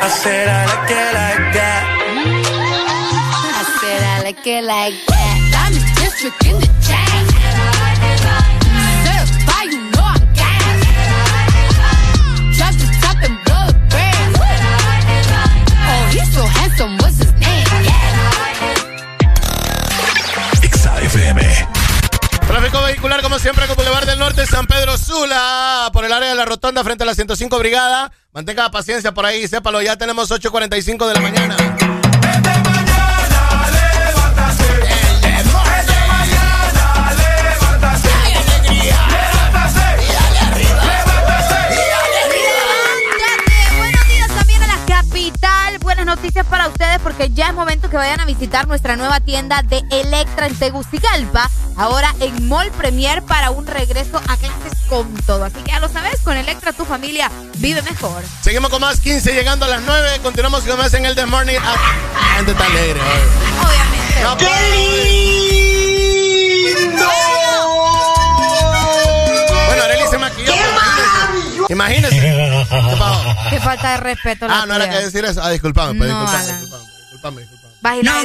I said I like it like that. I said I like it like that. Diamond district in the chain. Vehicular, como siempre, con Boulevard del Norte, San Pedro Sula, por el área de la rotonda frente a la 105 Brigada. Mantenga paciencia por ahí, sépalo, ya tenemos 8.45 de la mañana. Noticias para ustedes porque ya es momento que vayan a visitar nuestra nueva tienda de Electra en Tegucigalpa. Ahora en Mall Premier para un regreso a clases con todo. Así que ya lo sabes, con Electra tu familia vive mejor. Seguimos con más 15 llegando a las 9. Continuamos con más en el The Morning. Ah, gente tan alegre. Obviamente. No, ¡Qué lindo! Bueno, Arely se maquilló. pues, Imagínese. ¿Qué falta de respeto. la Ah, no era tuya. que decir eso. Ah, disculpame, pues, No, disculpame, no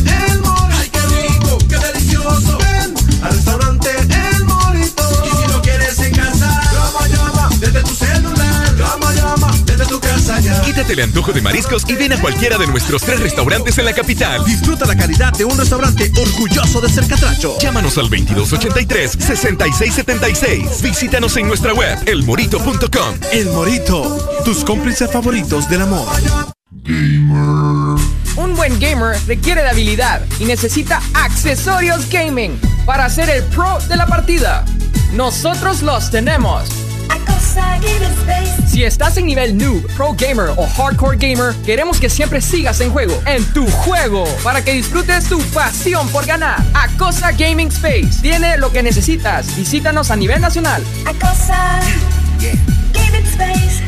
Quítate el antojo de mariscos y ven a cualquiera de nuestros tres restaurantes en la capital. Disfruta la calidad de un restaurante orgulloso de ser catracho. Llámanos al 2283-6676. Visítanos en nuestra web, elmorito.com. El Morito, tus cómplices favoritos del amor. Un buen gamer requiere de habilidad y necesita accesorios gaming para ser el pro de la partida. Nosotros los tenemos. Si estás en nivel noob, pro gamer o hardcore gamer, queremos que siempre sigas en juego, en tu juego, para que disfrutes tu pasión por ganar. Acosa Gaming Space tiene lo que necesitas. Visítanos a nivel nacional. Acosa Gaming Space.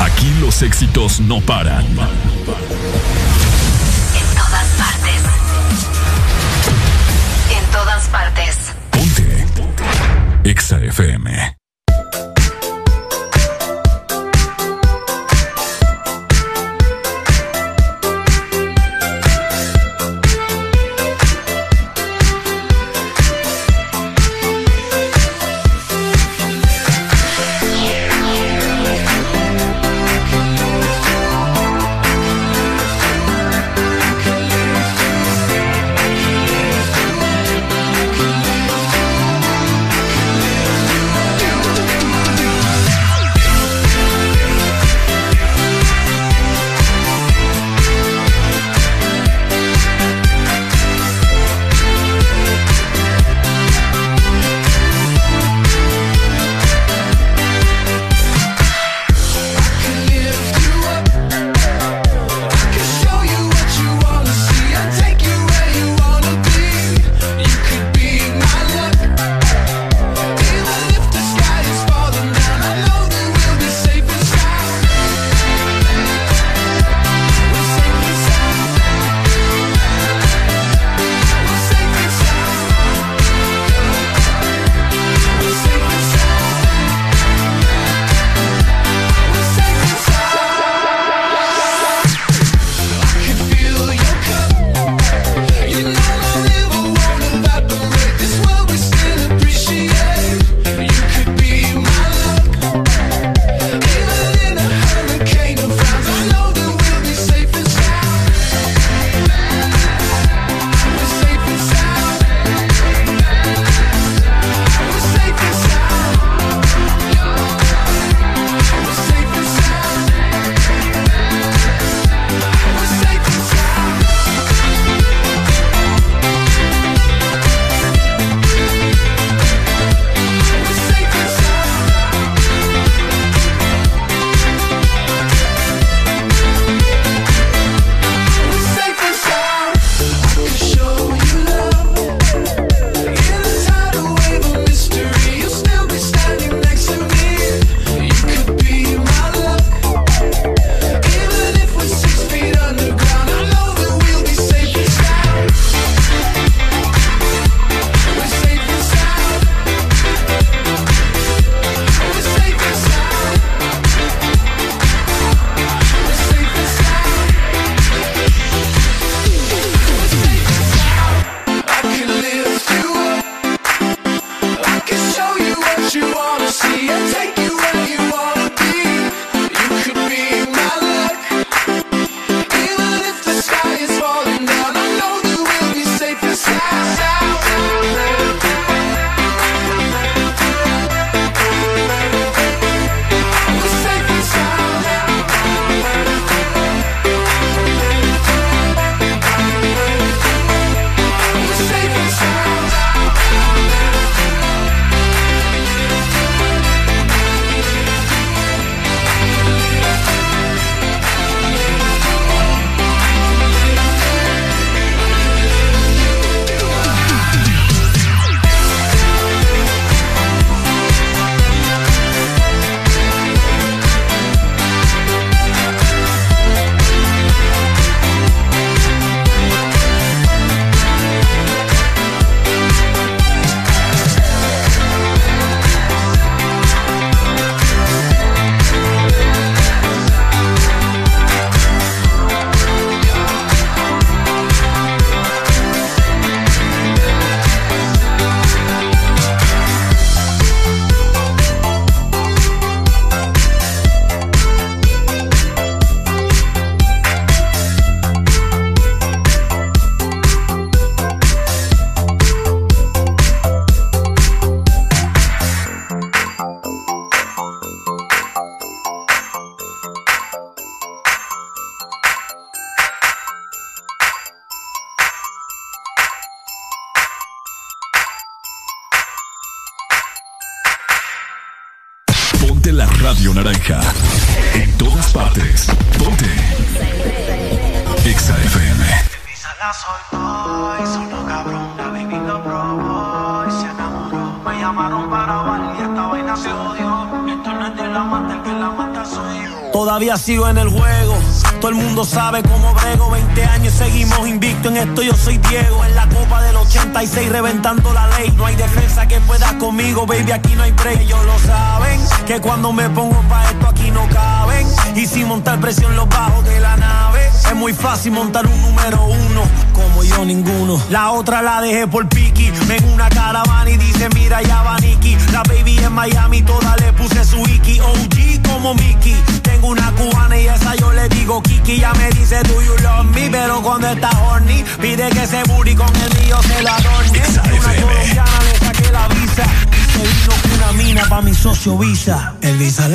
Aquí los éxitos no paran. EXA FM.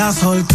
La soltó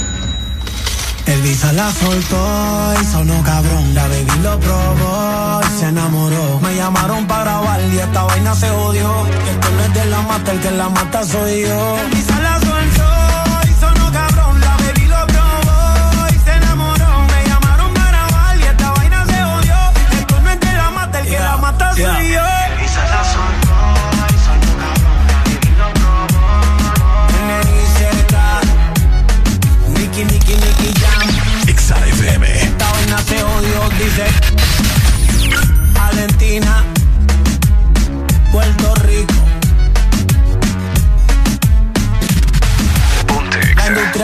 El visa la soltó y sonó cabrón. La baby lo probó y se enamoró. Me llamaron para grabar y esta vaina se odió. Esto no es de la mata, el que la mata soy yo. El visa la soltó y sonó cabrón. La baby lo probó y se enamoró. Me llamaron para grabar y esta vaina se odió. Esto no es de la mata, el que la mata soy yo.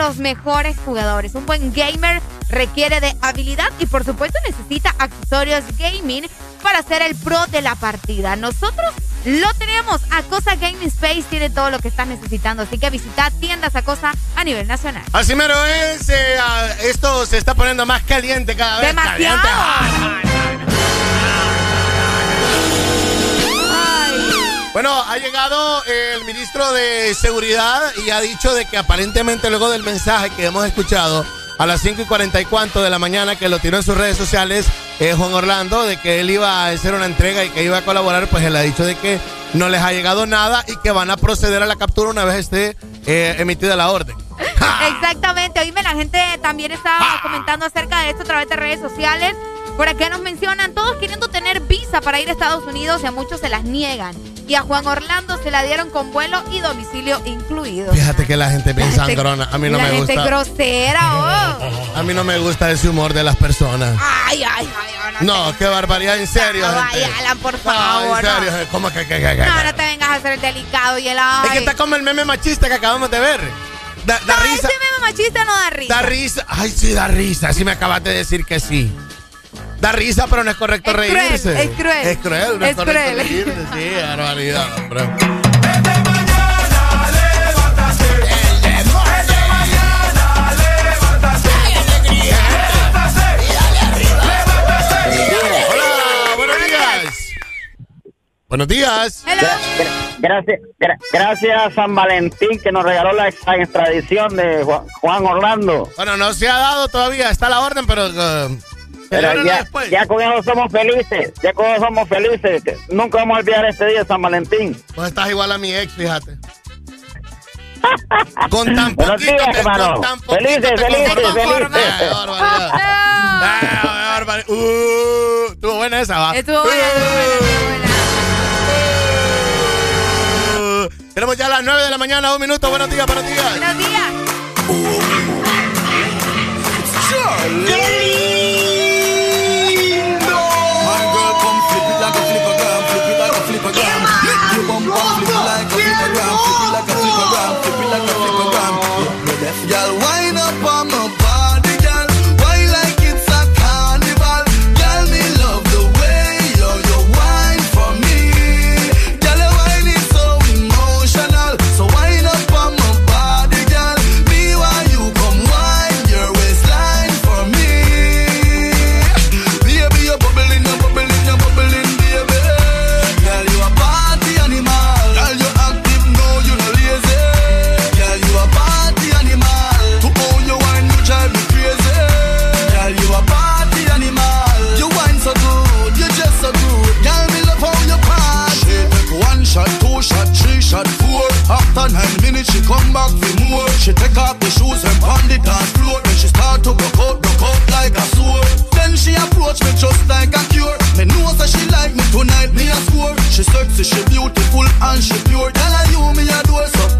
los mejores jugadores. Un buen gamer requiere de habilidad y por supuesto necesita accesorios gaming para ser el pro de la partida. Nosotros lo tenemos. Acosa Gaming Space tiene todo lo que estás necesitando, así que visita tiendas Acosa a nivel nacional. Así mero es. eh, esto se está poniendo más caliente cada vez. Demasiado. Caliente. Bueno, ha llegado el ministro de Seguridad y ha dicho de que aparentemente luego del mensaje que hemos escuchado a las 5 y 40 y cuanto de la mañana que lo tiró en sus redes sociales, eh, Juan Orlando, de que él iba a hacer una entrega y que iba a colaborar, pues él ha dicho de que no les ha llegado nada y que van a proceder a la captura una vez esté eh, emitida la orden. Exactamente. Oíme, la gente también estaba comentando acerca de esto a través de redes sociales. Por acá nos mencionan todos queriendo tener visa para ir a Estados Unidos y a muchos se las niegan. Y a Juan Orlando se la dieron con vuelo y domicilio incluido. Fíjate que la gente piensa androna. A mí no la me gente gusta. grosera, oh. A mí no me gusta ese humor de las personas. Ay, ay, ay. No, qué barbaridad, en serio. No, gente. vaya, Alan, por No, favor. en serio, no. ¿cómo que, que, que, que? No, no te vengas a hacer el delicado y el ay. Es que está como el meme machista que acabamos de ver. Da, da no, risa. ese meme machista no da risa. Da risa. Ay, sí, da risa. Sí me acabas de decir que sí. Da risa, pero no es correcto es reírse. Cruel, es cruel. Es cruel, no es, es correcto cruel. reírse. Sí, barbaridad, hombre. Buenos días. Gracias, gra gracias a San Valentín que nos regaló la extradición de Juan Orlando. Bueno, no se ha dado todavía, está la orden, pero eh, pero ya, ya con eso somos felices, ya con eso somos felices. Nunca vamos a olvidar este día, de San Valentín. Pues estás igual a mi ex, fíjate. Con tan poquito, días, te, con tan poquito felices, te felices, felices. Ah, no. uh, estuvo buena esa, va. Estuvo buena, estuvo buena. Uh, tenemos ya las 9 de la mañana, un minuto. Buenos días, buenos días. Buenos días. me just like a cure. Me know that she like me tonight, me a score. She sexy, she beautiful, and she pure. Tell her you me a do so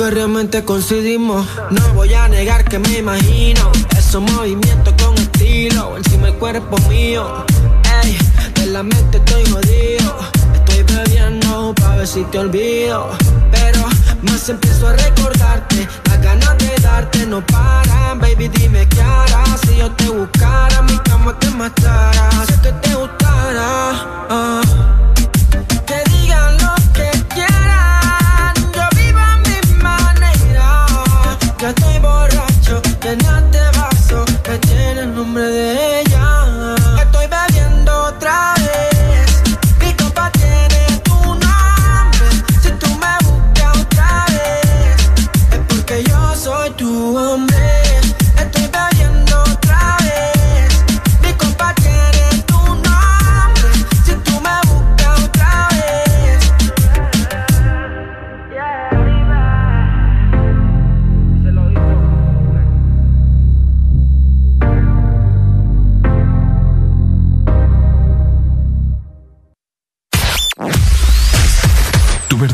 Porque realmente coincidimos. No voy a negar que me imagino esos movimientos con estilo. Encima el cuerpo mío. Ey, de la mente estoy jodido. Estoy bebiendo pa' ver si te olvido. Pero más empiezo a recordarte. Las ganas de darte no paran. Baby, dime qué harás si yo te buscara. Mi cama te matara. Que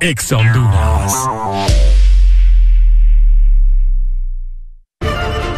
Exa Honduras.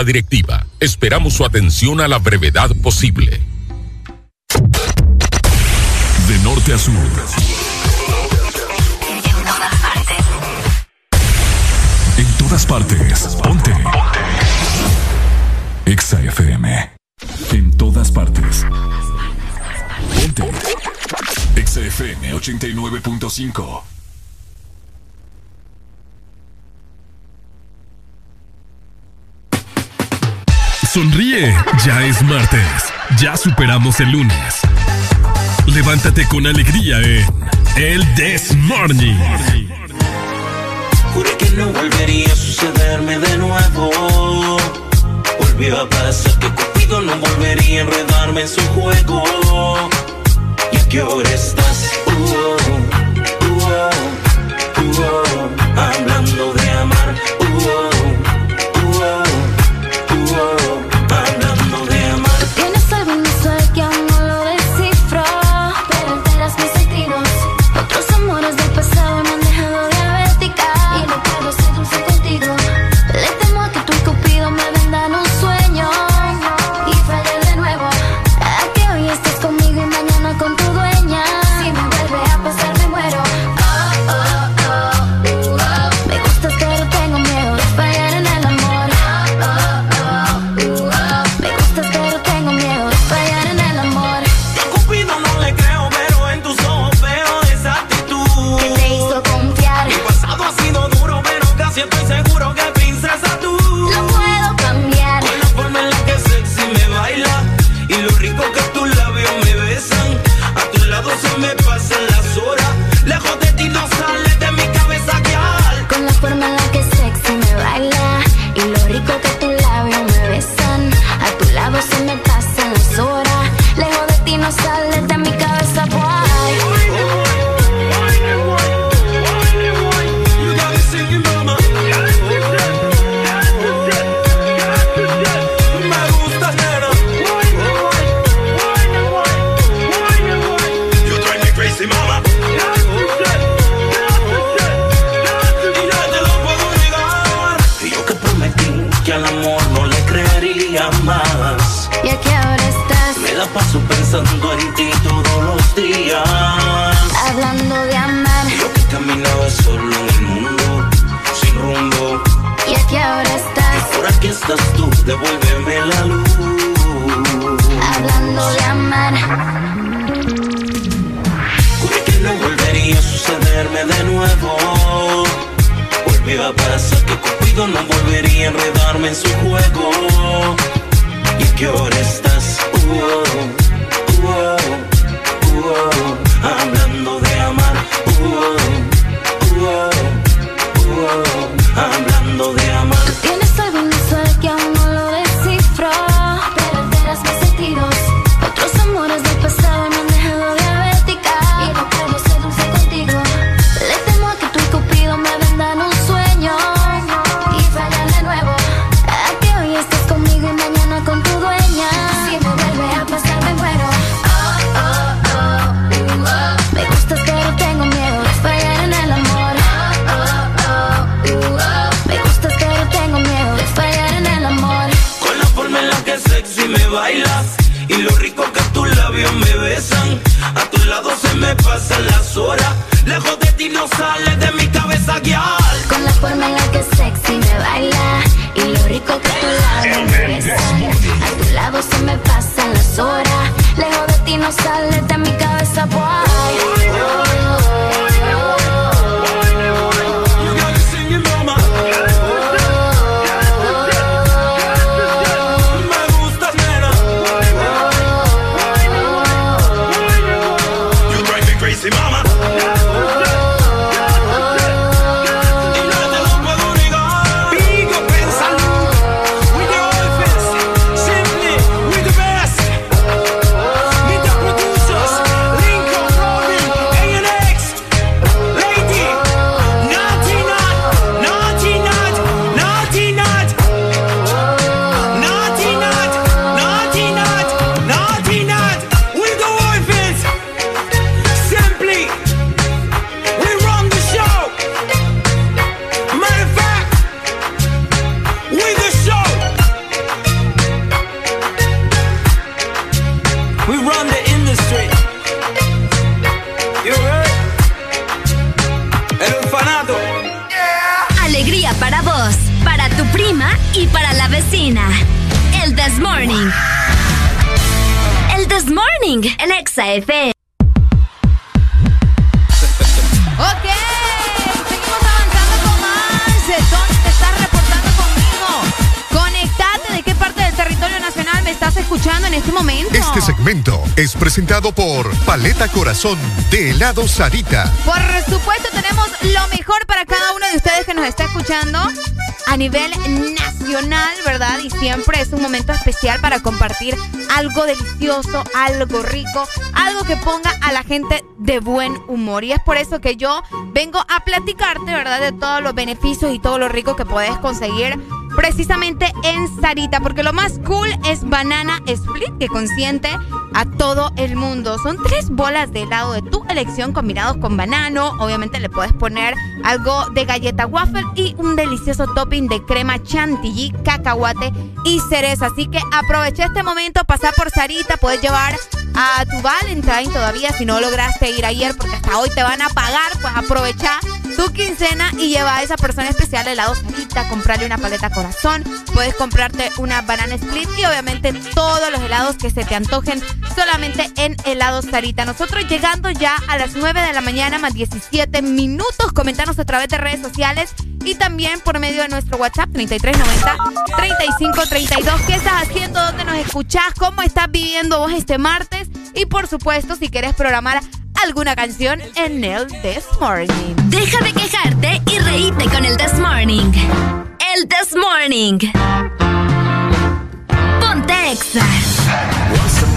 Directiva, esperamos su atención a la brevedad posible. De norte a sur. En todas partes. Ponte. Exa FM. En todas partes. Ponte. Exa FM 89.5. sonríe. Ya es martes. Ya superamos el lunes. Levántate con alegría en El This Morning. Juré que no volvería a sucederme de nuevo. Volvió a pasar que Cupido no volvería a enredarme en su juego. ¿Y a qué hora estás? Uh -oh, uh hablando devuélveme la luz. Hablando de amar. Juré que no volvería a sucederme de nuevo. Volvió a pasar que Cupido no volvería a enredarme en su juego. ¿Y a qué hora estás? Uh -oh, uh -oh, uh -oh, hablando de amar. Uh, uh, hablando de amar. presentado por Paleta Corazón de helado Sarita. Por supuesto, tenemos lo mejor para cada uno de ustedes que nos está escuchando a nivel nacional, ¿verdad? Y siempre es un momento especial para compartir algo delicioso, algo rico, algo que ponga a la gente de buen humor. Y es por eso que yo vengo a platicarte, ¿verdad? De todos los beneficios y todo lo rico que puedes conseguir precisamente en Sarita, porque lo más cool es Banana Split, que consiente a todo el mundo. Son tres bolas de helado de tu elección combinados con banano. Obviamente le puedes poner algo de galleta waffle y un delicioso topping de crema chantilly, cacahuate y cereza. Así que aprovecha este momento, pasa por Sarita, puedes llevar a tu Valentine todavía si no lograste ir ayer porque hasta hoy te van a pagar, pues aprovecha tu quincena y lleva a esa persona especial helado Sarita, comprarle una paleta corazón, puedes comprarte una banana split y obviamente todos los helados que se te antojen solamente en helado Sarita. Nosotros llegando ya a las 9 de la mañana más 17 minutos, comentanos a través de redes sociales y también por medio de nuestro WhatsApp 3390 3532. ¿Qué estás haciendo? ¿Dónde nos escuchás? ¿Cómo estás viviendo vos este martes? Y por supuesto, si quieres programar alguna canción en el This Morning. Deja de quejarte y reíte con el This Morning. El This Morning. Ponte Exa.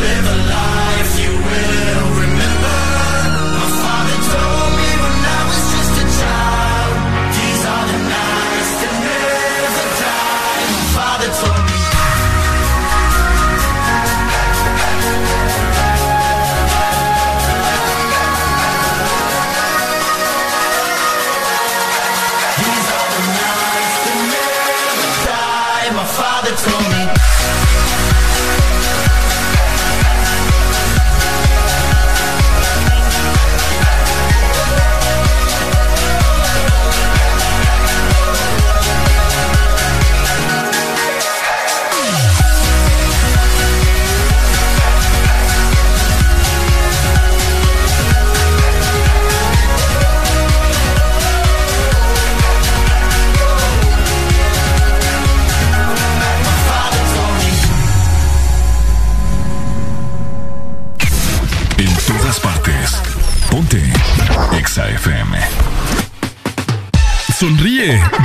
live a life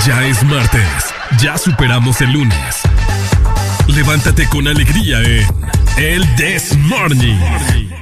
Ya es martes. Ya superamos el lunes. Levántate con alegría en El This Morning.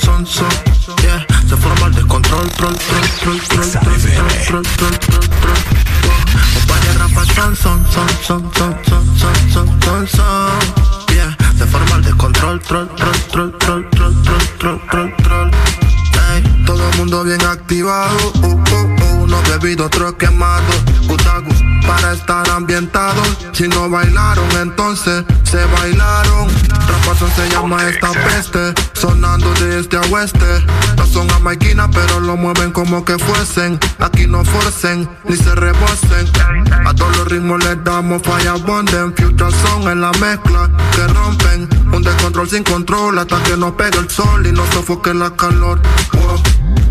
son, son, yeah. Se forma el descontrol, troll, troll, troll, troll, troll, troll, troll, troll, troll, Compañía rapa son, son, son, son, son, son, son, son, son, son, yeah. Se forma el descontrol, troll, troll, troll, troll, troll, troll, troll, troll, Todo el mundo bien activado, uh, uh, uh, no bebido, otro quemado, estar ambientados. Si no bailaron, entonces se bailaron. Trapazón se llama esta peste, sonando de este a oeste. No son jamaiquinas, pero lo mueven como que fuesen. Aquí no forcen, ni se rebosen. A todos los ritmos les damos falla bonden. Future son en la mezcla que rompen. Un descontrol sin control hasta que nos pega el sol y nos sofoque la calor. Oh.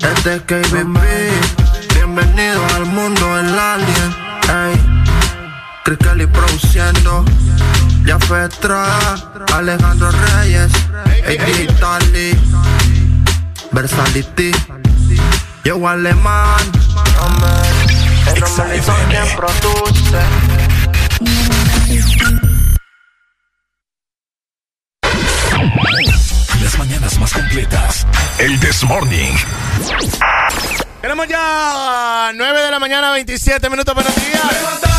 Este es KBB. Bienvenido al mundo del alien. Ey, Chris Kelly produciendo. Ya Estrada, Alejandro Reyes, AJ Tali, Versality, yo Alemán, hombre, el Romelito quien produce. Las mañanas más completas. El This Morning. Tenemos ya 9 de la mañana, 27 minutos. Buenos días. Toda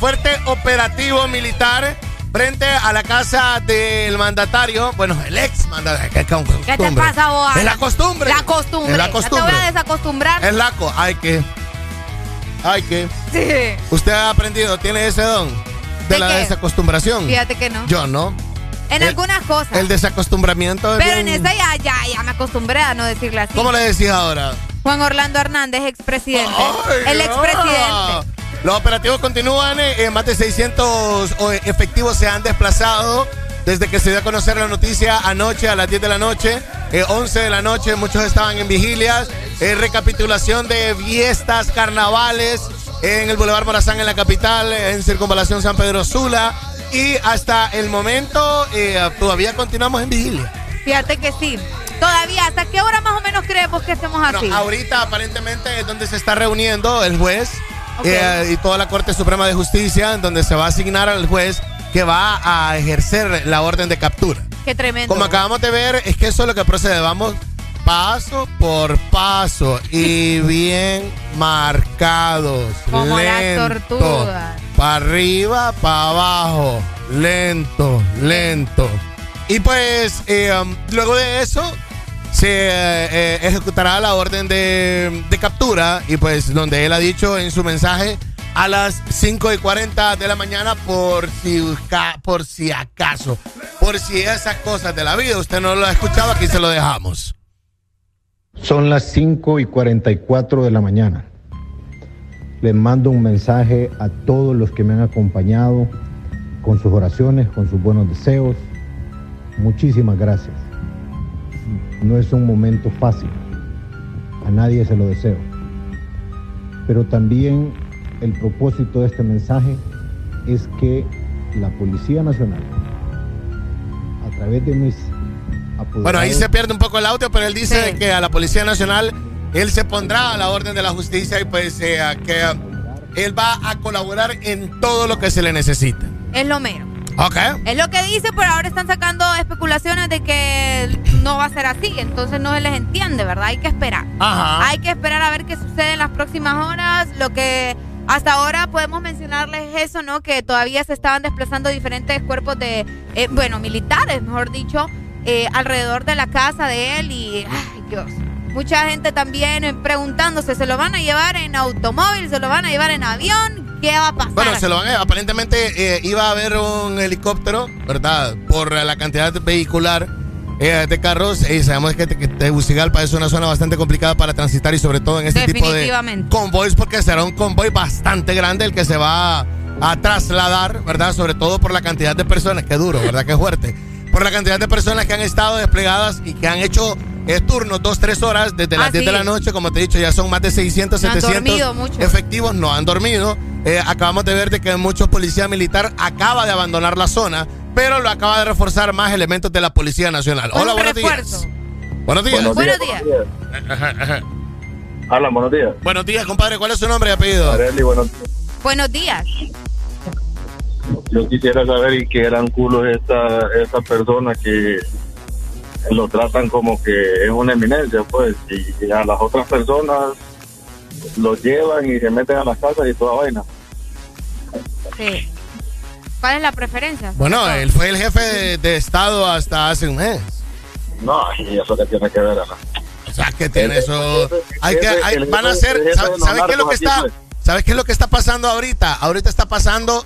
fuerte operativo militar frente a la casa del mandatario, bueno, el ex mandatario. ¿Qué, ¿Qué te pasa, vos? Es la costumbre. La costumbre. Es la Ya costumbre. te voy a desacostumbrar. Es laco. Hay que. Hay que. Sí. Usted ha aprendido, tiene ese don de, ¿De la qué? desacostumbración. Fíjate que no. Yo no. En El- algunas cosas. El desacostumbramiento es Pero en esa ya, ya, ya me acostumbré a no decirle así. ¿Cómo le decís ahora? Juan Orlando Hernández, expresidente. el expresidente. Los operativos continúan, eh, más de 600 o- efectivos se han desplazado desde que se dio a conocer la noticia anoche a las 10 de la noche, eh, 11 de la noche, muchos estaban en vigilias, eh, recapitulación de fiestas, carnavales en el Boulevard Morazán en la capital, en Circunvalación San Pedro Sula y hasta el momento eh, todavía continuamos en vigilia. Fíjate que sí. Todavía, ¿hasta qué hora más o menos creemos que estemos así? No, ahorita aparentemente es donde se está reuniendo el juez Eh, y toda la Corte Suprema de Justicia, en donde se va a asignar al juez que va a ejercer la orden de captura. Qué tremendo. Como acabamos de ver, es que eso es lo que procede. Vamos paso por paso y bien marcados. Como las lento, tortugas. Para arriba, para abajo. Lento, lento. Y pues, eh, um, luego de eso, se eh, ejecutará la orden de, captura. Y pues, donde él ha dicho en su mensaje a las 5 y 40 de la mañana, por si, ca- por si acaso, por si esas cosas de la vida usted no lo ha escuchado, aquí se lo dejamos. Son las 5 y 44 de la mañana. Les mando un mensaje a todos los que me han acompañado con sus oraciones, con sus buenos deseos. Muchísimas gracias. No es un momento fácil. A nadie se lo deseo. Pero también el propósito de este mensaje es que la Policía Nacional, a través de mis Bueno, ahí apoderados- se pierde un poco el audio, pero él dice que a la Policía Nacional él se pondrá a la orden de la justicia y pues eh, a que eh, él va a colaborar en todo lo que se le necesite. Es lo mero. Ok. Es lo que dice, pero ahora están sacando especulaciones de que no va a ser así. Entonces no se les entiende, ¿verdad? Hay que esperar. Ajá. Hay que esperar a ver qué sucede en las próximas horas. Lo que hasta ahora podemos mencionarles eso, ¿no? Que todavía se estaban desplazando diferentes cuerpos de, eh, bueno, militares, mejor dicho, eh, alrededor de la casa de él. Y, ay, Dios. Mucha gente también preguntándose, ¿se lo van a llevar en automóvil? ¿Se lo van a llevar en avión? ¿Qué va a pasar? Bueno, se lo van a, aparentemente eh, iba a haber un helicóptero, ¿verdad? Por la cantidad vehicular eh, de carros. Y sabemos que, que Tegucigalpa es una zona bastante complicada para transitar y sobre todo en este tipo de convoys porque será un convoy bastante grande el que se va a trasladar, ¿verdad? Sobre todo por la cantidad de personas, que duro, ¿verdad? Que fuerte. Por la cantidad de personas que han estado desplegadas y que han hecho eh, turnos, dos, tres horas, desde las Ah, 10 de sí. la noche, como te he dicho, ya son más de 600, No han 700 dormido mucho. efectivos, no han dormido. Eh, acabamos de ver de que mucho policía militar acaba de abandonar la zona, pero lo acaba de reforzar más elementos de la Policía Nacional. Hola, buenos refuerzo. días. Buenos días. Buenos días. Hola, buenos días. Buenos días, compadre. ¿Cuál es su nombre y apellido? Buenos días. Yo quisiera saber y qué eran culos esta, esta persona que lo tratan como que es una eminencia, pues, y, y a las otras personas los llevan y se meten a las casas y toda vaina. Sí. ¿Cuál es la preferencia? Bueno, él fue el jefe de, de Estado hasta hace un mes. No, y eso que tiene que ver, Ana. O sea, que tiene eso. Hay que, hay- van a jefe ¿Sabes qué es lo que está? ¿Sabes qué es lo que está pasando ahorita? Ahorita está pasando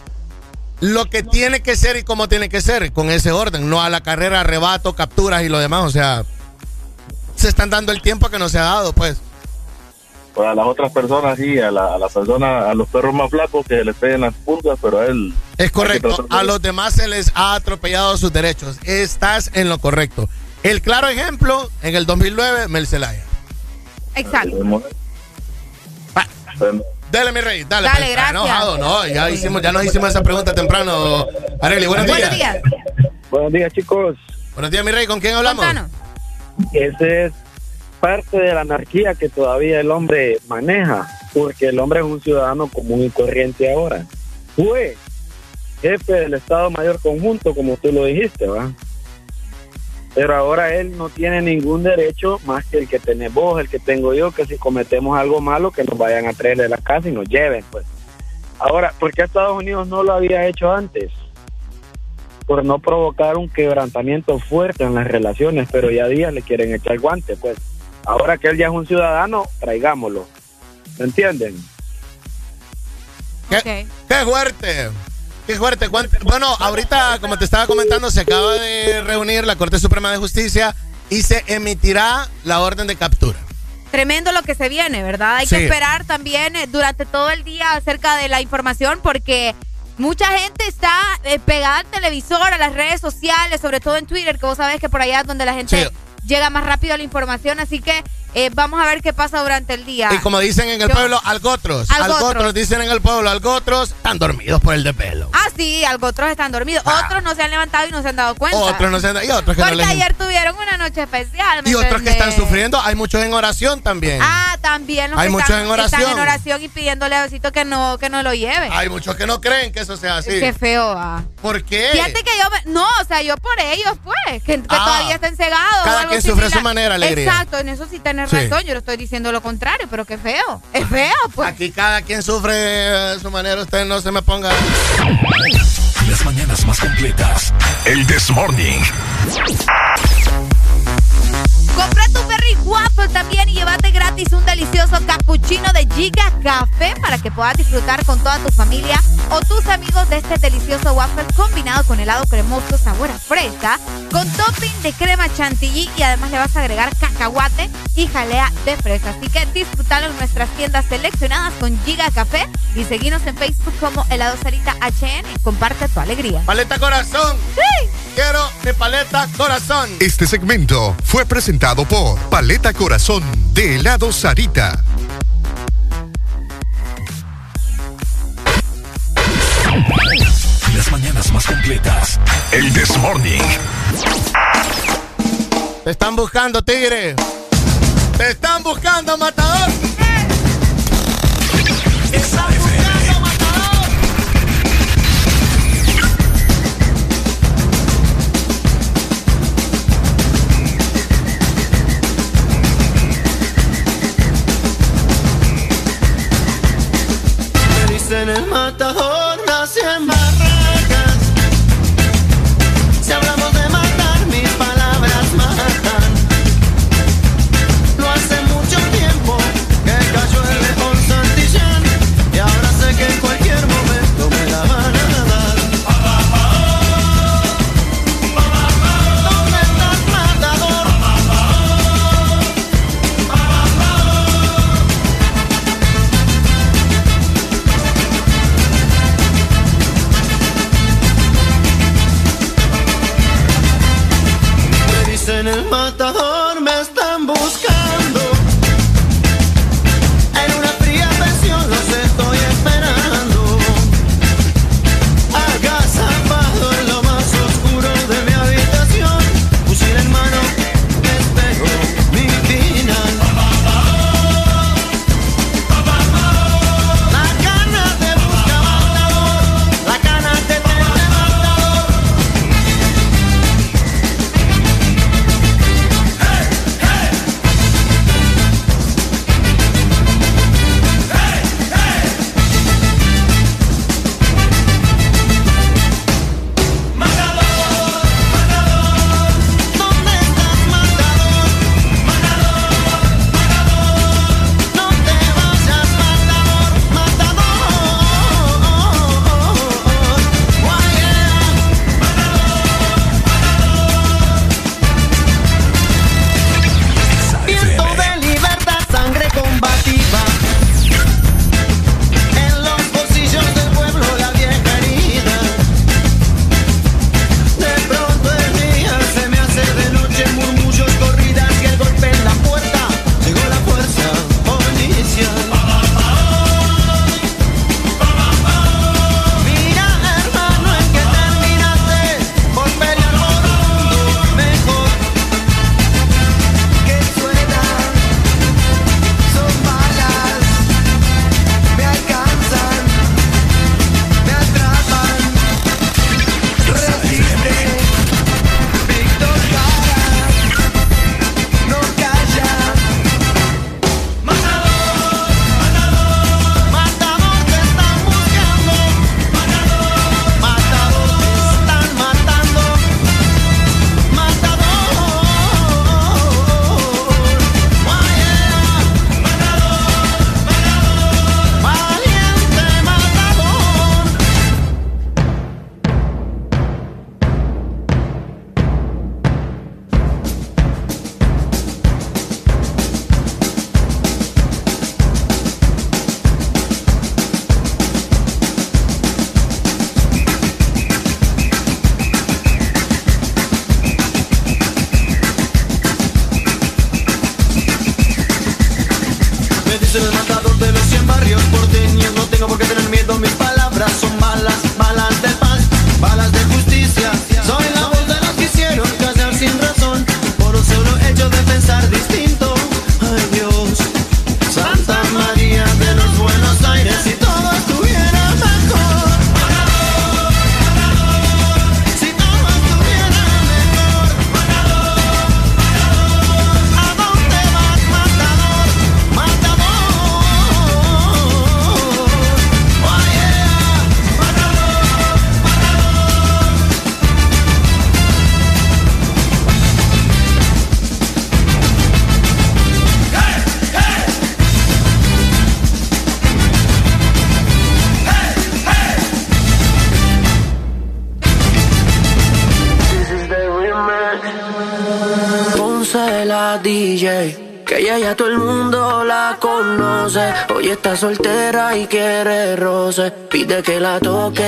lo que tiene que ser y cómo tiene que ser, con ese orden, no a la carrera, arrebato, capturas y lo demás. O sea, se están dando el tiempo que no se ha dado, pues. Pues a las otras personas sí, a, la, a las personas, a los perros más flacos que les peguen las pulgas, pero a él... Es correcto. A los demás se les ha atropellado sus derechos. Estás en lo correcto. El claro ejemplo, en el 2009, Mel Zelaya. Exacto. Dale, mi rey, dale. Dale, pues, gracias. enojado, no, ya hicimos, ya nos hicimos esa pregunta temprano. Areli, buenos días. Buenos días. Buenos días, chicos. Buenos días, mi rey, ¿con quién hablamos? Contanos. Ese es parte de la anarquía que todavía el hombre maneja, porque el hombre es un ciudadano común y corriente ahora. Fue jefe del Estado Mayor Conjunto, como tú lo dijiste, ¿va? Pero ahora él no tiene ningún derecho más que el que tenés vos, el que tengo yo, que si cometemos algo malo, que nos vayan a traer de la casa y nos lleven, pues. Ahora, ¿por qué Estados Unidos no lo había hecho antes? Por no provocar un quebrantamiento fuerte en las relaciones, pero ya días le quieren echar guante, pues. Ahora que él ya es un ciudadano, traigámoslo. ¿Me entienden? ¿Qué, qué fuerte. Qué fuerte. ¿Cuánto- Bueno, ahorita, como te estaba comentando, se acaba de reunir la Corte Suprema de Justicia y se emitirá la orden de captura. Tremendo lo que se viene, ¿verdad? Hay Sí. que esperar también eh, durante todo el día acerca de la información porque mucha gente está eh, pegada al televisor, a las redes sociales, sobre todo en Twitter, que vos sabés que por allá es donde la gente llega más rápido a la información, así que eh, vamos a ver qué pasa durante el día. Y como dicen en el Yo- pueblo, algotros. Algotros. Algotros, dicen en el pueblo, algotros, están dormidos por el de pelo. Ah, sí, algo otros están dormidos, otros no se han levantado y no se han dado cuenta. Otros no se han- y otros que no Porque les- ayer tuvieron una noche especial. ¿me Y otros que están sufriendo, hay muchos en oración también. Ah, también los Hay que muchos están, en oración. están en oración y pidiéndole a Diosito que no, que no lo lleve. Hay muchos que no creen que eso sea así. Qué feo, ah. ¿Por qué? Fíjate que yo, no, o sea, yo por ellos, pues, que, que Ah. todavía estén cegados. o Cada algo quien sufre a su manera, alegría. Exacto, en eso sí tenés Sí. razón, yo no estoy diciendo lo contrario, pero qué feo, es feo, pues. Aquí cada quien sufre a su manera, usted no se me ponga. Las mañanas más completas. El This Morning. Compra tu Berry También y llévate gratis un delicioso cappuccino de Giga Café para que puedas disfrutar con toda tu familia o tus amigos de este delicioso waffle combinado con helado cremoso sabor a fresa, con topping de crema chantilly y además le vas a agregar cacahuate y jalea de fresa. Así que disfrutalo en nuestras tiendas seleccionadas con Giga Café y seguinos en Facebook como Helado Sarita HN y comparte tu alegría. Paleta corazón. Sí. Quiero mi paleta corazón. Este segmento fue presentado por Paleta Corazón de helado Sarita. Las mañanas más completas. El This Morning. Te están buscando, tigre. Te están buscando, matador. soltera y quiere roce. Pide que la toque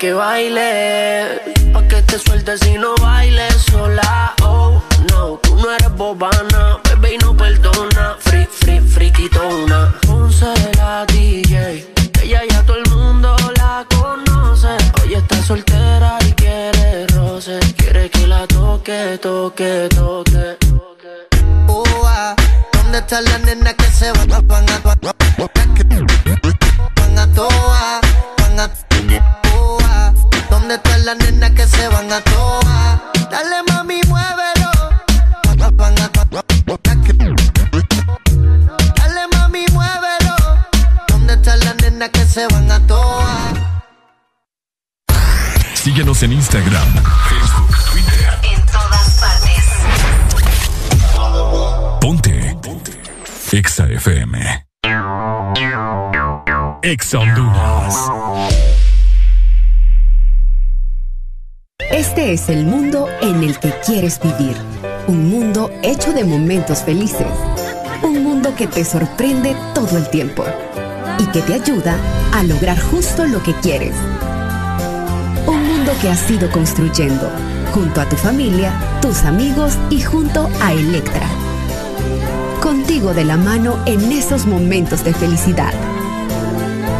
que vaya. sorprende todo el tiempo y que te ayuda a lograr justo lo que quieres. Un mundo que has ido construyendo junto a tu familia, tus amigos y junto a Electra. Contigo de la mano en esos momentos de felicidad.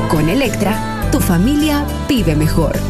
Con Electra, tu familia vive mejor.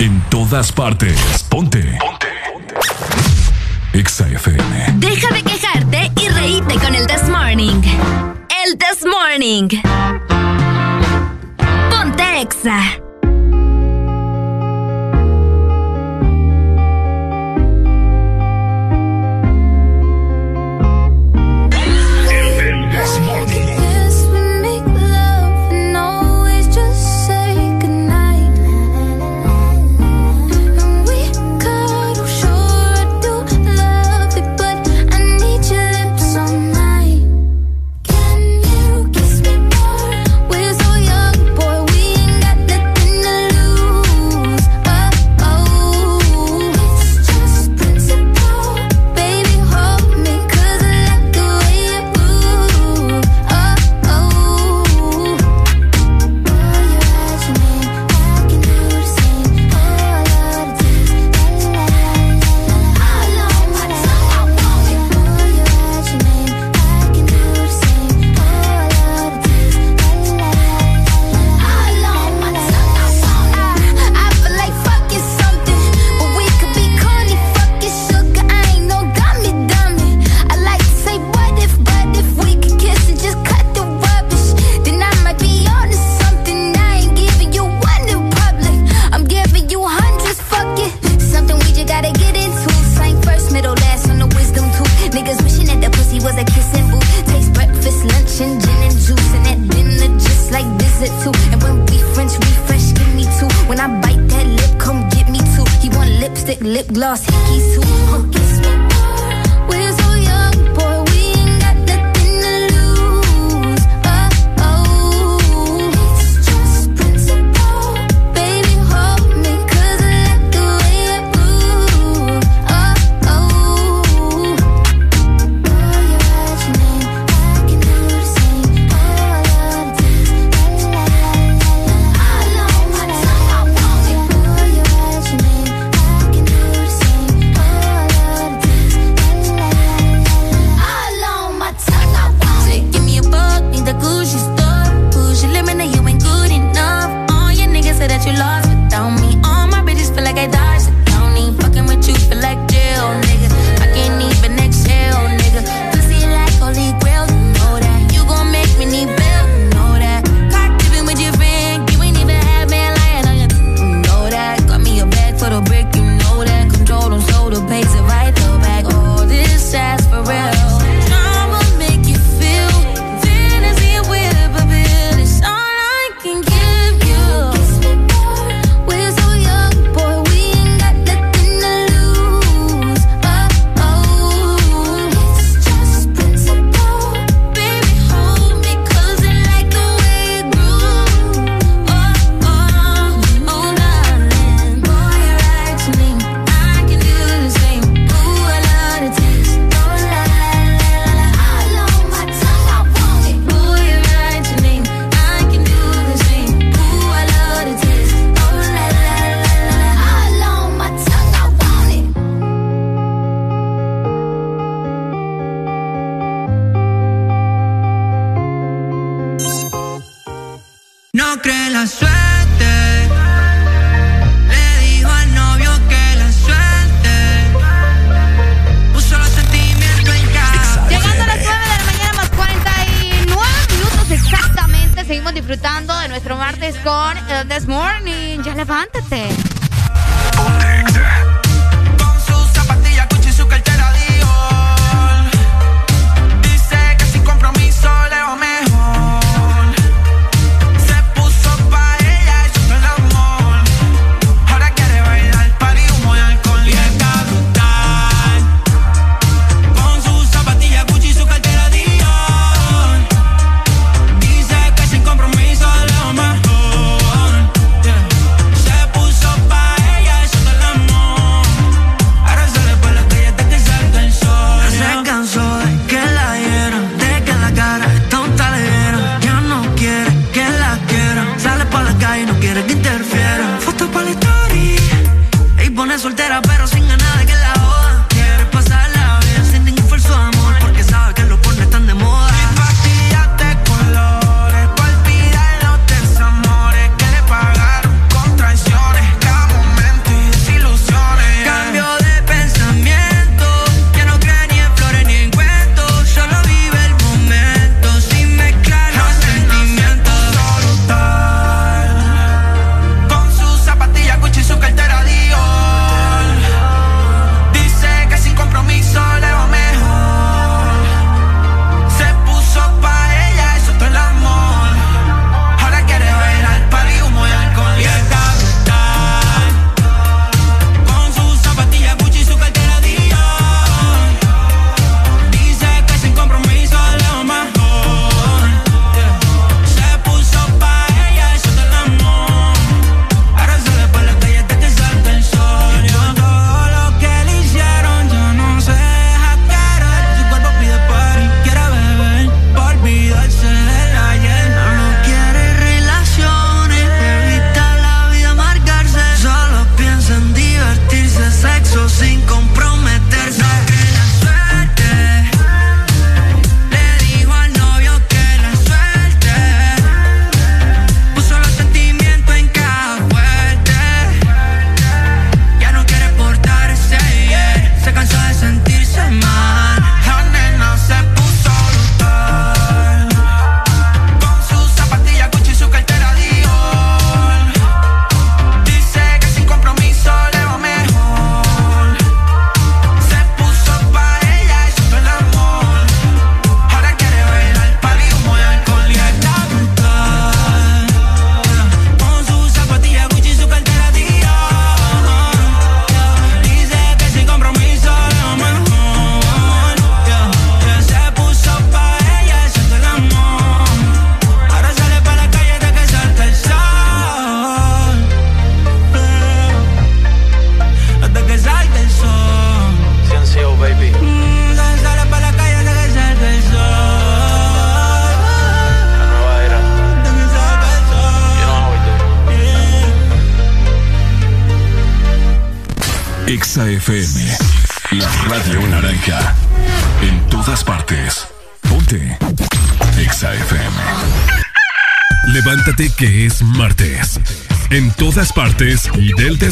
En todas partes. Ponte. Ponte. Exa FM. Deja de quejarte y reíte con el This Morning. El This Morning. Ponte Exa.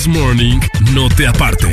Morning no te apartes.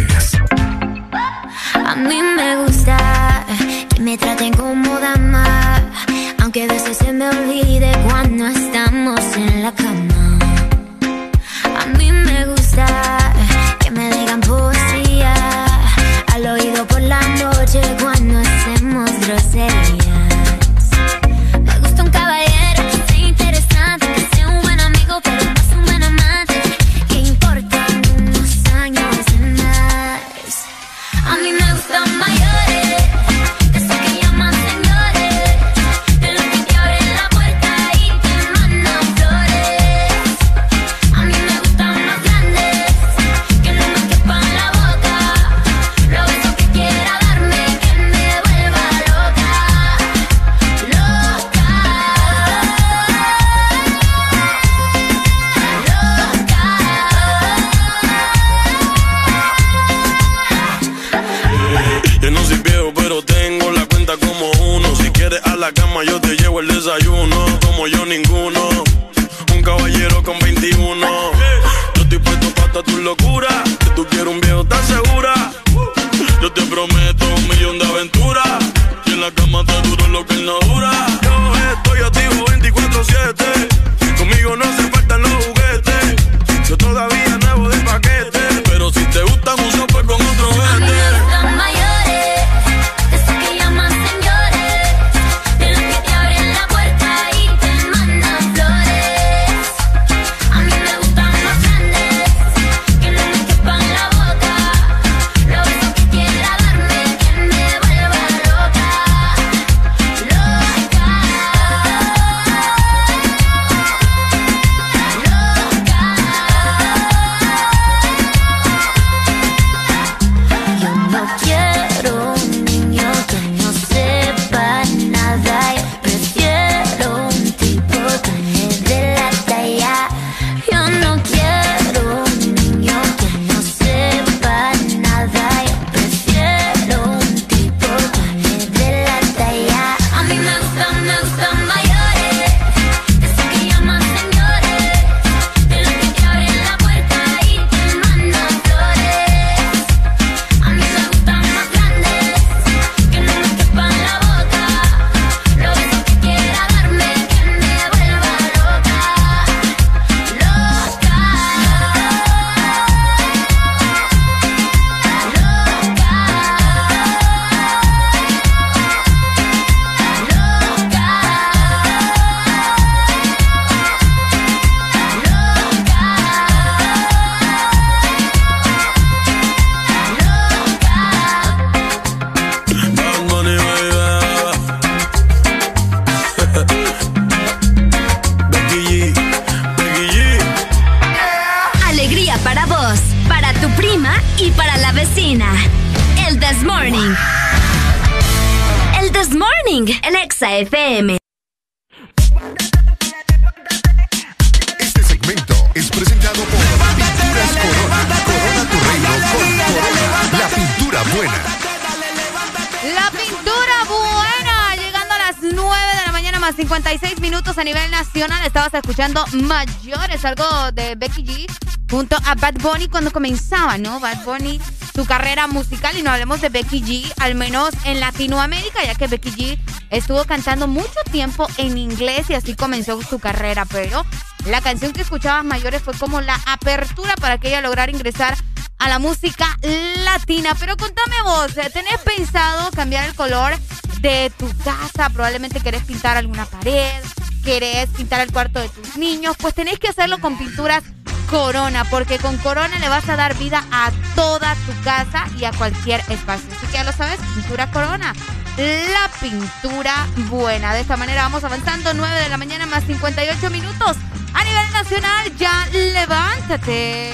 Bad Bunny cuando comenzaba, ¿no? Bad Bunny, su carrera musical y no hablemos de Becky G, al menos en Latinoamérica, ya que Becky G estuvo cantando mucho tiempo en inglés y así comenzó su carrera, pero la canción que escuchabas Mayores fue como la apertura para que ella lograra ingresar a la música latina. Pero contame vos. ¿tenés pensado cambiar el color de tu casa? Probablemente querés pintar alguna pared, querés pintar el cuarto de tus niños. Pues tenés que hacerlo con pinturas Corona, porque con Corona le vas a dar vida a toda tu casa y a cualquier espacio. Así que ya lo sabes, pintura Corona. La pintura buena. De esta manera vamos avanzando. 9 de la mañana más 58 minutos. A nivel nacional, ya levántate.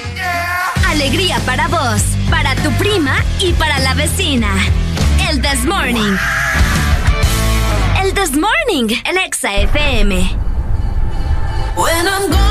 Alegría para vos, para tu prima y para la vecina. El This Morning. El This Morning, en Exa FM. When I'm gone,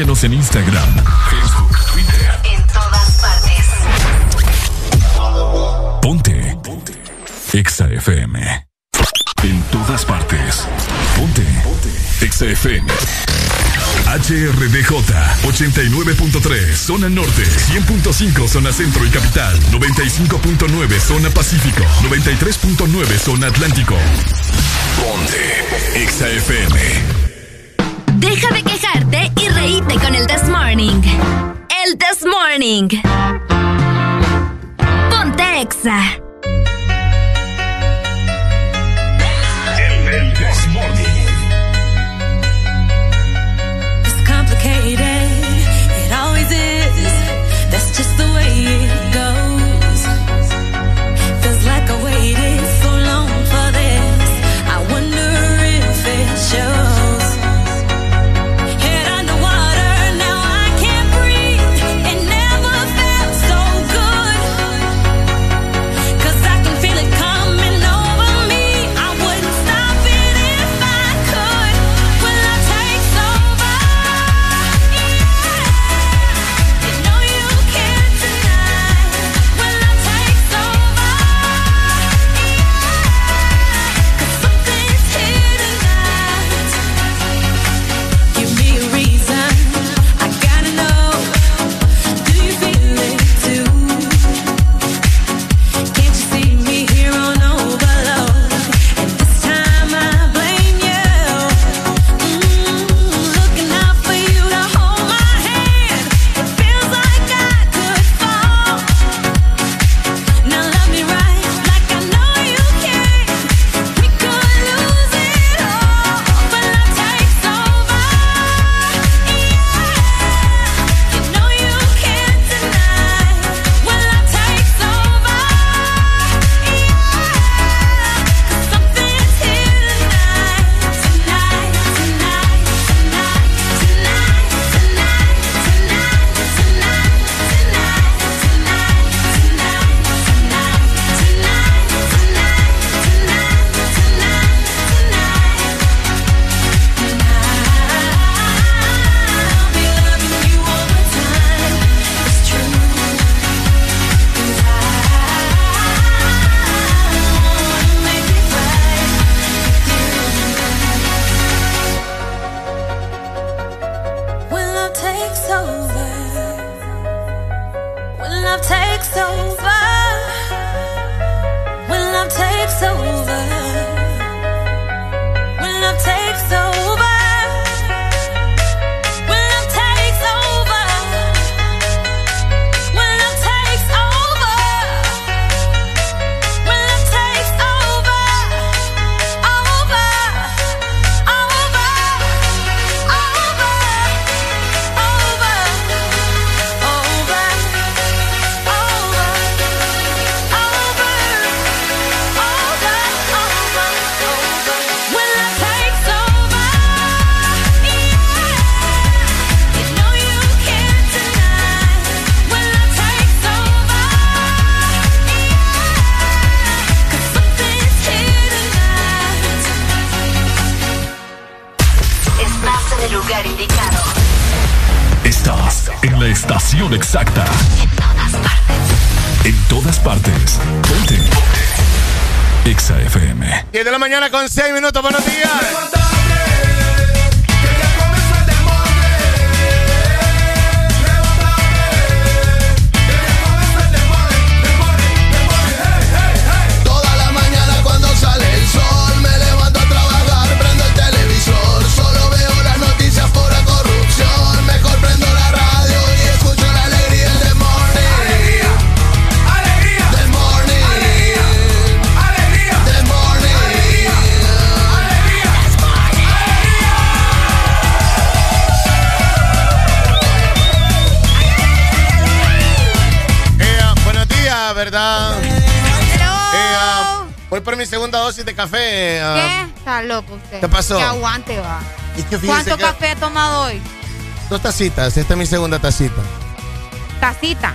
Síguenos en Instagram, Facebook, Twitter. En todas partes. Ponte. Ponte. Exa FM. En todas partes. Ponte. Exa FM. HRDJ 89.3 Zona Norte 100.5 Zona Centro y Capital 95.9 Zona Pacífico 93.9 Zona Atlántico Ponte Exa reíte con el This Morning. El This Morning. Ponte Exa. Con 6 minutos, buenos dosis de café. ah. ¿Qué? Está loco usted. ¿Qué pasó? Que aguante, va. Que ¿Cuánto que- café he tomado hoy? Dos tacitas, esta es mi segunda tacita. Tacita.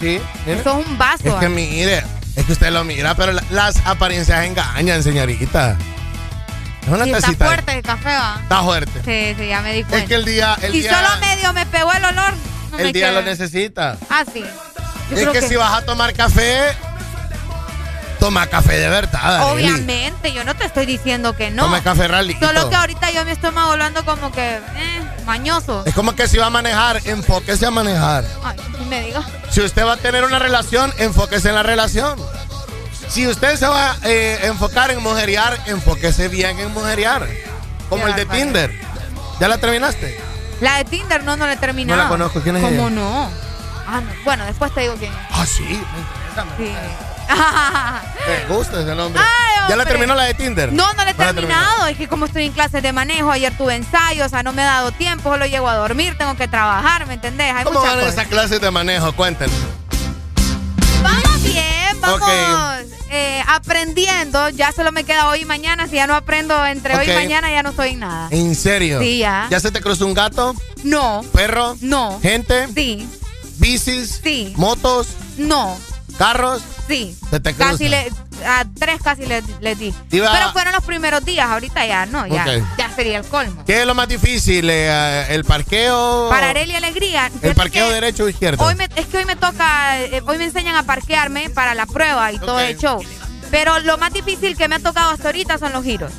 Sí, mire. Eso es un vaso. Es que ¿ah? mire, es que usted lo mira, pero la- las apariencias engañan, señorita. Es una Sí, está tacita. fuerte el café, va. Está fuerte. Sí, sí, ya me di cuenta. Es que el día, el y día, solo medio me pegó el olor. No el me día lo necesita. Ah, sí. Yo es que, si vas a tomar café, toma café de verdad. Arely. Obviamente, yo no te estoy diciendo que no. Toma café ralito. Solo que ahorita yo me estoy hablando como que, eh, mañoso. Es como que si va a manejar, enfóquese a manejar. Ay, me diga. Si usted va a tener una relación, enfóquese en la relación. Si usted se va a eh, enfocar en mujerear, enfóquese bien en mujerear. Como Qué el de barbaridad. Tinder. ¿Ya la terminaste? La de Tinder no, no la he terminado. No la conozco. ¿Quién es ¿Cómo ella? no? Ah, no. Bueno, después te digo quién es. Ah, sí, me interesa. me- Sí. Me gusta ese nombre. Ay, ¿Ya la terminó la de Tinder? No, no le he la terminado. Es que como estoy en clases de manejo, ayer tuve ensayo, o sea, no me he dado tiempo, solo llego a dormir, tengo que trabajar, ¿me entendés? Hay ¿Cómo van esas clases de manejo? Cuéntenos. Vamos bien, vamos eh, aprendiendo. Ya solo me queda hoy y mañana. Si ya no aprendo entre hoy y mañana, ya no estoy en nada. ¿En serio? Sí, ya. ¿Ya se te cruzó un gato? No. ¿Perro? No. ¿Gente? Sí. ¿Bicis? Sí. ¿Motos? No. ¿Carros? Sí. Se te cruza. Casi le, a tres casi le, le di. Iba- Pero fueron los primeros días, ahorita ya no, ya, ya sería el colmo. ¿Qué es lo más difícil? eh, ¿El parqueo? Para Arely Alegría. ¿El parqueo que derecho o izquierdo? Hoy me- es que hoy me toca, eh, hoy me enseñan a parquearme para la prueba y todo el show. Pero lo más difícil que me ha tocado hasta ahorita son los giros.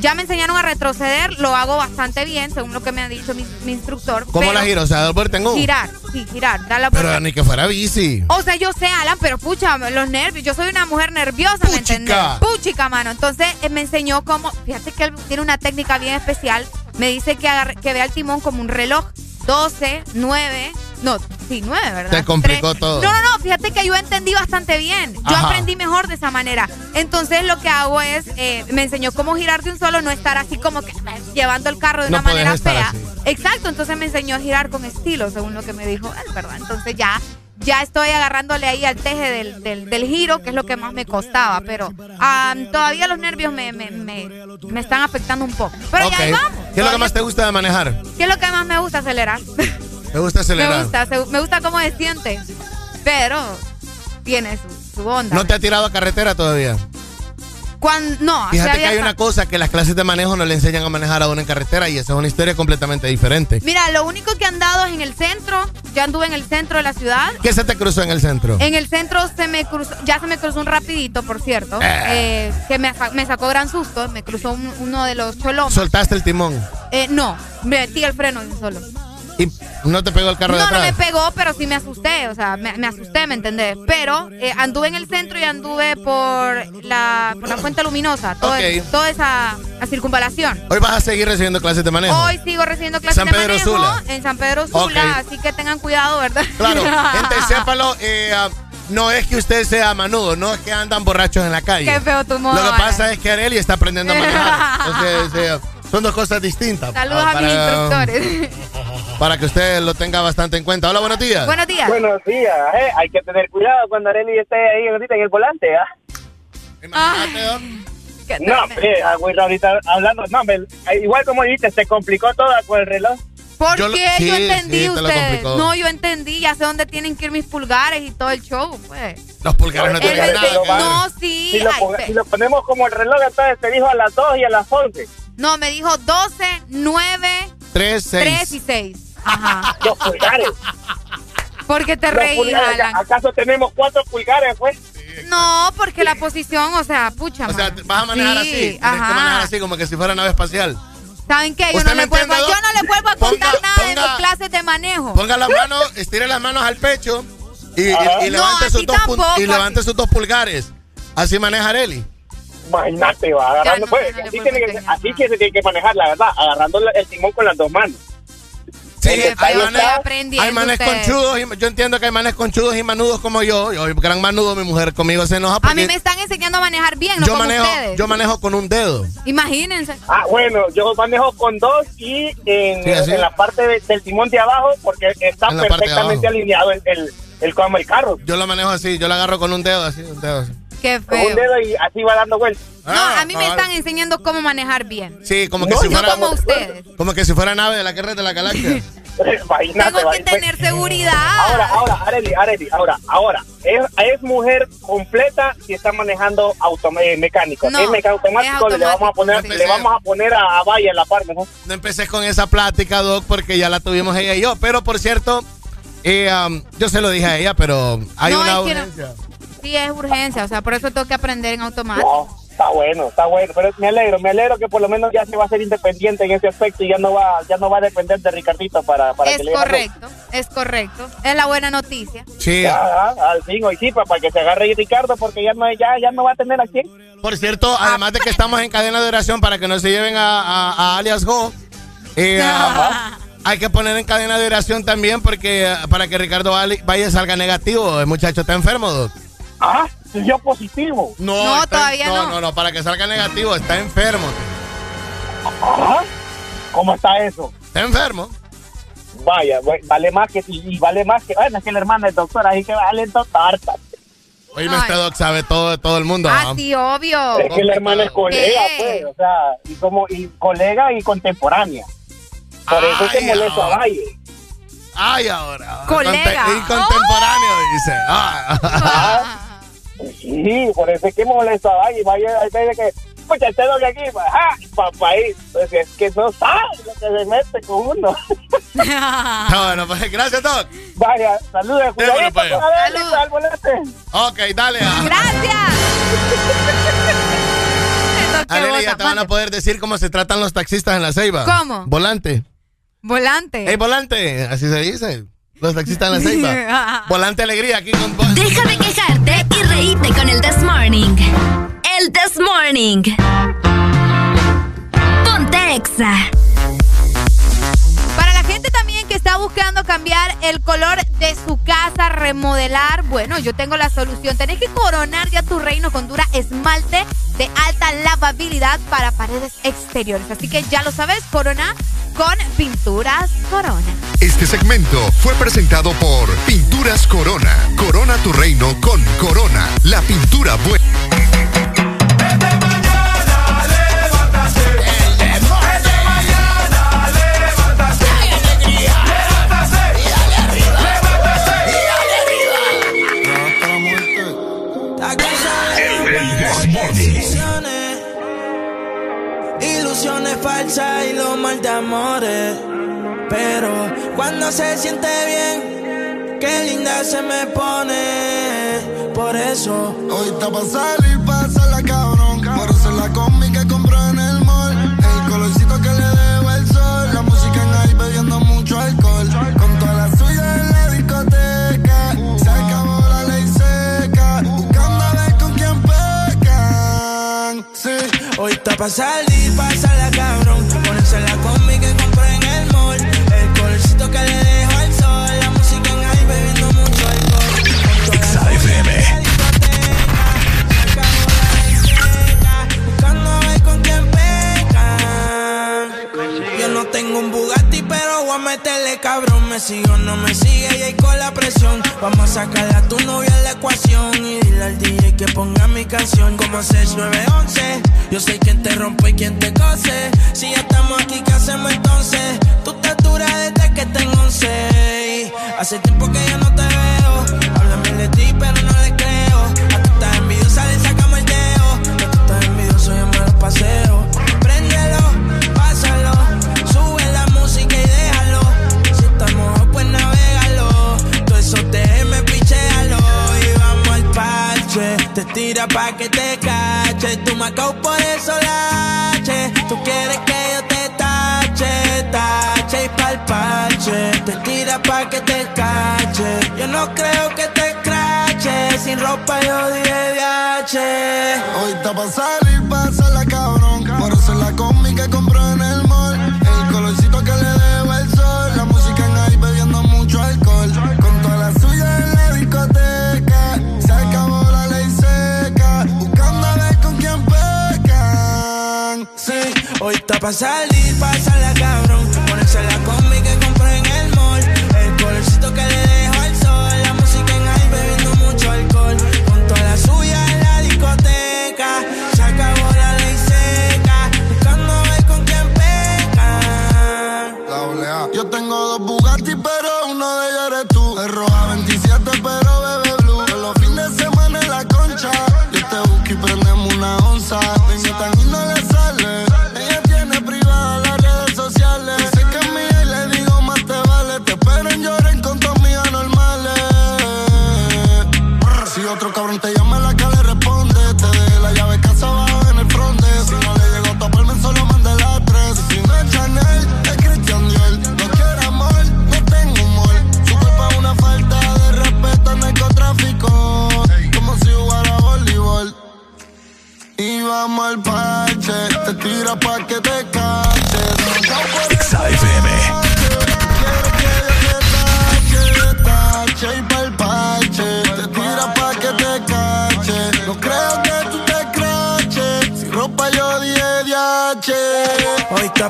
Ya me enseñaron a retroceder, lo hago bastante bien, según lo que me ha dicho mi, mi instructor. ¿Cómo pero la giro? O sea, dar vuelta en U. Girar, sí, girar, dar la Pero vuelta. ni que fuera bici. O sea, yo sé, Alan, pero pucha, los nervios. Yo soy una mujer nerviosa, ¿me entiendes? Puchica, mano. Entonces eh, me enseñó cómo. Fíjate que él tiene una técnica bien especial. Me dice que, agarre- que vea el timón como un reloj. 12, 9. No, sí, 9, ¿verdad? Te complicó Tres. todo. No, no, no. Fíjate que yo entendí bastante bien. Yo Ajá. aprendí mejor de esa manera. Entonces lo que hago es. eh, me enseñó cómo girar de un solo, no estar así como que llevando el carro de No una manera fea. así. Exacto. Entonces me enseñó a girar con estilo, según lo que me dijo él, ¿verdad? Entonces ya ya estoy agarrándole ahí al teje del, del, del giro, que es lo que más me costaba, pero ah, todavía los nervios me, me, me, me están afectando un poco. Pero ya ahí vamos. ¿Qué es lo que más te gusta de manejar? ¿Qué es lo que más me gusta acelerar? ¿Te gusta acelerar? me gusta, se- me gusta cómo se siente, pero tiene su, su onda. ¿No te ha tirado a carretera todavía? Cuando, no, Fíjate que había hay sa- una cosa que las clases de manejo no le enseñan a manejar a uno en carretera y esa es una historia completamente diferente. Mira, lo único que he andado es en el centro, ya anduve en el centro de la ciudad. ¿Qué se te cruzó en el centro? En el centro se me cruzó, ya se me cruzó un rapidito, por cierto, eh, que me, me sacó gran susto, me cruzó un- uno de los cholomas. ¿Soltaste el timón? Eh, no, me metí el freno de un solo. ¿Y no te pegó el carro de No, no atrás? me pegó, pero sí me asusté, o sea, me, me asusté, ¿me entendés? Pero eh, anduve en el centro y anduve por la, por la Fuente Luminosa, todo- toda esa la circunvalación. Hoy vas a seguir recibiendo clases de manejo. Hoy sigo recibiendo clases San de Pedro manejo Sula. en San Pedro Sula, así que tengan cuidado, ¿verdad? Claro, gente, sépalo, eh, ah, no es que usted sea manudo, no es que andan borrachos en la calle. Qué feo tu modo, Lo que pasa es que Areli está aprendiendo a manejar. Entonces, eh, son dos cosas distintas. Saludos Ah, a mis instructores. Para que usted lo tenga bastante en cuenta. Hola, buenos días. Buenos días. Buenos días. eh. Hay que tener cuidado cuando Arely esté ahí ahorita en el volante. ¿ah? No, eh, ahorita hablando, no, me- igual como dijiste, se complicó toda con el reloj. ¿Por Yo lo- qué? sí, yo entendí sí, te lo usted. complicó. No, yo entendí, ya sé dónde tienen que ir mis pulgares y todo el show, pues. Los pulgares no tienen nada no, sí. Si lo, ay, si lo ponemos como el reloj, entonces te dijo a las 2 y a las 11. No, me dijo 12, 9, Tres, 3 seis. y 6. Ajá. Los pulgares. Porque te Los reí, pulgares, Alan. ¿Acaso tenemos cuatro pulgares, pues? No, porque la posición, o sea, pucha, O sea, vas a manejar Sí, así. Tienes que manejar así como que si fuera nave espacial. ¿Saben qué? Yo ¿Usted no, le vuelvo, yo no le vuelvo a contar Ponga- nada de ponga- mis clases de manejo. Ponga las manos, estire las manos al pecho y, y- y No, levante, así sus dos, tampoco, y levante sus dos pulgares. Así maneja Areli. Imagínate, va agarrando. pues, así, tiene que, así que se tiene que manejar, la verdad, agarrando el timón con las dos manos. Sí, hay manes, hay manes conchudos. y- yo entiendo que hay manes conchudos y manudos como yo. Yo, gran manudo, mi mujer conmigo se enoja A mí me están enseñando a manejar bien, no yo, como manejo, ustedes. yo manejo con un dedo. Imagínense. Ah, bueno, yo manejo con dos y en, Sí, en la parte de- del timón de abajo porque está perfectamente alineado el, el, el el carro. Yo lo manejo así, yo lo agarro con un dedo así, un dedo así. Qué feo. un dedo y así va dando vueltas. No, Ah, a mí me están enseñando cómo manejar bien. Sí, como que No, si no fuera como ustedes. como que si fuera nave de la guerra de la galaxia. Imagínate, Tengo que tener seguridad. Ahora, ahora, Areli, Areli, ahora, ahora, es, es mujer completa si está manejando auto, eh, mecánico. No, es mecánico automático, es le vamos a poner, le vamos a poner a, a Vaya en la parte, ¿no? No empecé con esa plática, Doc, porque ya la tuvimos ella y yo. Pero por cierto, eh, um, yo se lo dije a ella, pero hay No, una es que. Sí, es urgencia, o sea, por eso tengo que aprender en automático. No, está bueno, está bueno, pero me alegro, me alegro que por lo menos ya se va a ser independiente en ese aspecto y ya no va, ya no va a depender de Ricardito para, para es que le diga correcto, es correcto. Es la buena noticia. Sí. Ah, al fin, hoy sí, pa- para que se agarre Ricardo, porque ya no, ya, ya no va a tener a quién. Por cierto, además de que estamos en cadena de oración para que no se lleven a, a- a alias Go, eh, ah, hay que poner en cadena de oración también porque para que Ricardo Valle salga negativo. El muchacho está enfermo. Ah, yo positivo. No, No, está- todavía no. no. No, no, para que salga negativo, está enfermo. Ajá. ¿Cómo está eso? Está enfermo. Vaya, vale más que, y, vale más que, bueno, es que la hermana es doctora, así que vale doctor. Oye, este Doc sabe todo de todo el mundo. Ah, ¿no? sí, obvio. Es que la hermana es colega, ¿Qué? pues, o sea, y como, y colega y contemporánea. Por eso es que molesto a. Valle. Ay, ahora. Colega. Conte- y contemporáneo, dice. Ah. Sí, por eso es que molesto a Valle. Valle, hay veces que, escucha, este doble aquí, ajá, papá ahí. Pues es que no sabe lo que se mete con uno. No, bueno, pues gracias, Doc. Vaya, saludos, cuidadito pues. al volante. Ok, dale. ah. Arely, ya te van a poder decir cómo se tratan los taxistas en la ceiba. ¿Cómo? Volante. Volante. Hey, volante, así se dice. Los taxistas en la ceiba. volante alegría aquí con Deja de quejarte y con el This Morning. El This Morning. Ponte Exa. Para la gente también que está buscando cambiar el color de su casa, remodelar, bueno, yo tengo la solución. Tenés que coronar ya tu reino con dura esmalte de alta lavabilidad para paredes exteriores. Así que ya lo sabes, corona con pinturas corona. Este segmento fue presentado por Pinturas Corona. Corona tu reino con Corona, la pintura buena. Ilusiones falsas y lo mal de amores. Pero cuando se siente bien, qué linda se me pone. Por eso, Hoy está pa' salir, la cabrón. Está pa' salir, la cabrón. Cabrón. Me sigo, no me sigue y ahí con la presión. Vamos a sacarle a tu novia en la ecuación y dile al DJ que ponga mi canción como 6911. Yo sé quién te rompe y quién te cose. Si ya estamos aquí, ¿qué hacemos entonces? Tú te duras desde que tengo 11. Hace tiempo que ya no te veo. Háblame de ti, pero no le creo. A tú estás envidiosa, le sacamos el dedo. A tú estás envidioso, yo me lo paseo. Te tira pa' que te cache. Tú me por eso lache. Tú quieres que yo te tache, tache y pa'l parche. Te tira pa' que te cache. Yo no creo que te crache. Sin ropa yo viaje. Hoy está pa' hoy está pa' salir. Ponerse la combi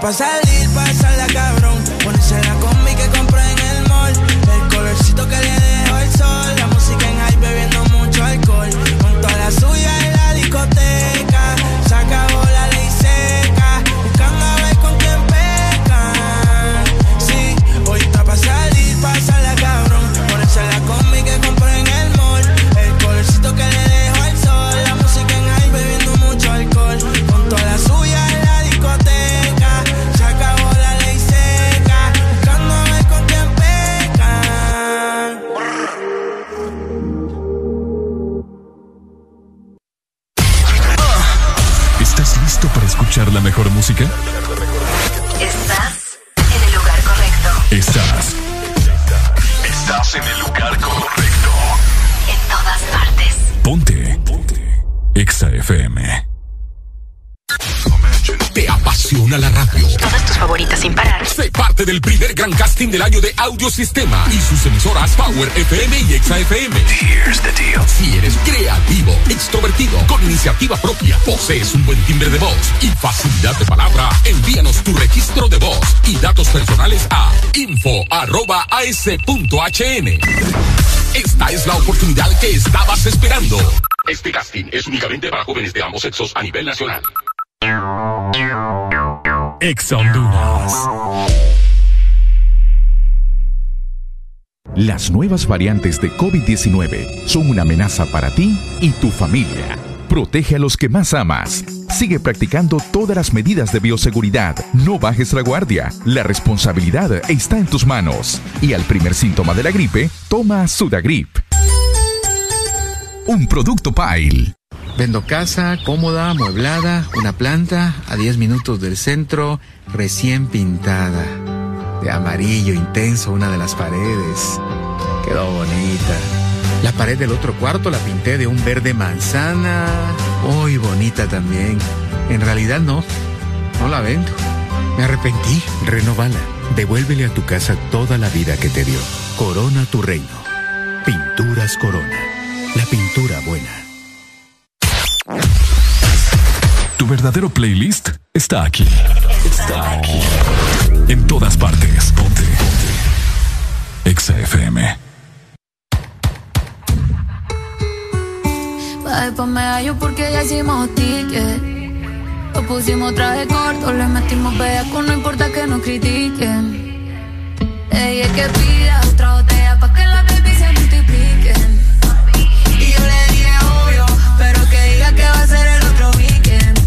Hoy FM. ¿Te apasiona la radio? Todas tus favoritas sin parar. Sé parte del primer gran casting del año de Audiosistema y sus emisoras Power FM y Exa FM. Here's the deal. Si eres creativo, extrovertido, con iniciativa propia, posees un buen timbre de voz y facilidad de palabra, envíanos tu registro de voz y datos personales a info.as.hn. Esta es la oportunidad que estabas esperando. Este casting es únicamente para jóvenes de ambos sexos a nivel nacional. Exa Honduras. Las nuevas variantes de COVID-19 son una amenaza para ti y tu familia. Protege a los que más amas. Sigue practicando todas las medidas de bioseguridad. No bajes la guardia. La responsabilidad está en tus manos. Y al primer síntoma de la gripe, toma Sudagrip. Un producto Pile. Vendo casa cómoda, amueblada, una planta a 10 minutos del centro, recién pintada. De amarillo intenso una de las paredes. Quedó bonita. La pared del otro cuarto la pinté de un verde manzana. Muy bonita también. En realidad no. No la vendo. Me arrepentí. Renovala. Devuélvele a tu casa toda la vida que te dio. Corona tu reino. Pinturas Corona. La pintura buena. Tu verdadero playlist está aquí. Está aquí. En todas partes. Ponte. Ponte. Exa FM. Después me hallo porque ya hicimos ticket. Lo pusimos traje corto, le metimos bellaco, no importa que nos critiquen. Ella es que pida otra botella pa' que la baby se multipliquen. Y yo le dije obvio, pero que diga que va a ser el otro weekend.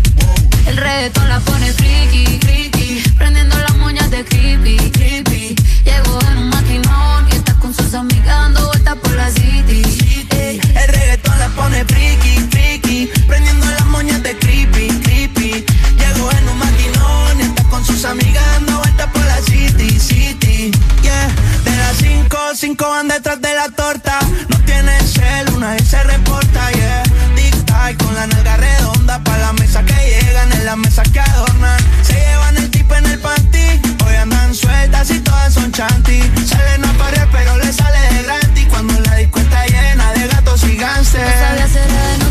El reggaetón la pone friki, friki, prendiendo las moñas de creepy, creepy. Llegó en un maquinón y está con sus amigas dando vueltas por la city. El reggaetón pone friki, friki, prendiendo las moñas de creepy, creepy. Llegó en un maquinón y está con sus amigas dando vueltas por la city, city. Yeah, de las cinco, cinco van detrás de la torta. No tiene cel, una vez se reporta, yeah. Tic-tac con la nalga redonda pa' la mesa que llegan, en la mesa que adornan. Se llevan el tipo en el panty, hoy andan sueltas y todas son chanty. Salen a pared pero le sale de gratis cuando la disco llena de y No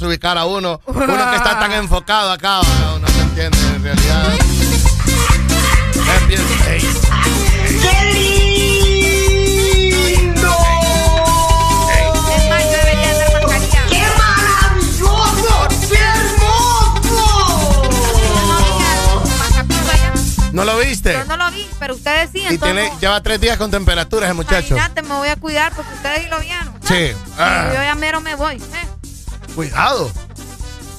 Desubicar a uno. Uno que está tan enfocado acá, uno se entiende en realidad. Es bien ¡Qué lindo! ¡Qué maravilloso! ¡Qué hermoso! ¿No lo viste? Yo no lo vi, pero ustedes sí, Y entonces. tiene, lleva tres días con temperaturas el muchacho. Imagínate, me voy a cuidar porque ustedes sí lo vieron. Sí. Ah, Y yo ya mero me voy. ¿eh? Cuidado.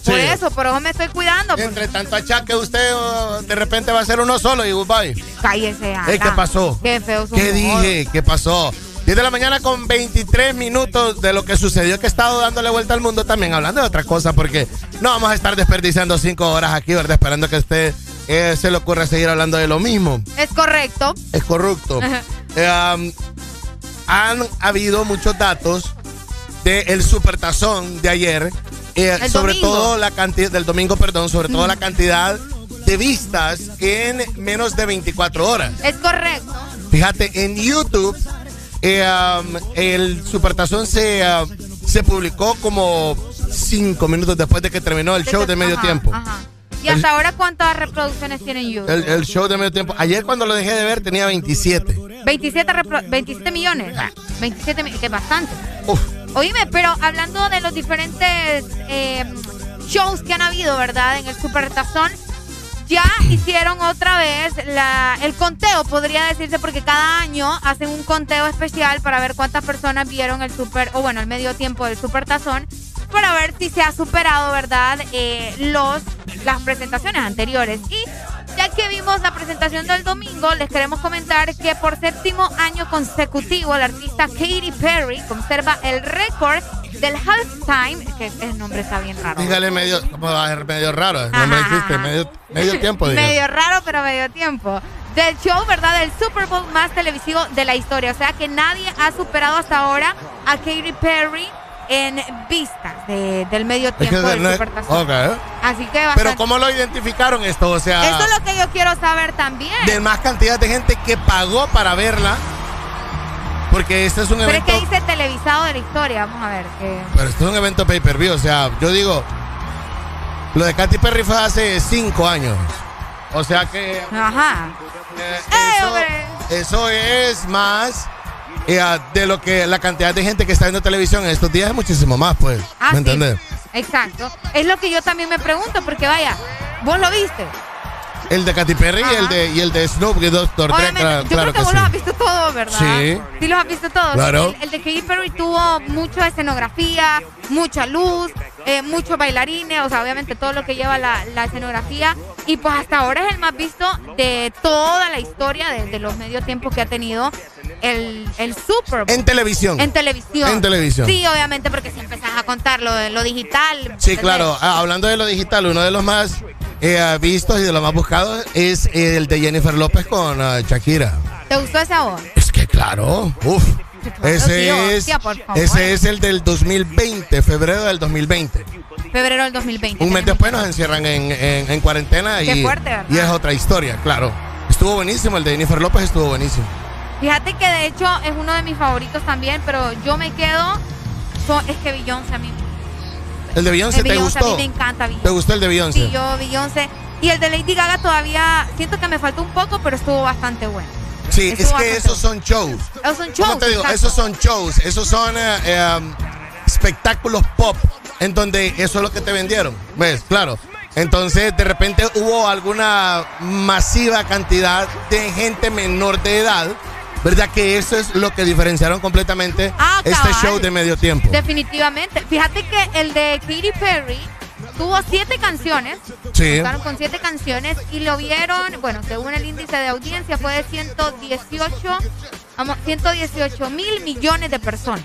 Por Sí. eso, por eso me estoy cuidando. Entre tanto achaque, usted oh, de repente va a ser uno solo y goodbye. Cállese. ¿Qué pasó? Qué feo su ¿Qué humor. dije? ¿Qué pasó? 10 de la mañana con 23 minutos de lo que sucedió que he estado dándole vuelta al mundo también, hablando de otra cosa, porque no vamos a estar desperdiciando cinco horas aquí, ¿verdad? Esperando que a usted eh, se le ocurra seguir hablando de lo mismo. Es correcto. Es corrupto. Eh, um, han habido muchos datos del supertazón de ayer, eh, sobre domingo. todo la cantidad, del domingo, perdón, sobre todo la cantidad de vistas en menos de 24 horas. Es correcto. Fíjate, en YouTube eh, um, el Supertazón se, uh, se publicó como cinco minutos después de que terminó el show de medio Ajá, tiempo. ajá. ¿Y hasta ahora cuántas reproducciones tienen YouTube? El, el show de medio tiempo. Ayer cuando lo dejé de ver tenía 27. 27, repro- 27 millones. 27 millones, que es bastante. Oíme, pero hablando de los diferentes eh, shows que han habido, ¿verdad? En el Supertazón, ya hicieron otra vez la, el conteo, podría decirse, porque cada año hacen un conteo especial para ver cuántas personas vieron el super, o bueno, el medio tiempo del Supertazón, para ver si se ha superado, ¿verdad? Eh, los, las presentaciones anteriores. Y ya que vimos la presentación del domingo, les queremos comentar que por séptimo año consecutivo, la artista Katy Perry conserva el récord del halftime, que el nombre está bien raro. Dígale medio, ¿cómo va a ser medio raro? No me dijiste, medio, medio tiempo. Medio raro, pero medio tiempo. Del show, ¿verdad? Del Super Bowl más televisivo de la historia. O sea que nadie ha superado hasta ahora a Katy Perry en vistas de- del medio Es que tiempo del no Supertazón. ok. Así que Pero bastante- ¿cómo lo identificaron esto? O sea, Eso es lo que yo quiero saber también. de más cantidad de gente que pagó para verla. Porque este es un Pero es evento. que dice televisado de la historia. Vamos a ver. Que... Pero esto es un evento pay-per-view. O sea, yo digo, lo de Katy Perry fue hace cinco años. O sea que Ajá. eso, eso es más eh, de lo que la cantidad de gente que está viendo televisión en estos días es muchísimo más, pues. Ah, ¿Me sí. entiendes? Exacto. Es lo que yo también me pregunto, porque vaya, vos lo viste. El de Katy Perry y el de, y el de Snoop y Dr. Dre, claro, yo claro creo que, que vos sí. los has visto todos, ¿verdad? Sí. Sí los has visto todos. Claro. El, el de Katy Perry tuvo mucha escenografía, mucha luz, eh, muchos bailarines, o sea, obviamente todo lo que lleva la, la escenografía. Y pues hasta ahora es el más visto de toda la historia de, de los medios tiempos que ha tenido el, el Super Bowl. En televisión. En televisión. En televisión. Sí, obviamente, porque si empezás a contar lo, lo digital. Sí, claro. Ah, hablando de lo digital, uno de los más eh, vistos y de los más buscados es el de Jennifer López con ah, Shakira. ¿Te gustó esa voz? Es que claro, uf. Ese tío, es, ese es el del 2020, febrero del 2020. Febrero del 2020. Un mes después nos encierran en, en- en cuarentena Qué y, y es otra historia, claro. Estuvo buenísimo, el de Jennifer López estuvo buenísimo. Fíjate que de hecho es uno de mis favoritos también, pero yo me quedo. es que Beyoncé a mí. ¿El de Beyoncé el te Beyoncé gustó? A mí me encanta Beyoncé. ¿Te gustó el de Beyoncé? Sí, yo Beyoncé. Y el de Lady Gaga todavía siento que me faltó un poco, pero estuvo bastante bueno. Sí, Estuvo es que esos son shows. Esos son ¿Cómo shows, te digo? exacto. Esos son shows, esos son eh, eh, um, espectáculos pop, en donde eso es lo que te vendieron. ¿Ves? Claro. Entonces, de repente hubo alguna masiva cantidad de gente menor de edad, ¿verdad? Que eso es lo que diferenciaron completamente Ah, este cabal. show de medio tiempo. Definitivamente. Fíjate que el de Katy Perry tuvo siete canciones. Sí. Con siete canciones y lo vieron, bueno, según el índice de audiencia fue de 118, vamos, 118 mil millones de personas.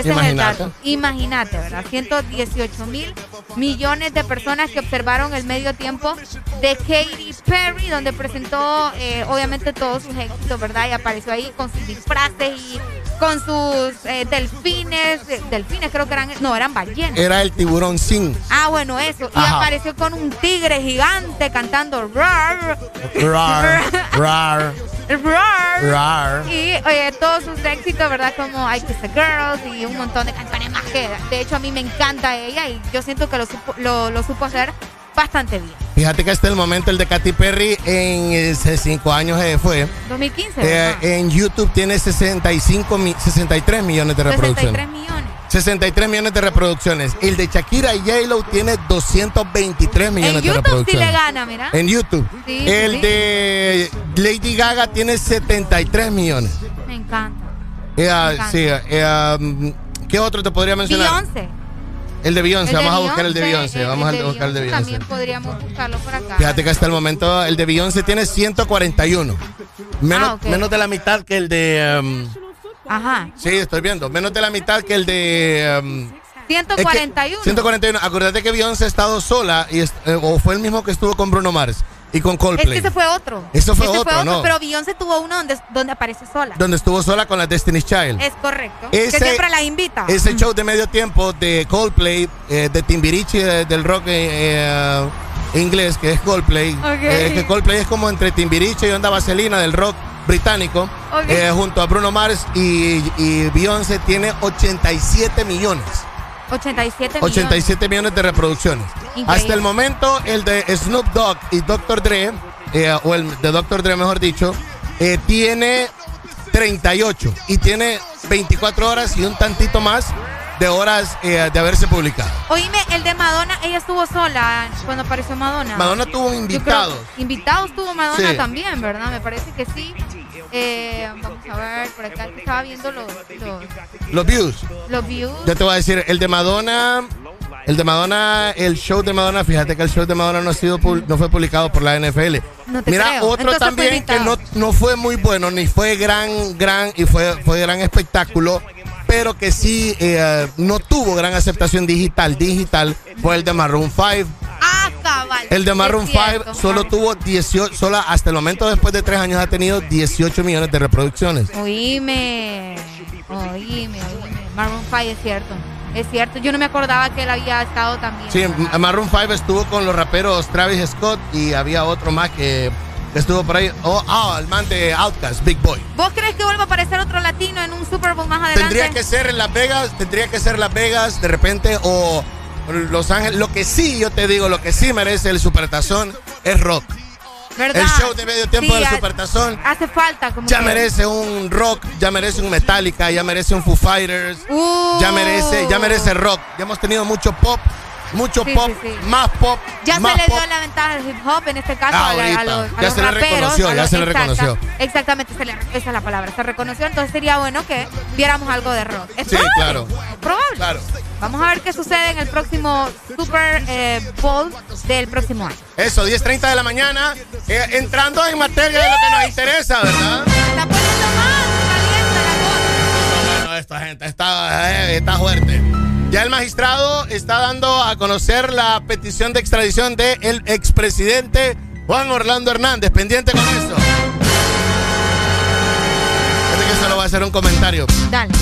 Ese es el Imagínate. dato. Imagínate, ¿verdad? 118 mil millones de personas que observaron el medio tiempo de Katy Perry, donde presentó eh, obviamente todos sus éxitos, ¿verdad? Y apareció ahí con sus disfraces y con sus eh, delfines, eh, delfines creo que eran, no, eran ballenas. Era el tiburón sin. Ah, bueno, eso. Y Ajá. apareció con un tigre gigante cantando rar, Rar, rar, rar. rar. Y oye, todos sus éxitos, ¿verdad? Como I Kiss the Girls y un montón de canciones más que que de hecho a mí me encanta ella y yo siento que lo supo, lo, supo hacer bastante bien. Fíjate que hasta el momento el de Katy Perry en hace cinco años eh, fue. 2015. Eh, en YouTube tiene 65 63 millones de reproducciones. 63 millones. 63 millones de reproducciones. El de Shakira y J-Lo tiene 223 millones de reproducciones. En YouTube sí le gana, mira. En YouTube. Sí, el sí. de Lady Gaga tiene 73 millones. Me encanta. Eh, Me encanta. sí, eh, um, ¿Qué otro te podría mencionar? Beyoncé. El de Beyoncé, El de vamos a buscar el de Beyoncé, Beyoncé, vamos a buscar el de Beyoncé. También podríamos buscarlo por acá. Fíjate que hasta el momento el de Beyoncé tiene 141. Menos, Ah, ok. menos de la mitad que el de... um, Ajá. sí, estoy viendo. Menos de la mitad que el de... um, es que 141. 141. Acuérdate que Beyoncé ha estado sola y es- eh, o fue el mismo que estuvo con Bruno Mars y con es Coldplay. que ese fue otro. Eso fue Ese otro, ¿no? Pero Beyoncé tuvo uno donde, donde aparece sola. Donde estuvo sola con la Destiny's Child. Es correcto. Ese- que siempre la invita. Ese show de medio tiempo de Coldplay, eh, de Timbiriche eh, del rock eh, inglés, que es Coldplay. Ok. Eh, que Coldplay es como entre Timbiriche y Onda Vaselina del rock británico. Eh, junto a Bruno Mars y, y Beyoncé tiene 87 millones. 87 millones. 87 millones de reproducciones. Increíble. Hasta el momento, el de Snoop Dogg y Dr. Dre, eh, o el de Dr. Dre, mejor dicho, eh, tiene 38 y tiene 24 horas y un tantito más de horas eh, de haberse publicado. Oíme, el de Madonna, ella estuvo sola cuando apareció Madonna. Madonna tuvo invitados. invitados tuvo Madonna Sí. también, ¿verdad? Me parece que sí. Eh, vamos a ver, por acá estaba viendo los, los, Los views. los views. Yo te voy a decir, el de Madonna, el de Madonna, el show de Madonna, fíjate que el show de Madonna no ha sido no fue publicado por la NFL. No te Mira, creo. otro Entonces también que no, no fue muy bueno, ni fue gran, gran, y fue, fue gran espectáculo, pero que sí eh, no tuvo gran aceptación digital, digital, fue el de Maroon 5. Ah, cabal. El de Maroon Es cierto. 5 solo tuvo 18, solo hasta el momento después de tres años ha tenido 18 millones de reproducciones. Oíme, oíme, oíme. Maroon 5 es cierto. Es cierto. Yo no me acordaba que él había estado también. Sí, M- Maroon 5 estuvo con los raperos Travis Scott y había otro más que estuvo por ahí. Oh, ah, el man de Outkast, Big Boy. ¿Vos crees que vuelva a aparecer otro latino en un Super Bowl más adelante? Tendría que ser en Las Vegas, tendría que ser Las Vegas de repente o Los Ángeles. Lo que sí, yo te digo, lo que sí merece el Supertazón es rock. ¿Verdad? El show de medio tiempo Sí, del Supertazón Hace falta como ya que- merece un rock, ya merece un Metallica, ya merece un Foo Fighters, Uh. ya merece, ya merece rock. Ya hemos tenido mucho pop, mucho Sí, pop, sí, sí. más pop, Ya más se le pop. dio la ventaja al hip hop en este caso Ah, a, los, a Ya los se le raperos, reconoció, a ya los- se le exacta- reconoció. Exactamente, se le- esa es la palabra, se reconoció, entonces sería bueno que viéramos algo de rock. Es Sí, probable, claro. probable. Claro. Vamos a ver qué sucede en el próximo Super eh, Bowl del próximo año. Eso, 10.30 de la mañana, eh, entrando en materia de lo que nos interesa, ¿verdad? Está poniendo más caliente la cosa. Bueno, esta gente está, eh, está fuerte. Ya el magistrado está dando a conocer la petición de extradición del expresidente Juan Orlando Hernández. Pendiente con eso. Fíjate que solo va a hacer un comentario. Dale.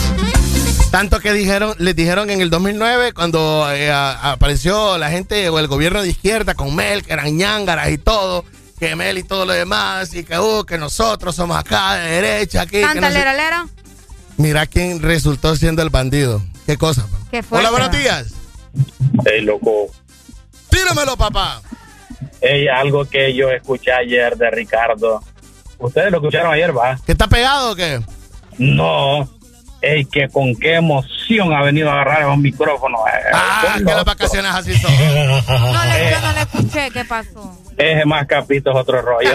Tanto que dijeron, les dijeron en el 2009, cuando eh, a- apareció la gente o el gobierno de izquierda con Mel, que eran ñángaras y todo, que Mel y todo lo demás, y que, uh, que nosotros somos acá de derecha, aquí. que no sé-. Mira quién resultó siendo el bandido. ¿Qué cosa? Qué fuerte, Hola, buenos días. Ey, loco. Tíramelo, papá. Ey, algo que yo escuché ayer de Ricardo. ¿Ustedes lo escucharon ayer, va? ¿Que está pegado o qué? No. Ey, que con qué emoción ha venido a agarrar esos micrófonos. eh. Ah, que las vacaciones así son. No le, yo no le escuché, ¿qué pasó? Ese más capito es otro rollo.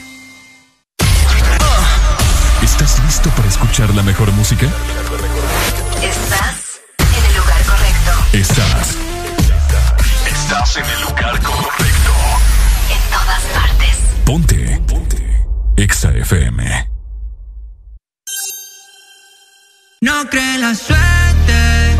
¿Estás listo para escuchar la mejor música? Estás en el lugar correcto. Estás. Estás en el lugar correcto. En todas partes. Ponte. Ponte. Exa FM. No cree la suerte.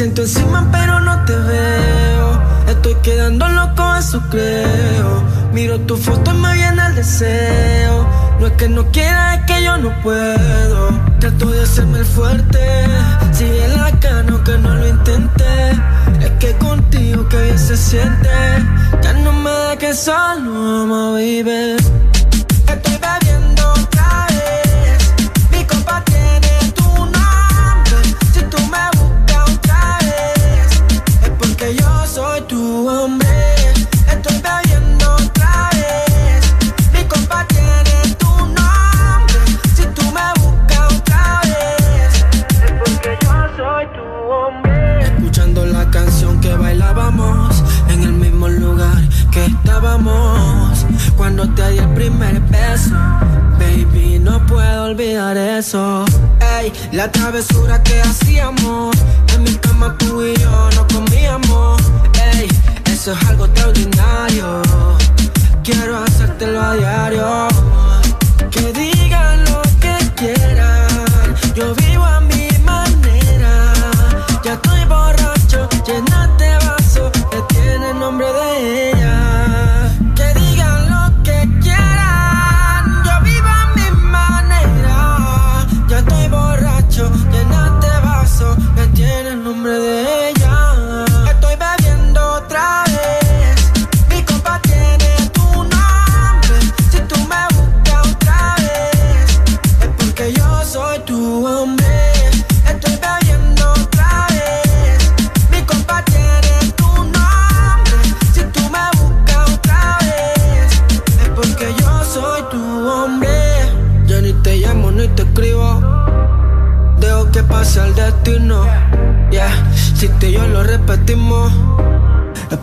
Siento encima pero no te veo. Estoy quedando loco, eso creo. Miro tu foto y me viene el deseo. No es que no quiera, es que yo no puedo. Trato de hacerme el fuerte. Sigue la cano que no lo intenté. Es que contigo que bien se siente. Ya no me dejes solo, ama, baby. La travesura que hacíamos. En mi cama tú y yo no comíamos. Ey, eso es algo extraordinario. Quiero hacértelo a diario. Que digan lo que quieran. Yo vivo a mi manera. Ya estoy borracho, llénate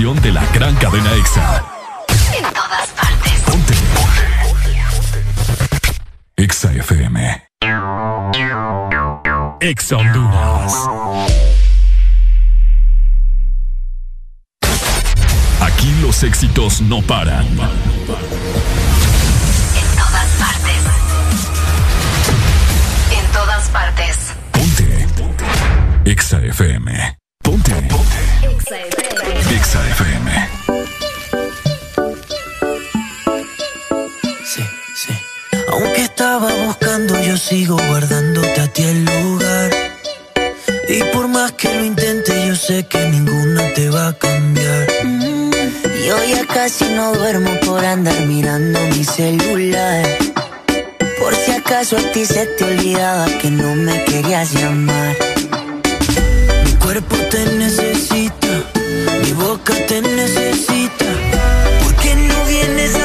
Estación de la gran cadena EXA. en todas partes. Ponte. EXA FM. EXA Honduras. Aquí los éxitos no paran. En todas partes. En todas partes. EXA FM. Ponte. EXA FM. Sí, sí. Aunque estaba buscando, yo sigo guardándote a ti el lugar. Y por más que lo intente, yo sé que ninguna te va a cambiar. Yo ya casi no duermo por andar mirando mi celular. Por si acaso a ti se te olvidaba que no me querías llamar. Mi cuerpo te necesita, boca te necesita. ¿Por qué no vienes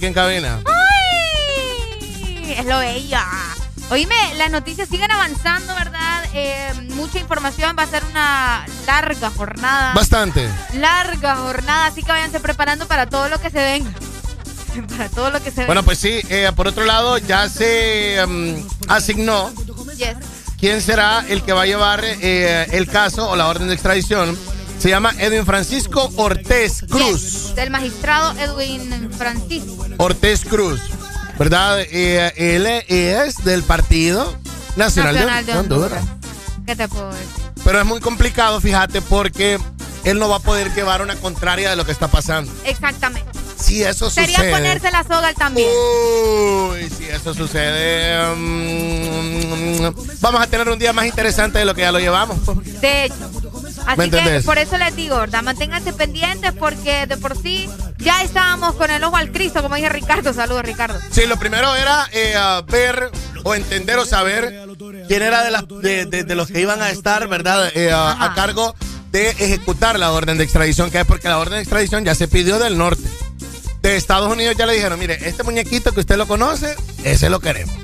aquí en cabina. Ay, es lo bella. Oíme, las noticias siguen avanzando, ¿verdad? Eh, mucha información, va a ser una larga jornada. Bastante. Larga jornada, así que váyanse preparando para todo lo que se venga. Para todo lo que se Bueno, pues sí, eh, por otro lado, ya se mm, asignó Yes. quién será el que va a llevar eh, el caso o la orden de extradición. Se llama Edwin Francisco Ortiz Cruz. Yes, Del magistrado Edwin Francisco. Ortiz Cruz, ¿verdad? Eh, él es del Partido Nacional, de- Nacional de de Honduras. ¿Qué te puedo decir? Pero es muy complicado, fíjate, porque él no va a poder llevar una contraria de lo que está pasando. Exactamente. Si eso Sería sucede. ponerse la soga también. Uy, si eso sucede. mm, vamos a tener un día más interesante de lo que ya lo llevamos. De hecho. ¿Me Así que por eso les digo, ¿verdad? Manténganse pendientes porque de por sí ya estábamos con el ojo al Cristo, como dije Ricardo. Saludos, Ricardo. Sí, lo primero era eh, ver o entender o saber quién era de, las- de, de- de los que iban a estar, ¿verdad? Eh, a, a cargo de ejecutar la orden de extradición, que es porque la orden de extradición ya se pidió del norte. De Estados Unidos ya le dijeron, mire, este muñequito que usted lo conoce, ese lo queremos.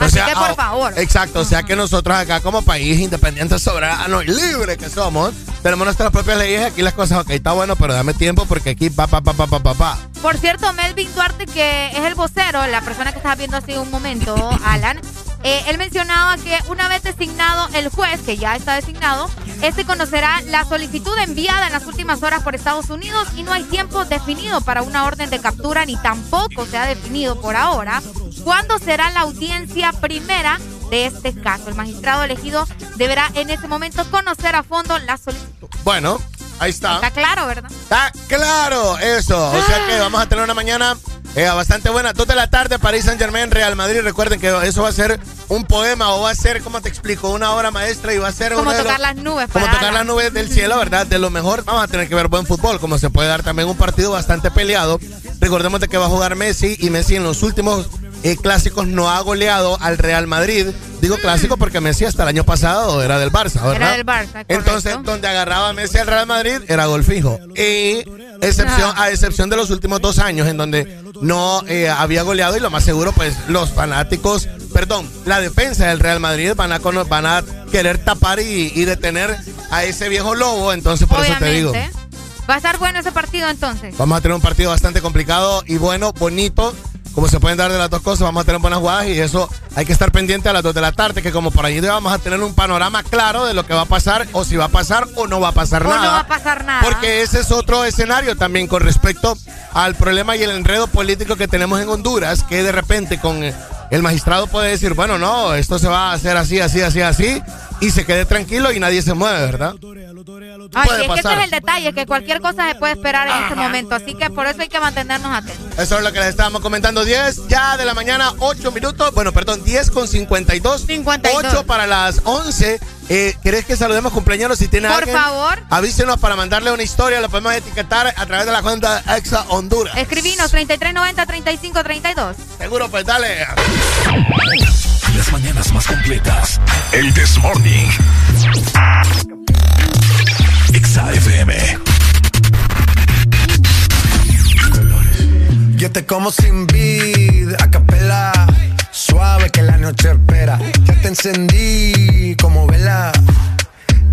O sea, que, por ah, favor. Exacto, o sea que nosotros acá como país independiente, soberano y libre que somos, tenemos nuestras propias leyes aquí las cosas, ok, está bueno, pero dame tiempo porque aquí pa, pa, pa, pa, pa, pa, pa. Por cierto, Melvin Duarte, que es el vocero, la persona que estaba viendo hace un momento, Alan, eh, él mencionaba que una vez designado el juez, que ya está designado, este conocerá la solicitud enviada en las últimas horas por Estados Unidos y no hay tiempo definido para una orden de captura ni tampoco se ha definido por ahora cuándo será la audiencia primera de este caso. El magistrado elegido deberá en ese momento conocer a fondo la solicitud. Bueno, ahí está. Está claro, ¿verdad? Está claro eso. O sea que vamos a tener una mañana eh, bastante buena. Dos de la tarde, París Saint Germain, Real Madrid. Recuerden que eso va a ser un poema o va a ser, ¿cómo te explico? Una obra maestra y va a ser Como tocar los- las nubes. Como para tocar las nubes del cielo, ¿verdad? De lo mejor, vamos a tener que ver buen fútbol, como se puede dar también un partido bastante peleado. Recordemos de que va a jugar Messi y Messi en los últimos eh, clásicos no ha goleado al Real Madrid. Digo clásico porque Messi hasta el año pasado era del Barça, ¿verdad? Era del Barça. Entonces, donde agarraba a Messi al Real Madrid era gol fijo. Y excepción, a excepción de los últimos dos años en donde no eh, había goleado y lo más seguro, pues los fanáticos, perdón, la defensa del Real Madrid van a, van a querer tapar y, detener a ese viejo lobo. Entonces, por eso te digo. Va a estar bueno ese partido entonces. Vamos a tener un partido bastante complicado y bueno, bonito como se pueden dar de las dos cosas, vamos a tener buenas jugadas y eso hay que estar pendiente a las 2 de la tarde, que como por allí vamos a tener un panorama claro de lo que va a pasar, o si va a pasar o no va a pasar nada. No va a pasar nada. Porque ese es otro escenario también con respecto al problema y el enredo político que tenemos en Honduras, que de repente con el magistrado puede decir, bueno, no, esto se va a hacer así, así, así, así, y se quede tranquilo y nadie se mueve, ¿verdad? Ay, es que ese es el detalle, que cualquier cosa se puede esperar en este momento, así que por eso hay que mantenernos atentos. Eso es lo que les estábamos comentando, 10 ya de la mañana, 8 minutos, bueno, perdón, 10 con 52, 52. 8 para las 11. Eh, ¿Querés que saludemos cumpleaños si tiene Por favor. Avísenos para mandarle una historia, lo podemos etiquetar a través de la cuenta Exa Honduras. Escribinos 3390-3532. Seguro, pues dale. Las mañanas más completas. El This Morning. Exa FM. Yo te como sin vid, a capela. Suave que la noche espera. Ya te encendí como vela.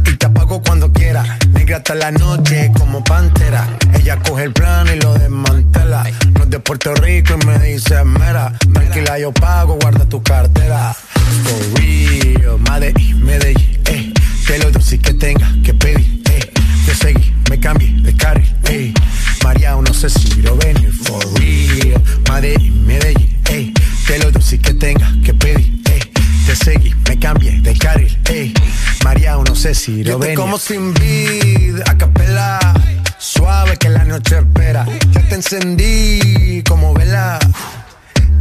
Y te apago cuando quiera. Negra hasta la noche como pantera. Ella coge el plan y lo desmantela. No es de Puerto Rico y me dice mera. Tranquila, yo pago, guarda tu cartera. For real, Medellín, Medellín, eh. Que lo dulce que tenga que pedir, eh. Te seguí, me cambié de carril, eh. María, no sé si lo venir, for real. Medellín, Medellín, eh. Que lo dulce que tenga que pedir, eh. Te seguí, me cambié de carril, eh. María, no sé si lo venir. como sin vid, a capela. Suave que la noche espera. Ya te encendí como vela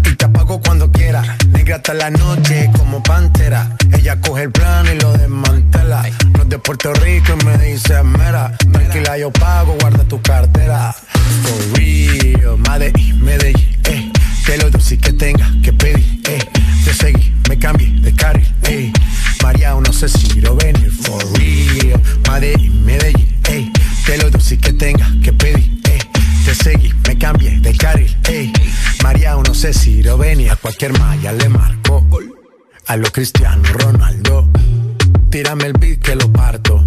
y te apago cuando quiera. Negra hasta la noche como pantera. Ella coge el plan y lo desmantela. No es de Puerto Rico y me dice mera. Tranquila, yo pago, guarda tu cartera. For real, Medellín, Medellín, eh. Que lo dulce que tenga que pedir, eh. Te seguí, me cambié de carril, eh. María, no sé si lo venir. For real, Medellín, Medellín, eh. Que lo dulce que tenga que pedir, eh. Te seguí, me cambié de carril, ey. María, no sé si lo venía, a cualquier malla le marco. A lo Cristiano Ronaldo, tírame el beat que lo parto.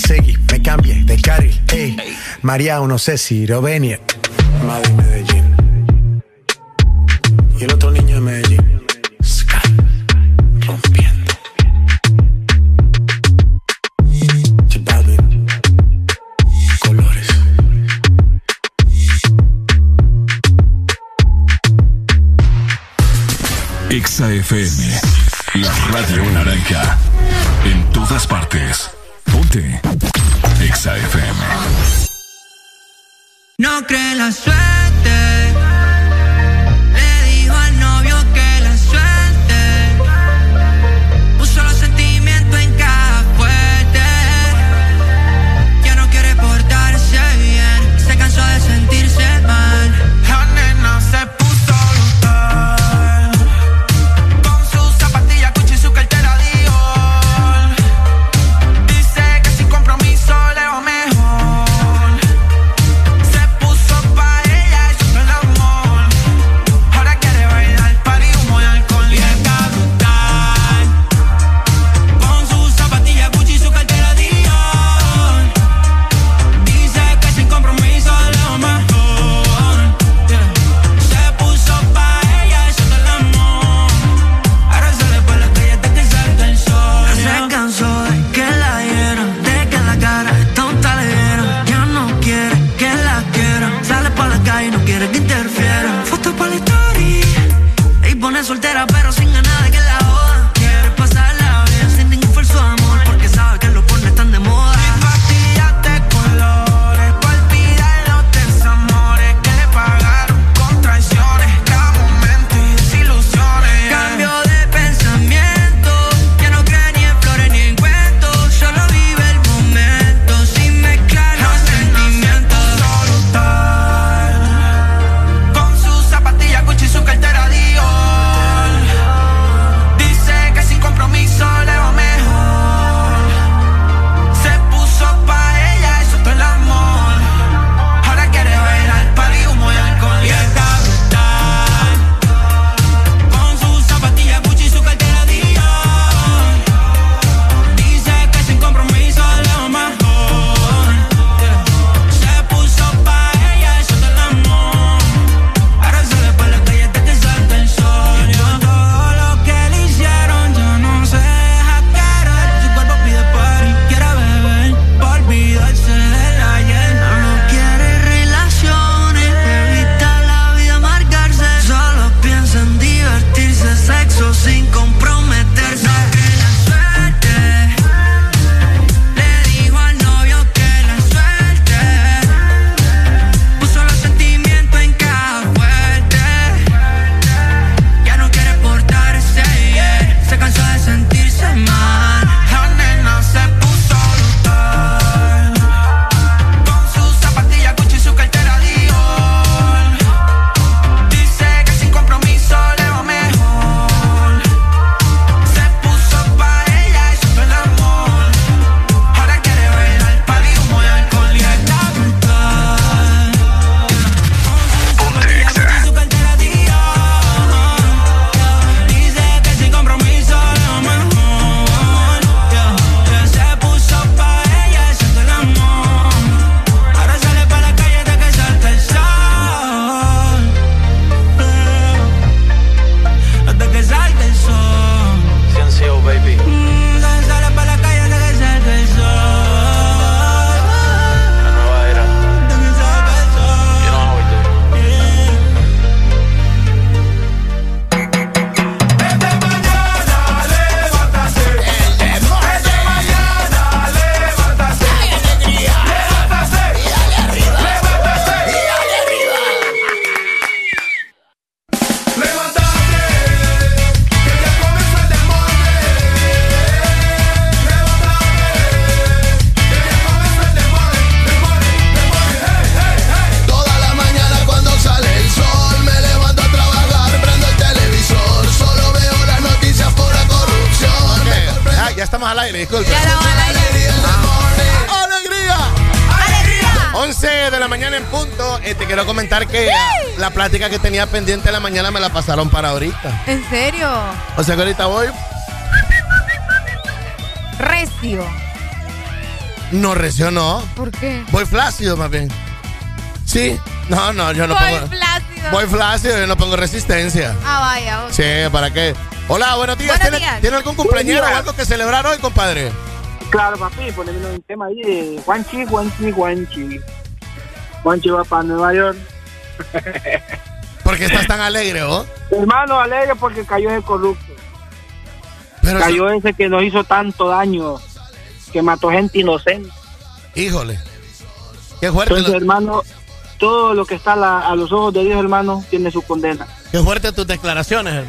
Te seguí, me cambié de carril. María, no sé si lo venir. Madrid, Medellín. Y el otro niño de Medellín. Sky, rompiendo. Balvin, colores. Exa FM. La radio naranja. En todas partes. Ponte. Exa. No cree la suerte. Tenía pendiente en la mañana me la pasaron para ahorita. ¿En serio? O sea que ahorita voy. Recio. No recio, no. ¿Por qué? Voy flácido, más bien. Sí. No, no, yo no Voy pongo. flácido. Voy flácido, yo no pongo resistencia. Ah, vaya. ok. Sí, ¿para qué? Hola, buenos días. Buenos ¿Tiene, días. ¿tiene algún cumpleañero o algo que celebrar hoy, compadre? Claro, papi, poneme un tema ahí de Juanchi, Juanchi, Juanchi. Juanchi va para Nueva York. ¿Por qué estás tan alegre, vos? Hermano, alegre porque cayó ese corrupto. Pero cayó ese que nos hizo tanto daño, que mató gente inocente. Híjole. Qué fuerte. Entonces, lo- hermano, todo lo que está la- a los ojos de Dios, hermano, tiene su condena. Qué fuerte tus declaraciones, hermano.